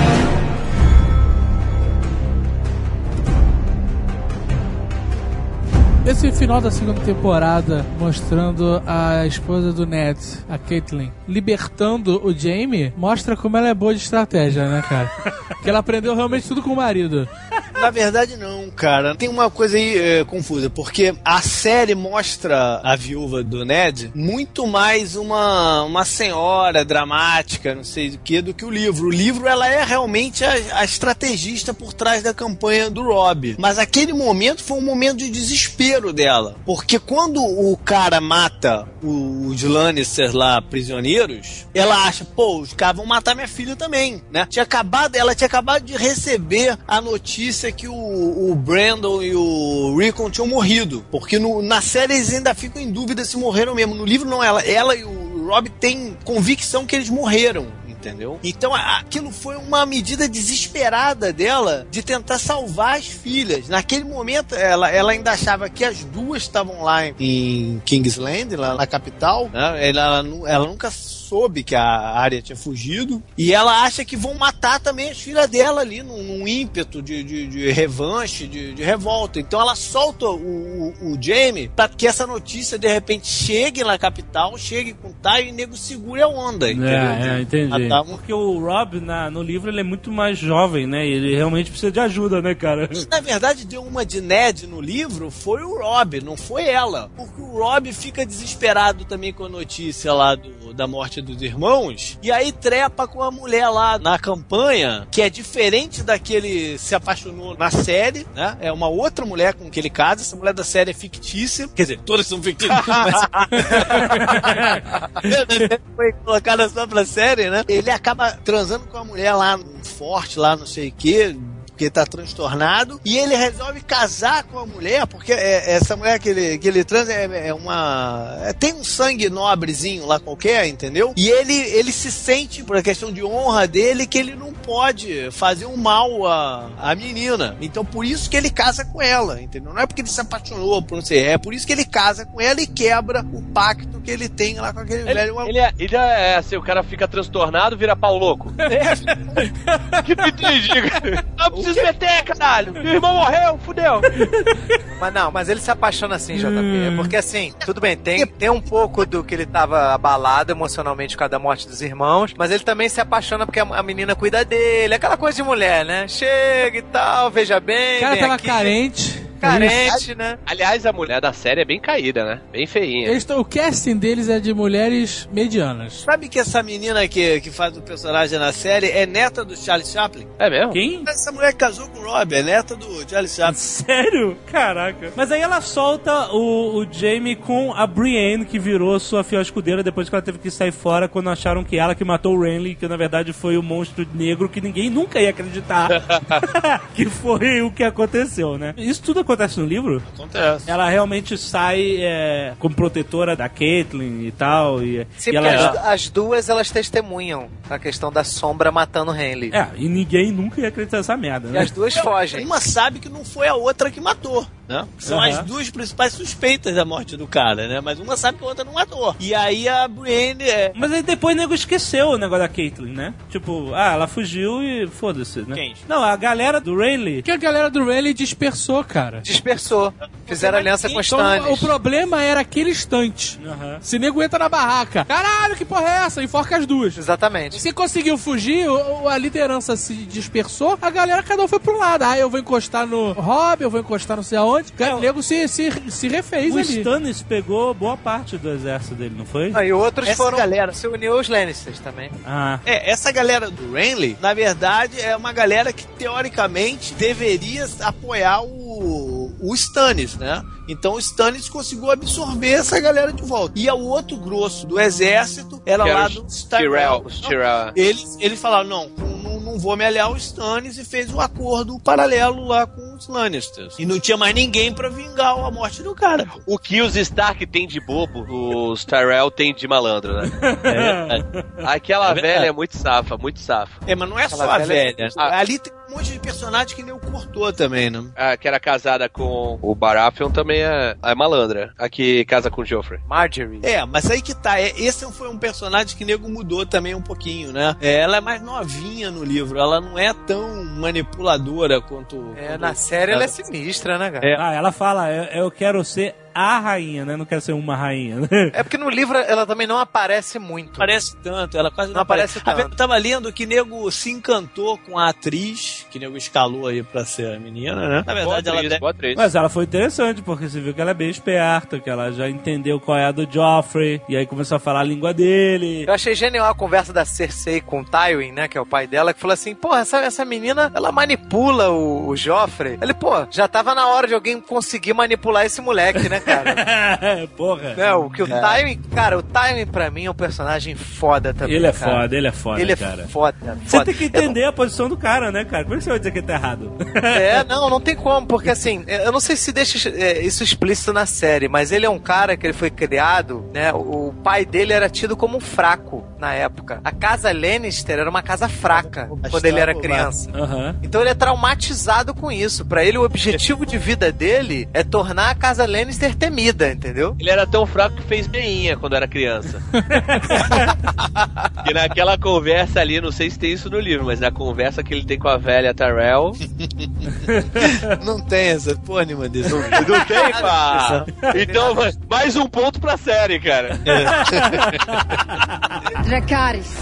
Speaker 5: Esse final da segunda temporada mostrando a esposa do Ned, a Caitlyn, libertando o Jaime, mostra como ela é boa de estratégia, né, cara? que ela aprendeu realmente tudo com o marido.
Speaker 3: Na verdade, não, cara. Tem uma coisa aí é, confusa, porque a série mostra a viúva do Ned muito mais uma, uma senhora dramática, não sei o que, do que o livro. O livro, ela é realmente a, a estrategista por trás da campanha do Rob. Mas aquele momento foi um momento de desespero dela. Porque quando o cara mata os Lannister lá, prisioneiros, ela acha, pô, os caras vão matar minha filha também, né? Tinha acabado, ela tinha acabado de receber a notícia que o, o Brandon e o Rickon tinham morrido. Porque no- na série eles ainda ficam em dúvida se morreram mesmo. No livro não, ela, ela e o Rob têm convicção que eles morreram. Entendeu? Então aquilo foi uma medida desesperada dela de tentar salvar as filhas. Naquele momento, ela, ela ainda achava que as duas estavam lá em- em Kingsland, lá na capital. né? Ela, ela ela nunca soube que a área tinha fugido. E ela acha que vão matar também as filhas dela ali, num, num ímpeto de, de, de revanche, de, de revolta. Então ela solta o, o, o Jamie para que essa notícia de repente chegue na capital, chegue com tal e o nego segure a onda. entendeu?
Speaker 1: É, é, entendi.
Speaker 3: Um-
Speaker 1: Porque o Rob, na, no livro, ele é muito mais jovem, né? E ele realmente precisa de ajuda, né, cara?
Speaker 3: E, na verdade, deu uma de Ned no livro, foi o Rob, não foi ela. Porque o Rob fica desesperado também com a notícia lá do, da morte dos irmãos, e aí trepa com a mulher lá na campanha, que é diferente da que ele se apaixonou na série, né? É uma outra mulher com que ele casa, essa mulher da série é fictícia, quer dizer, todas são fictícias, mas... Foi colocada só pra série, né? Ele acaba transando com a mulher lá, forte lá, não sei o quê, porque tá transtornado, e ele resolve casar com a mulher, porque é, essa mulher que ele, que ele transa é, é uma. é- tem um sangue nobrezinho lá qualquer, entendeu? E ele, ele se sente, por questão de honra dele, que ele não pode fazer um mal à, à menina. Então por isso que ele casa com ela, entendeu? Não é porque ele se apaixonou por não sei, é por isso que ele casa com ela e quebra o pacto que ele tem lá com aquele
Speaker 2: Ele,
Speaker 3: velho.
Speaker 2: ele é, ele é assim, o cara fica transtornado, vira pau louco. que tu entendi? Não preciso meter, caralho. Meu irmão morreu, fudeu.
Speaker 4: Mas não, mas ele se apaixona assim, JP. É porque assim, tudo bem, tem, tem um pouco do que ele tava abalado emocionalmente por causa da morte dos irmãos, mas ele também se apaixona porque a, a menina cuida dele, aquela coisa de mulher, né? Chega e tal, veja bem.
Speaker 5: O cara
Speaker 4: vem
Speaker 5: tava
Speaker 4: aqui.
Speaker 5: carente.
Speaker 4: Carente, né?
Speaker 2: Aliás, a mulher da série é bem caída, né? Bem feinha.
Speaker 5: Eles o casting deles é de mulheres medianas.
Speaker 3: Sabe que essa menina que, que faz o personagem na série é neta do Charlie Chaplin?
Speaker 2: É mesmo?
Speaker 1: Quem?
Speaker 3: Essa mulher que casou com o Rob, é neta do Charlie Chaplin.
Speaker 1: Sério? Caraca. Mas aí ela solta o, o Jamie com a Brienne, que virou sua fiel escudeira depois que ela teve que sair fora quando acharam que ela que matou o Renly, que na verdade foi o monstro negro que ninguém nunca ia acreditar que foi o que aconteceu, né? Isso tudo acontece no livro?
Speaker 3: Acontece.
Speaker 1: Ela realmente sai é, como protetora da Caitlyn e tal. E,
Speaker 4: Sim,
Speaker 1: e
Speaker 4: porque
Speaker 1: ela
Speaker 4: as, as duas elas testemunham a questão da sombra matando o Henley.
Speaker 1: É, e ninguém nunca ia acreditar nessa merda,
Speaker 4: E
Speaker 1: né?
Speaker 4: as duas fogem.
Speaker 3: Uma sabe que não foi a outra que matou, né? São
Speaker 1: Aham.
Speaker 3: as duas principais suspeitas da morte do cara, né? Mas uma sabe que a outra não matou. E aí a Brienne é...
Speaker 1: Mas aí depois o nego esqueceu o negócio da Caitlyn, né? Tipo, ah, ela fugiu e foda-se, né?
Speaker 3: Quem?
Speaker 1: Não, a galera do Renly.
Speaker 5: Que a galera do Rayleigh dispersou, cara.
Speaker 4: Dispersou. Fizeram aliança com os
Speaker 5: Então, o problema era aquele instante.
Speaker 1: Aham.
Speaker 5: Se nego entra na barraca, caralho, que porra é essa? Enforca as duas.
Speaker 4: Exatamente.
Speaker 5: Se conseguiu fugir, o- o- a liderança se dispersou, a galera cada um foi pro lado. Ah, eu vou encostar no Rob, eu vou encostar não sei aonde.
Speaker 1: É,
Speaker 5: O nego se, se, se refez
Speaker 1: O
Speaker 5: ali.
Speaker 1: Stannis pegou boa parte do exército dele, não foi?
Speaker 4: Ah, e outros
Speaker 3: Essa
Speaker 4: foram.
Speaker 3: galera-
Speaker 4: Se uniu aos Lannisters também.
Speaker 1: Ah.
Speaker 3: É, essa galera do Renly, na verdade, é uma galera que teoricamente deveria apoiar o, o Stannis, né? Então o Stannis conseguiu absorver essa galera de volta. E o outro grosso do exército era
Speaker 2: Que
Speaker 3: lá do
Speaker 2: Tyrell.
Speaker 3: Eles, eles falaram, não, não, não vou me aliar aos Stannis e fez um acordo paralelo lá com os Lannisters. E não tinha mais ninguém pra vingar a morte do cara.
Speaker 2: O que os Stark tem de bobo, os Tyrell tem de malandro, né? Aquela
Speaker 3: É verdade.
Speaker 2: velha é muito safa, muito safa.
Speaker 3: É, mas não é só
Speaker 4: Aquela
Speaker 3: a
Speaker 4: velha-
Speaker 3: velha.
Speaker 2: Ah.
Speaker 3: Ali tem um monte de personagem que nem o cortou também, né?
Speaker 2: A que era casada com o Baratheon também é, é malandra. A que casa com o Joffrey.
Speaker 4: Marjorie.
Speaker 3: É, mas aí que tá. é- Esse foi um personagem que o nego mudou também um pouquinho, né? É, ela é mais novinha no livro, ela não é tão manipuladora quanto.
Speaker 4: É,
Speaker 3: quanto-
Speaker 4: na série ela é sinistra, né, cara?
Speaker 3: É.
Speaker 1: Ah, ela fala, eu, eu quero ser a rainha, né? Não quero ser uma rainha. né?
Speaker 4: É porque no livro ela também não aparece muito.
Speaker 3: Aparece tanto, ela quase não,
Speaker 4: Não aparece
Speaker 3: aparece.
Speaker 4: tanto.
Speaker 3: Eu tava lendo que nego se encantou com a atriz, que nego escalou aí pra ser a menina, né? Na
Speaker 2: Boa
Speaker 3: verdade, ela
Speaker 2: atriz,
Speaker 3: deve-
Speaker 2: boa atriz.
Speaker 1: Mas ela foi interessante, porque você viu que ela é bem esperta, que ela já entendeu qual é a do Joffrey, e aí começou a falar a língua dele.
Speaker 4: Eu achei genial a conversa da Cersei com o Tywin, né, que é o pai dela, que falou assim, porra, essa, essa menina, ela manipula o, o Joffrey. Ele, pô, já tava na hora de alguém conseguir manipular esse moleque, né, cara?
Speaker 1: Porra.
Speaker 4: Não, o que o Tywin, cara, o Tywin pra mim é um personagem foda também,
Speaker 1: Ele é
Speaker 4: cara.
Speaker 1: foda, ele é foda,
Speaker 4: Ele é
Speaker 1: cara.
Speaker 4: foda,
Speaker 1: Você
Speaker 4: foda.
Speaker 1: tem que entender a posição do cara, né, cara? Como é que você vai dizer que ele tá errado?
Speaker 4: É, não, não tem como, porque assim, eu não sei se deixa é, isso explícito na série, mas ele é um cara que ele foi criado, né? O pai dele era tido como um fraco na época. A casa Lannister era uma casa fraca quando ele era criança.
Speaker 1: Aham.
Speaker 4: Então ele é traumatizado com isso. Pra ele, o objetivo de vida dele é tornar a casa Lannister temida, entendeu?
Speaker 2: Ele era tão fraco que fez meinha quando era criança. e naquela conversa ali, não sei se tem isso no livro, mas na conversa que ele tem com a velha Tyrell.
Speaker 3: Não tem essa pônima desse.
Speaker 2: Não tem, pá! Então, mais um ponto pra série, cara.
Speaker 7: Dracarys.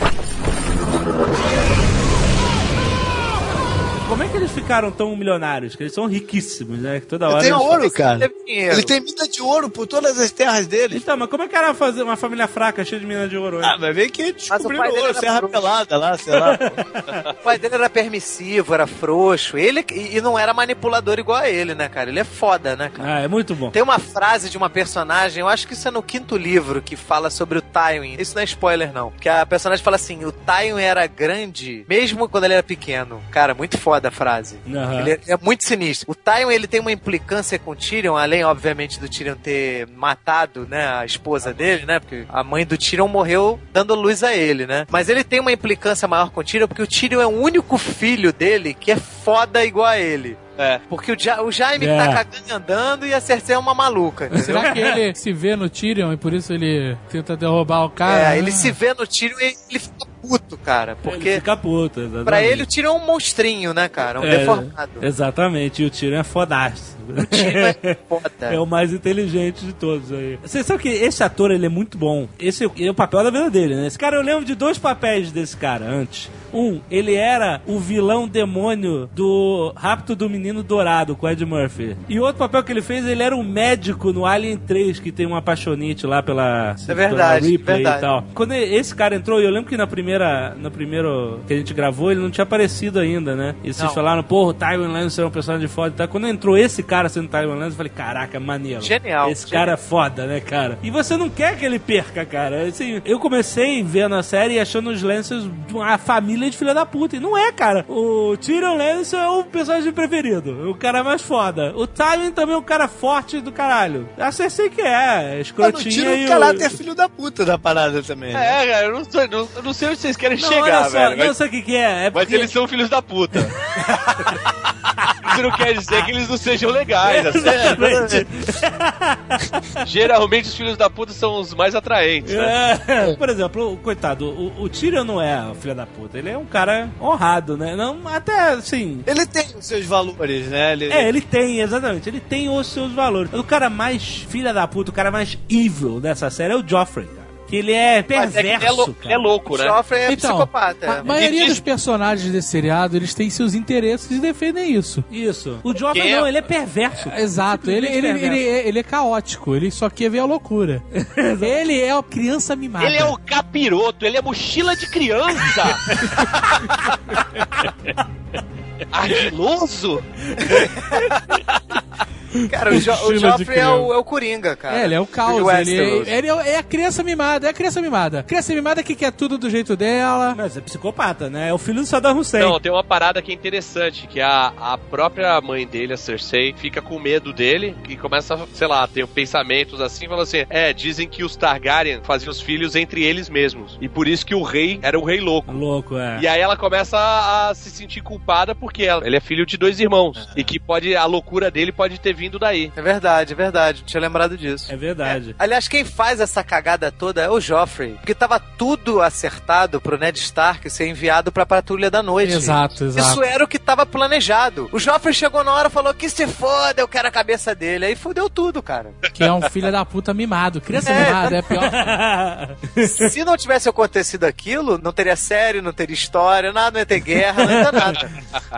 Speaker 1: Como é que eles ficaram tão milionários? Que eles são riquíssimos, né? Que toda
Speaker 3: Ele
Speaker 1: hora.
Speaker 3: tem
Speaker 1: eles-
Speaker 3: ouro, cara. Ele tem mina de ouro por todas as terras dele.
Speaker 1: Então, mas como é que era fazer uma família fraca cheia de minas de ouro? hein?
Speaker 3: Ah, mas vem que
Speaker 4: dele
Speaker 3: ouro,
Speaker 4: era
Speaker 3: serra
Speaker 4: bruxo.
Speaker 3: pelada lá, sei lá.
Speaker 4: O pai dele era permissivo, era frouxo. Ele e e não era manipulador igual a ele, né, cara? Ele é foda, né, cara?
Speaker 1: Ah, é muito bom.
Speaker 4: Tem uma frase de uma personagem, eu acho que isso é no quinto livro, que fala sobre o Tywin. Isso não é spoiler, não. Que a personagem fala assim: o Tywin era grande mesmo quando ele era pequeno. Cara, muito foda a frase.
Speaker 1: Aham.
Speaker 4: Ele é, é muito sinistro. O Tywin, ele tem uma implicância com o Tyrion, além, obviamente, do Tyrion ter matado, né, a esposa dele, né? Porque a mãe do Tyrion morreu dando luz a ele, né? Mas ele tem uma implicância maior com o Tyrion porque o Tyrion é o único filho dele que é foda igual a ele.
Speaker 2: É.
Speaker 4: Porque o, Ja- o Jaime
Speaker 1: É.
Speaker 4: tá cagando e andando e a Cersei é uma maluca. entendeu?
Speaker 5: Será que ele se vê no Tyrion e por isso ele tenta derrubar o cara?
Speaker 4: É, ele
Speaker 5: Ah.
Speaker 4: se vê no Tyrion e ele fica puto, cara.
Speaker 1: Ele
Speaker 4: Porque
Speaker 1: fica puto, exatamente.
Speaker 4: pra ele o Tyrion é um monstrinho, né, cara? Um
Speaker 1: É,
Speaker 4: deformado.
Speaker 1: Exatamente, e o Tyrion é fodaço.
Speaker 4: O Tyrion é foda.
Speaker 1: É o mais inteligente de todos aí. Você sabe que esse ator, ele é muito bom. Esse é o papel da vida dele, né? Esse cara, eu lembro de dois papéis desse cara antes. Um, ele era o vilão demônio do Rapto do Menino Dourado, com Ed Murphy. E outro papel que ele fez, ele era um médico no Alien 3, que tem uma apaixonite lá pela,
Speaker 4: É verdade,
Speaker 1: Ripley
Speaker 4: verdade.
Speaker 1: e tal. Quando esse cara entrou, eu lembro que na primeira, no primeiro que a gente gravou, ele não tinha aparecido ainda, né? E vocês
Speaker 4: Não.
Speaker 1: falaram, porra, o Tywin Lannister é um personagem foda e tal. Quando entrou esse cara sendo Tywin Lannister, eu falei, caraca, maneiro.
Speaker 4: Genial,
Speaker 1: Esse
Speaker 4: genial.
Speaker 1: cara é foda, né, cara? E você não quer que ele perca, cara. Assim, eu comecei vendo a série e achando os Lancers uma família de filha da puta. E não é, cara. O Tyrion Lannister é o personagem preferido. O cara mais foda. O Tywin também é um cara forte do caralho. A Cersei que é,
Speaker 3: Mas não
Speaker 1: escrotinha
Speaker 3: tira
Speaker 1: e
Speaker 3: o caráter filho da puta da parada também. né?
Speaker 2: É, cara, eu não, sei- não- eu não sei onde vocês querem
Speaker 1: Não,
Speaker 2: chegar,
Speaker 1: olha só,
Speaker 2: velho.
Speaker 1: não
Speaker 2: Mas,
Speaker 1: sei o que que é. é
Speaker 2: mas
Speaker 1: porque...
Speaker 2: eles são filhos da puta. Isso não quer dizer que eles não sejam legais. assim. Geralmente os filhos da puta são os mais atraentes, né?
Speaker 1: É, por exemplo, o coitado, o, o Tyrion não é o filho da puta, ele é um cara honrado, né? Não, até assim.
Speaker 3: Ele tem os seus valores, né? Ele,
Speaker 1: É, ele tem, exatamente, ele tem os seus valores. O cara mais filha da puta, o cara mais evil dessa série é o Joffrey, cara. Que ele é
Speaker 2: Mas é que ele é,
Speaker 1: perverso,
Speaker 2: lou-
Speaker 1: cara.
Speaker 2: ele é louco, né?
Speaker 4: Joffrey é
Speaker 5: Então,
Speaker 4: psicopata.
Speaker 5: a maioria dos personagens desse seriado, eles têm seus interesses e defendem isso.
Speaker 1: Isso. O Joffrey
Speaker 2: Quem é-
Speaker 1: não, ele é perverso.
Speaker 5: Exato, ele, ele,
Speaker 1: Simplesmente
Speaker 5: ele, é, ele é caótico, ele só quer ver a loucura. ele é a criança mimada.
Speaker 2: Ele é o capiroto, ele é mochila de criança. Ardiloso?
Speaker 4: Cara, o, jo o Joffrey é o, é o Coringa, cara.
Speaker 5: É, ele é o caos, ele, é, ele é, é a criança mimada, é a criança mimada. Criança mimada que quer tudo do jeito dela.
Speaker 1: Mas é psicopata, né? É o filho do Saddam Hussein.
Speaker 2: Não, tem uma parada que é interessante, que a, a própria mãe dele, a Cersei, fica com medo dele e começa, sei lá, ter pensamentos assim, falando assim, é, dizem que os Targaryen faziam os filhos entre eles mesmos. E por isso que o rei era um rei louco.
Speaker 1: Louco, é.
Speaker 2: E aí ela começa a, a se sentir culpada porque ela- ele é filho de dois irmãos. E que pode a loucura dele pode ter vindo daí.
Speaker 4: É verdade, é verdade. Não tinha lembrado disso.
Speaker 1: É verdade.
Speaker 4: Aliás, quem faz essa cagada toda é o Joffrey. Porque tava tudo acertado pro Ned Stark ser enviado pra Patrulha da Noite.
Speaker 5: Exato, exato.
Speaker 4: Isso era o que tava planejado. O Joffrey chegou na hora e falou que se foda, eu quero a cabeça dele. Aí fudeu tudo, cara.
Speaker 5: Que é um filho da puta mimado. Criança
Speaker 4: É,
Speaker 5: mimada é pior.
Speaker 4: se não tivesse acontecido aquilo, não teria série, não teria história, nada, não ia ter guerra, não ia ter nada.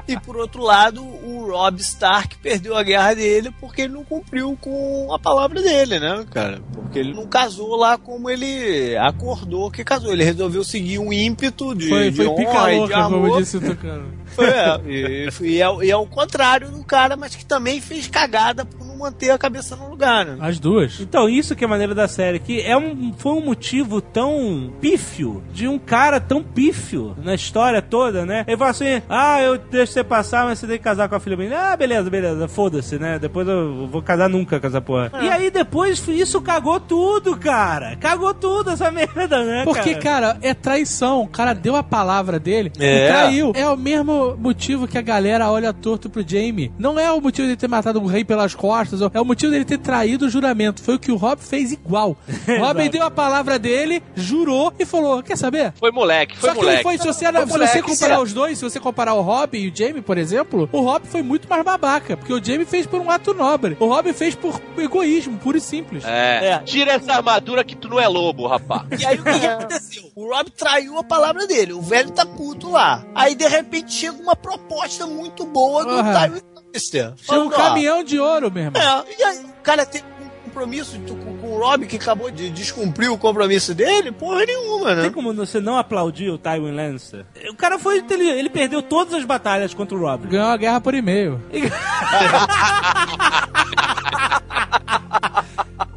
Speaker 3: E por outro lado, o Rob Stark perdeu a guerra dele porque ele não cumpriu com a palavra dele, né, cara? Porque ele não casou lá como ele acordou que casou. Ele resolveu seguir um ímpeto de,
Speaker 5: Foi,
Speaker 3: de
Speaker 5: foi
Speaker 3: honra e de
Speaker 5: louca, como
Speaker 3: amor.
Speaker 5: disse o Tucano.
Speaker 3: É, e, e, é, e é o contrário do cara, mas que também fez cagada por manter a cabeça no lugar, né?
Speaker 5: As duas.
Speaker 1: Então, isso que é maneiro da série, que é um, foi um motivo tão pífio, de um cara tão pífio na história toda, né? Ele fala assim, ah, eu deixo você passar, mas você tem que casar com a filha minha. Ah, beleza, beleza, foda-se, né? Depois eu vou casar nunca com essa porra. E aí depois isso cagou tudo, cara. Cagou tudo essa merda, né,
Speaker 5: Porque,
Speaker 1: cara?
Speaker 5: cara, é traição. O cara deu a palavra dele
Speaker 3: É.
Speaker 5: e traiu. É o mesmo motivo que a galera olha torto pro Jamie. Não é o motivo de ter matado o rei pelas costas, é o motivo dele ter traído o juramento. Foi o que o Rob fez igual. O Robin deu a palavra dele, jurou e falou: Quer saber?
Speaker 2: Foi moleque, foi
Speaker 5: Só que
Speaker 2: moleque.
Speaker 5: não foi, se você,
Speaker 4: Foi
Speaker 5: se
Speaker 4: moleque,
Speaker 5: você comparar os dois, se você comparar o Rob e o Jamie, por exemplo, o Rob foi muito mais babaca, porque o Jamie fez por um ato nobre. O Rob fez por egoísmo, puro e simples.
Speaker 2: É.
Speaker 3: É.
Speaker 2: Tira essa armadura que tu não é lobo, rapaz.
Speaker 3: E aí o que, que aconteceu? O Rob traiu a palavra dele. O velho tá puto lá. Aí, de repente, chega uma proposta muito boa do. Tywin Lannister.
Speaker 5: Chega um
Speaker 3: Falando, ó,
Speaker 5: caminhão de ouro, meu irmão.
Speaker 3: É, e aí, o cara tem um compromisso com, com o Rob que acabou de descumprir o compromisso dele? Porra nenhuma, né?
Speaker 1: Tem como você não aplaudir o Tywin Lannister? O cara foi inteligente, ele perdeu todas as batalhas contra o Robin.
Speaker 5: Ganhou a guerra por e-mail.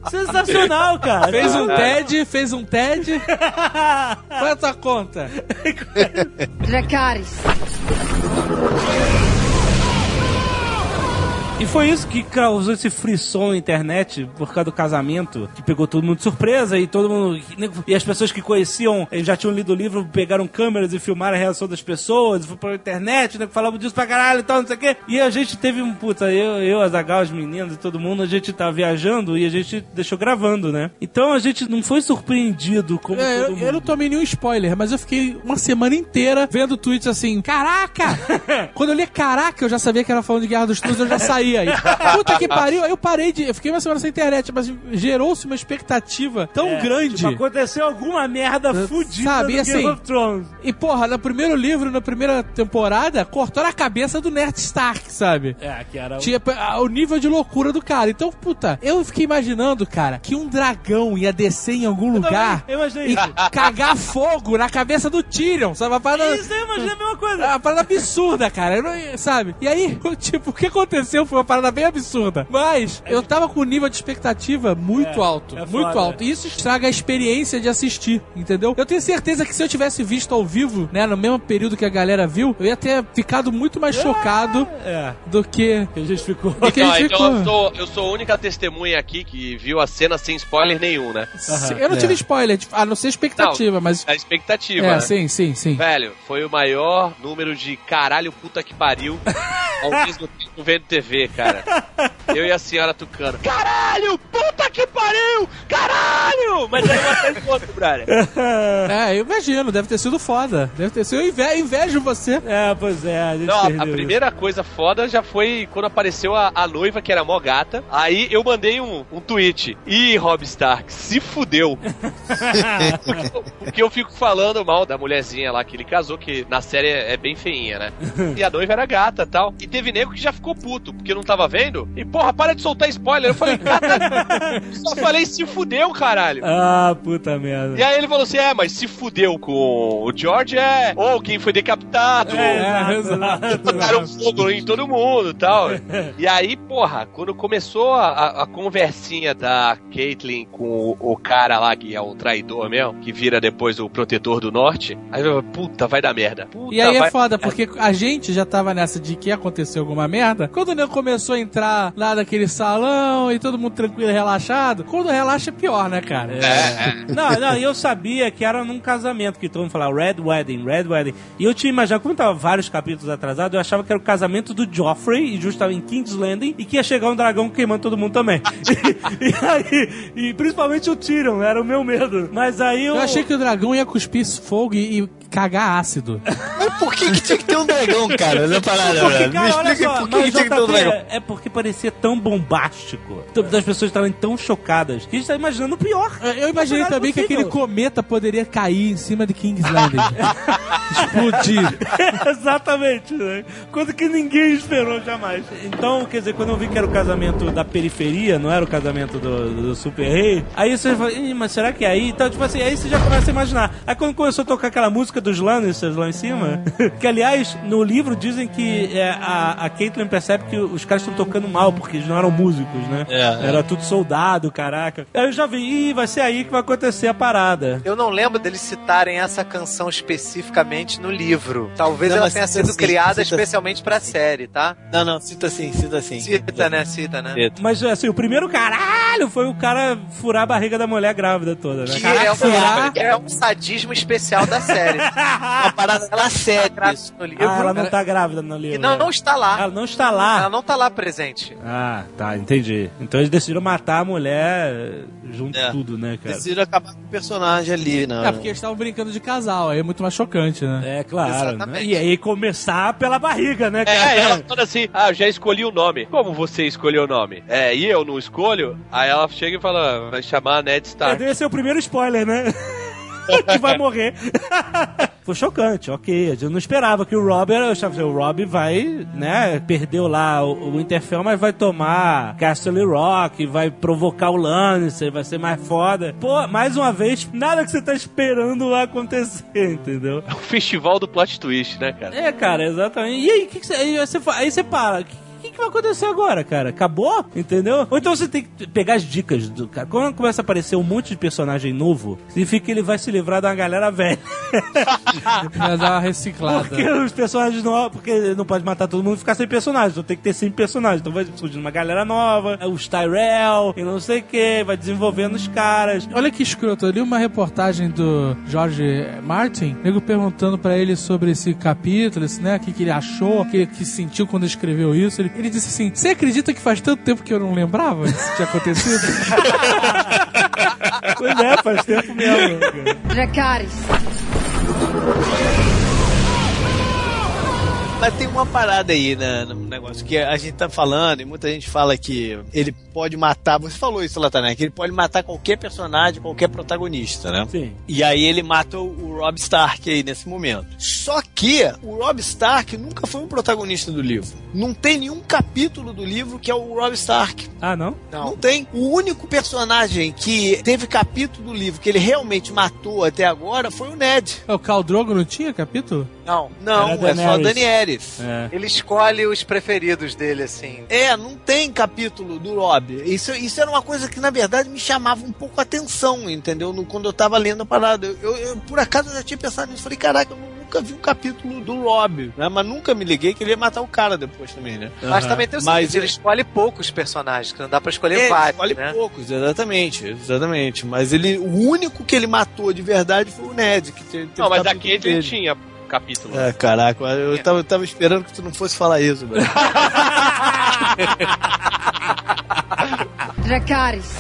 Speaker 1: Sensacional, cara.
Speaker 5: Fez um TED, fez um TED. Qual é a tua conta?
Speaker 7: Dracarys.
Speaker 1: E foi isso que causou esse frisson na internet por causa do casamento, que pegou todo mundo de surpresa e todo mundo. E as pessoas que conheciam, já tinham lido o livro, pegaram câmeras e filmaram a reação das pessoas, foi pra internet, né? Falavam disso pra caralho e tal, não sei o quê. E a gente teve um puta, eu, eu, Azagal, os meninos e todo mundo, a gente tá viajando e a gente deixou gravando, né? Então a gente não foi surpreendido como
Speaker 5: É,
Speaker 1: todo
Speaker 5: eu,
Speaker 1: mundo.
Speaker 5: eu não tomei nenhum spoiler, mas eu fiquei uma semana inteira vendo tweets assim, caraca! Quando eu li caraca, eu já sabia que era falando de Guerra dos Tronos, eu já aí. Puta que pariu, eu parei de. Eu fiquei uma semana sem internet, mas gerou-se uma expectativa tão
Speaker 1: É,
Speaker 5: grande.
Speaker 1: Tipo, aconteceu alguma merda fudida
Speaker 5: Sabe, e assim,
Speaker 1: Game of Thrones.
Speaker 5: E porra, no primeiro livro, na primeira temporada, cortaram a cabeça do Ned Stark, sabe?
Speaker 1: É, que era.
Speaker 5: Tinha ah, o nível de loucura do cara. Então, puta, eu fiquei imaginando, cara, que um dragão ia descer em algum lugar
Speaker 1: eu imaginei
Speaker 5: e
Speaker 1: isso.
Speaker 5: cagar fogo na cabeça do Tyrion, sabe? Uma parada,
Speaker 1: Isso aí, imagina a mesma
Speaker 5: é
Speaker 1: coisa.
Speaker 5: uma parada absurda, cara. Eu não- sabe? E aí, tipo, o que aconteceu foi uma parada bem absurda. Mas eu tava com um nível de expectativa muito
Speaker 1: É,
Speaker 5: alto.
Speaker 1: é
Speaker 5: muito
Speaker 1: foda.
Speaker 5: alto. E isso estraga a experiência de assistir, entendeu? Eu tenho certeza que se eu tivesse visto ao vivo, né, no mesmo período que a galera viu, eu ia ter ficado muito mais chocado
Speaker 1: É,
Speaker 5: do que.
Speaker 1: que a gente ficou.
Speaker 5: que a
Speaker 2: Não,
Speaker 5: gente
Speaker 2: então
Speaker 5: ficou.
Speaker 2: eu sou, eu sou a única testemunha aqui que viu a cena sem spoiler nenhum, né?
Speaker 5: Eu não
Speaker 1: É.
Speaker 5: tive spoiler, a não ser expectativa, mas.
Speaker 2: A expectativa,
Speaker 5: É,
Speaker 2: né?
Speaker 5: sim, sim, sim.
Speaker 2: Velho, foi o maior número de caralho puta que pariu ao mesmo tempo vendo TV, cara. Eu e a senhora Tucano. Caralho, puta que pariu! Caralho! Mas aí eu até encontro, brother.
Speaker 5: É, eu imagino, deve ter sido foda. Deve ter sido. Eu inve- invejo você.
Speaker 1: É, pois é, a gente
Speaker 2: Não, a- primeira coisa foda já foi quando apareceu a, a noiva, que era mó gata. Aí eu mandei um, um tweet. Ih, Rob Stark, se fudeu. Porque eu fico falando mal da mulherzinha lá que ele casou, que na série é bem feinha, né? E a noiva era gata tal. E teve nego que já ficou puto, porque não tava vendo. E porra, para de soltar spoiler. Eu falei, caralho, só falei se fudeu, caralho.
Speaker 1: Ah, puta merda.
Speaker 2: E aí ele falou assim: é, mas se fudeu com o George é. Ou quem foi decapitado.
Speaker 1: É, exato.
Speaker 2: Botaram fogo em todo mundo e tal. E aí, porra, quando começou a, a- conversinha da Caitlyn com o, o cara lá, que é o traidor mesmo, que vira depois o protetor do norte, aí eu, puta, vai dar merda. Puta,
Speaker 5: E aí é
Speaker 2: vai-
Speaker 5: foda, porque a gente já tava nessa de que ia acontecer alguma merda. Quando o nego começou a entrar lá naquele salão e todo mundo tranquilo e relaxado, quando relaxa é pior, né, cara?
Speaker 1: Não, não, e eu sabia que era num casamento, que todo mundo falava Red Wedding, Red Wedding. E eu tinha imaginado, como tava vários capítulos atrasados, eu achava que era o casamento do Joffrey, e tava em King's Landing, e que ia chegar um dragão queimando todo mundo também. e, e aí, e principalmente o Tyrion, era o meu medo. Mas aí eu...
Speaker 5: Eu achei que o dragão ia cuspir fogo e, e cagar ácido.
Speaker 3: Mas por que, que tinha que ter um dragão, cara? Não é parada,
Speaker 1: Porque.
Speaker 3: Me
Speaker 1: cara, olha
Speaker 3: explica
Speaker 1: só,
Speaker 3: por que, que tinha que ter um dragão.
Speaker 1: É- é porque parecia tão bombástico. As pessoas estavam tão chocadas que a gente tá imaginando o pior.
Speaker 5: Eu imaginei também que
Speaker 1: possível.
Speaker 5: aquele cometa poderia cair em cima de King's Landing. Explodir.
Speaker 1: Exatamente, né? Coisa que ninguém esperou jamais. Então, quer dizer, quando eu vi que era o casamento da periferia, não era o casamento do, do super rei, aí você fala, mas será que é aí? Então, tipo assim, aí você já começa a imaginar. Aí quando começou a tocar aquela música dos Lannisters lá em cima, que aliás, no livro dizem que é, a, a Caitlyn percebe que os caras estão tocando mal, porque eles não eram músicos, né?
Speaker 3: É,
Speaker 1: Era tudo soldado, caraca. Aí eu já vi, Ih, vai ser aí que vai acontecer a parada.
Speaker 4: Eu não lembro deles citarem essa canção especificamente no livro. Talvez
Speaker 3: Não,
Speaker 4: ela tenha sido
Speaker 3: assim,
Speaker 4: criada
Speaker 3: cita-
Speaker 4: especialmente pra série, tá?
Speaker 3: Não, não, cita assim, cita assim.
Speaker 4: Cita, né? Cita, né?
Speaker 3: Cita.
Speaker 1: Mas assim, o primeiro caralho foi o cara furar a barriga da mulher grávida toda, né?
Speaker 4: Que
Speaker 1: Caraca,
Speaker 4: é, um, é um sadismo especial da série.
Speaker 3: Uma parada.
Speaker 4: Grávida no livro.
Speaker 1: Ah, ela não tá grávida no livro.
Speaker 4: E não,
Speaker 1: né?
Speaker 4: não está lá.
Speaker 1: Ela não está lá.
Speaker 4: Ela não tá lá presente.
Speaker 1: Ah, tá, entendi. Então eles decidiram matar a mulher junto
Speaker 3: É.
Speaker 1: tudo, né, cara?
Speaker 3: Decidiram acabar com o personagem ali, né?
Speaker 5: É, porque eles estavam brincando de casal, aí é muito mais chocante, né?
Speaker 1: É, claro. Né?
Speaker 4: Exatamente.
Speaker 1: E aí começar pela barriga, né, cara?
Speaker 2: É, ela toda assim, ah, eu já escolhi o nome. Como você escolheu o nome? É, e eu não escolho? Aí ela chega e fala, vai chamar Ned
Speaker 1: É,
Speaker 2: Stark.
Speaker 1: deve ser o primeiro spoiler, né? que vai morrer. Foi chocante, ok. Eu não esperava que o Rob, eu achava que o Rob vai, né, perdeu lá o, o Interfell, mas vai tomar Castle Rock, vai provocar o Lannister, vai ser mais foda. Pô, mais uma vez, nada que você tá esperando vai acontecer, entendeu?
Speaker 2: É o festival do plot twist, né, cara?
Speaker 1: É, cara, exatamente. E aí, que que você, aí você, aí você para. O que, que vai acontecer agora, cara? Acabou? Entendeu? Ou então você tem que pegar as dicas do cara. Quando começa a aparecer um monte de personagem novo, significa que ele vai se livrar de uma galera velha.
Speaker 5: Vai dar uma reciclada.
Speaker 1: Porque os personagens novos. Porque não pode matar todo mundo e ficar sem personagem. Então tem que ter sempre personagens. Então vai surgindo uma galera nova, os Tyrell e não sei o que, vai desenvolvendo os caras.
Speaker 5: Olha que escroto, eu li uma reportagem do George Martin, nego perguntando pra ele sobre esse capítulo, esse, né, o que, que ele achou, o que, que sentiu quando escreveu isso. Ele, ele disse assim: Você acredita que faz tanto tempo que eu não lembrava isso tinha acontecido?
Speaker 1: Pois é, faz tempo mesmo.
Speaker 7: Dracarys.
Speaker 3: Mas tem uma parada aí né, no negócio que a gente tá falando, e muita gente fala que ele pode matar. Você falou isso, Latané, que ele pode matar qualquer personagem, qualquer protagonista, né?
Speaker 1: Sim.
Speaker 3: E aí ele mata o, Rob Stark aí nesse momento. Só que o Rob Stark nunca foi um protagonista do livro. Não tem nenhum capítulo do livro que é o Rob Stark.
Speaker 1: Ah, não?
Speaker 3: Não. tem. O único personagem que teve capítulo do livro que ele realmente matou até agora foi o Ned.
Speaker 5: o Khal Drogo não tinha capítulo?
Speaker 4: Não.
Speaker 3: Não, é só.
Speaker 1: Daenerys. É.
Speaker 4: Ele escolhe os preferidos dele, assim.
Speaker 3: É, não tem capítulo do Rob. Isso, isso era uma coisa que, na verdade, me chamava um pouco a atenção, entendeu? No, quando eu tava lendo a parada. Eu, eu- eu, por acaso, eu já tinha pensado nisso. Falei, caraca, eu nunca vi um capítulo do Rob, né? Mas nunca me liguei que ele ia matar o cara depois também, né?
Speaker 4: Mas também tem o
Speaker 3: Mas
Speaker 4: seguinte, ele escolhe poucos personagens, que não dá pra escolher
Speaker 3: É,
Speaker 4: vários,
Speaker 3: escolhe
Speaker 4: né?
Speaker 3: poucos, exatamente, exatamente. Mas ele, o único que ele matou de verdade foi o Ned. Que teve, teve
Speaker 2: Não, mas a
Speaker 3: capítulo
Speaker 2: Caitlyn
Speaker 3: dele.
Speaker 2: tinha capítulo.
Speaker 3: É, caraca, eu tava, eu tava esperando que tu não fosse falar isso, velho.
Speaker 7: Dracarys.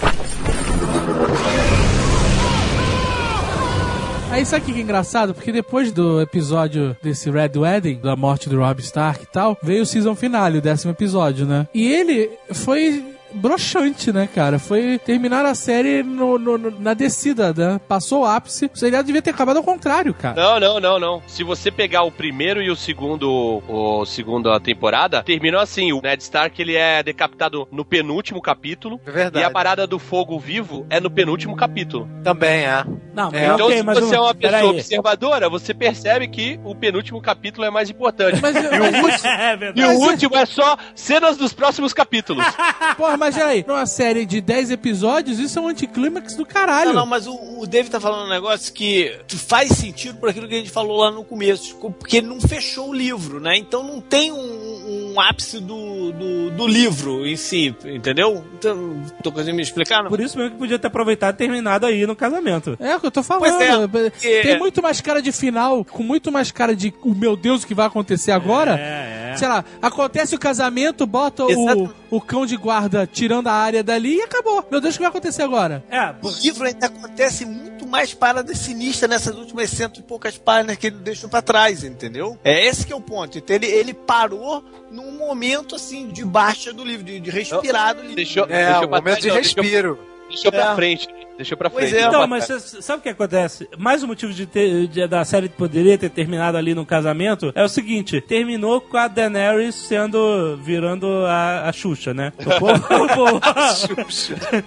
Speaker 5: Aí sabe o que que é engraçado? Porque depois do episódio desse Red Wedding, da morte do Rob Stark e tal, veio o season finale, o décimo episódio, né? E ele foi broxante, né, cara? Foi terminar a série no, no- no- na descida, né? Passou o ápice. O seriado devia ter acabado ao contrário, cara.
Speaker 2: Não, não, não, não. Se você pegar o primeiro e o segundo, o segundo a temporada, terminam assim. O Ned Stark ele é decapitado no penúltimo capítulo.
Speaker 4: É verdade.
Speaker 2: E a parada do fogo vivo é no penúltimo capítulo.
Speaker 4: Também é.
Speaker 1: Não, mas
Speaker 4: É,
Speaker 2: então,
Speaker 1: ok,
Speaker 2: se
Speaker 1: mas
Speaker 2: você é uma pessoa
Speaker 1: peraí.
Speaker 2: observadora, você percebe que o penúltimo capítulo é mais importante.
Speaker 5: Mas,
Speaker 2: E o último,
Speaker 1: É
Speaker 2: e o último é só cenas dos próximos capítulos.
Speaker 5: porra, mas aí, numa série de 10 episódios, isso é um anticlímax do caralho.
Speaker 3: Não, não, mas o, o David tá falando um negócio que faz sentido por aquilo que a gente falou lá no começo, porque ele não fechou o livro, né? Então não tem um, um ápice do, do, do livro em si, entendeu? Então, tô conseguindo me explicar? Não?
Speaker 1: Por isso mesmo que podia ter aproveitado e terminado aí no casamento.
Speaker 5: É o que eu tô falando.
Speaker 3: Pois é, porque-
Speaker 5: Tem muito mais cara de final, com muito mais cara de o meu Deus, o que vai acontecer agora.
Speaker 1: É, é.
Speaker 5: Sei lá, acontece o casamento, bota o,
Speaker 3: Exato.
Speaker 5: o cão de guarda tirando a área dali e acabou. Meu Deus, o que vai acontecer agora?
Speaker 1: É,
Speaker 3: No livro ainda acontece muito mais parada sinistra nessas últimas cento e poucas páginas que ele deixou pra trás, entendeu? É esse que é o ponto. Então ele, ele parou num momento assim de baixa do livro, de, de respirar do livro.
Speaker 2: Deixou,
Speaker 4: É,
Speaker 2: deixou
Speaker 4: um
Speaker 2: pra
Speaker 4: momento
Speaker 2: trás,
Speaker 4: de
Speaker 2: não, deixou-
Speaker 4: respiro.
Speaker 2: Deixou pra
Speaker 3: É.
Speaker 2: frente. Deixou pra
Speaker 3: Pois
Speaker 2: frente.
Speaker 3: é.
Speaker 2: não
Speaker 1: Então, mas cê- sabe o que acontece? Mais um motivo de ter, de- da série poderia ter terminado ali no casamento é o seguinte: terminou com a Daenerys sendo. virando a, a Xuxa, né? O povo. o povo-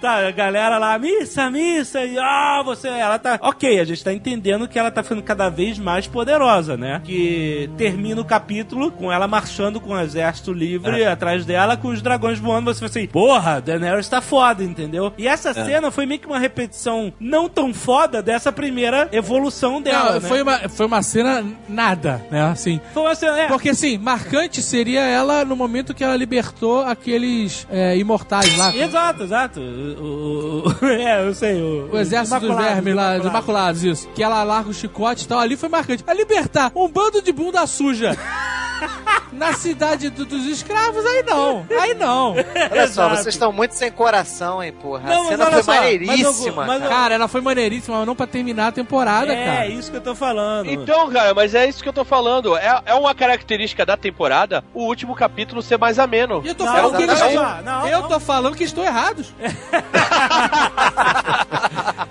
Speaker 1: tá, a galera lá, missa, missa, e ah, você. Ela tá. Ok, a gente tá entendendo que ela tá ficando cada vez mais poderosa, né? Que termina o capítulo com ela marchando com o exército livre atrás dela, com os dragões voando. Você fala assim, porra, Daenerys tá foda, entendeu? E essa cena foi meio que uma repetição não tão foda dessa primeira evolução dela.
Speaker 5: Não,
Speaker 1: né?
Speaker 5: foi, uma, foi uma cena nada, né? Assim.
Speaker 1: Foi uma cena. É,
Speaker 5: Porque assim, marcante seria ela no momento que ela libertou aqueles é, imortais lá.
Speaker 1: Exato, exato. O, o- o- é, eu sei. O,
Speaker 5: O exército dos vermes lá, dos.
Speaker 1: Imaculados,
Speaker 5: isso. Que ela larga o chicote e tal. Ali foi marcante. A libertar um bando de bunda suja na cidade do- dos escravos, aí não. Aí não.
Speaker 4: Olha só, vocês estão muito sem coração, hein, porra.
Speaker 1: Não,
Speaker 4: a
Speaker 1: mas
Speaker 4: cena foi
Speaker 1: só, mas
Speaker 4: maneiríssima.
Speaker 1: mas eu-
Speaker 4: cara.
Speaker 5: Ela foi maneiríssima, mas não pra terminar a temporada,
Speaker 1: É,
Speaker 5: cara.
Speaker 1: isso que eu tô falando.
Speaker 2: Então, cara, mas é isso que eu tô falando. É, é uma característica da temporada o último capítulo ser mais ameno.
Speaker 5: E eu tô
Speaker 1: Não,
Speaker 5: falando que eles
Speaker 1: não,
Speaker 5: eu
Speaker 1: não.
Speaker 5: tô falando que estão errados.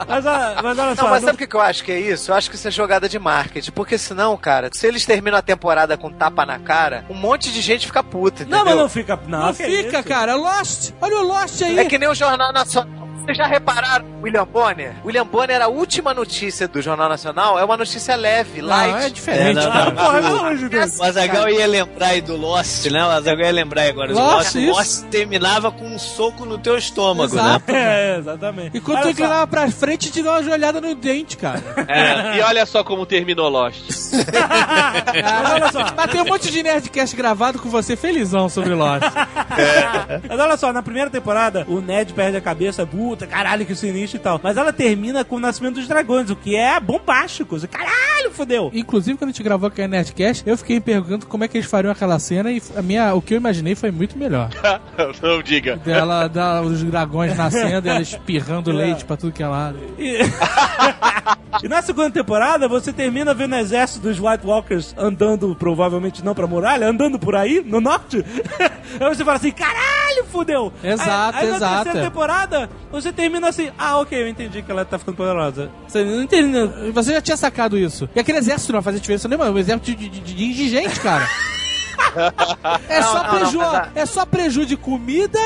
Speaker 1: Mas, olha- mas olha só.
Speaker 4: Não, mas
Speaker 1: não-
Speaker 4: sabe o que que eu acho que é isso? Eu acho que isso é jogada de marketing. Porque senão, cara, se eles terminam a temporada com tapa na cara, um monte de gente fica puta, entendeu?
Speaker 1: Não, mas não fica. Não,
Speaker 5: Não fica,
Speaker 1: isso?
Speaker 5: cara. Lost. Olha o Lost aí.
Speaker 4: É que nem o Jornal Nacional. Vocês já repararam? William Bonner? William Bonner, a última notícia do Jornal Nacional é uma notícia leve, light.
Speaker 5: Não, é diferente,
Speaker 3: É, não,
Speaker 5: cara.
Speaker 1: Amor de Deus.
Speaker 3: O Azagal ia lembrar aí do Lost, né? O Azagal ia lembrar aí agora do
Speaker 5: Lost,
Speaker 3: Lost. Lost terminava com um soco no teu estômago,
Speaker 5: Exato.
Speaker 1: É, exatamente.
Speaker 5: E quando tu
Speaker 1: Olha só.
Speaker 5: inclinava pra frente, te dá uma joelhada no dente, cara.
Speaker 2: É, e olha só como terminou Lost.
Speaker 1: Mas olha só.
Speaker 5: Mas tem um monte de Nerdcast gravado com você felizão sobre Lost.
Speaker 1: Mas olha só, na primeira temporada, o Ned perde a cabeça, puta, caralho, que sinistro e tal. Mas ela termina com o nascimento dos dragões, o que é bombástico. Caralho, fodeu.
Speaker 5: Inclusive, quando a gente gravou aqui a Nerdcast, eu fiquei perguntando como é que eles fariam aquela cena e a minha, o que eu imaginei foi muito melhor.
Speaker 2: Não diga.
Speaker 5: Dela, da, os dragões nascendo, ela espirrando leite pra tudo que é lado.
Speaker 1: E... e na segunda temporada, você termina vendo o exército dos White Walkers andando, provavelmente não pra muralha, andando por aí, no norte. aí você fala assim, caralho, fudeu.
Speaker 5: Exato,
Speaker 1: aí, aí
Speaker 5: exato.
Speaker 1: Na terceira temporada, você termina assim, ah, ok, eu entendi que ela tá ficando poderosa. Você não entendeu.
Speaker 5: Você já tinha sacado isso. E aquele exército não vai fazer diferença nenhuma, é um exército de, de, de, de indigente, cara. É,
Speaker 4: Não,
Speaker 5: só preju,
Speaker 4: a-
Speaker 5: é só preju de comida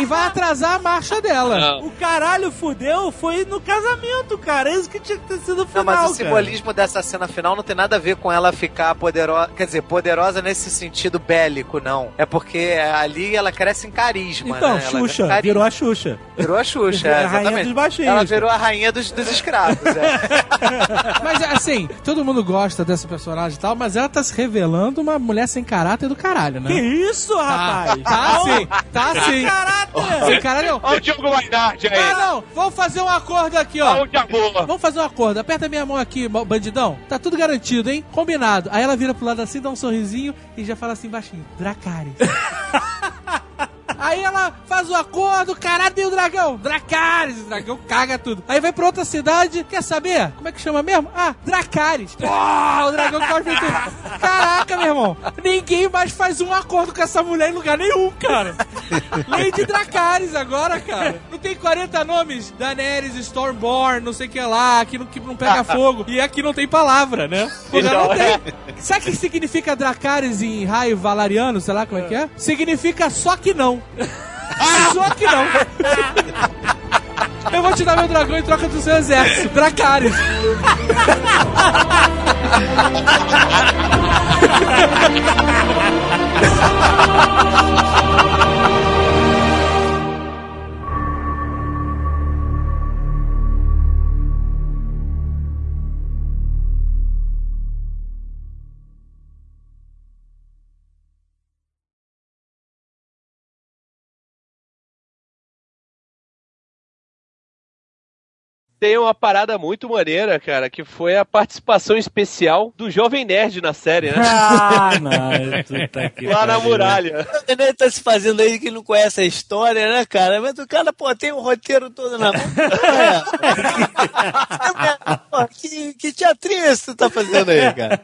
Speaker 5: e vai atrasar a marcha dela.
Speaker 2: Não.
Speaker 1: O caralho fudeu foi no casamento, cara. É isso que tinha que ter sido o final,
Speaker 4: Não, mas o
Speaker 1: cara.
Speaker 4: simbolismo dessa cena final não tem nada a ver com ela ficar poderosa. Quer dizer, poderosa nesse sentido bélico, não. É porque ali ela cresce em carisma.
Speaker 1: Então,
Speaker 4: né?
Speaker 1: Xuxa,
Speaker 4: carisma.
Speaker 1: virou a Xuxa.
Speaker 4: Virou a Xuxa,
Speaker 1: A
Speaker 4: é,
Speaker 1: rainha
Speaker 4: exatamente.
Speaker 1: dos baixinhos.
Speaker 4: Ela virou a rainha dos, dos escravos. é.
Speaker 5: Mas assim, todo mundo gosta dessa personagem e tal, mas ela tá se revelando uma mulher sem caráter do caralho, né?
Speaker 1: Que isso, rapaz?
Speaker 5: Tá sim, tá sim.
Speaker 1: Caráter!
Speaker 5: Sem caralho.
Speaker 2: Olha o Diogo Maynard aí.
Speaker 5: Ah, não, vamos fazer um acordo aqui, ó.
Speaker 2: Olha o amor.
Speaker 5: Vamos fazer um acordo. Aperta minha mão aqui, bandidão. Tá tudo garantido, hein? Combinado. Aí ela vira pro lado assim, dá um sorrisinho e já fala assim baixinho: Dracarys. Aí ela faz o acordo, caralho, tem o dragão. Dracarys, o dragão caga tudo. Aí vai pra outra cidade, quer saber? Como é que chama mesmo? Ah, Dracarys. Pô, o dragão cospe tudo. Caraca, meu irmão. Ninguém mais faz um acordo com essa mulher em lugar nenhum, cara. Lady Dracarys agora, cara. Não tem 40 nomes? Daenerys, Stormborn, não sei o que lá, aqui não, que não pega fogo. E aqui não tem palavra, né? Porra, não tem. Sabe o que significa Dracarys em raio valariano? Sei lá como é que é? Significa só que não. Só que não. Eu vou te dar meu dragão em troca do seu exército. Dracarys.
Speaker 2: Tem uma parada muito maneira, cara, que foi a participação especial do Jovem Nerd na série, né?
Speaker 1: Ah, não. Puta que
Speaker 2: Lá na muralha.
Speaker 3: O Nenê tá se fazendo aí que não conhece a história, né, cara? Mas o cara, pô, tem o roteiro todo na mão. É. Pô, que, que teatrinho esse que tu tá fazendo aí, cara?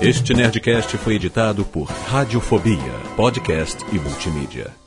Speaker 6: Este Nerdcast foi editado por Radiofobia, podcast e multimídia.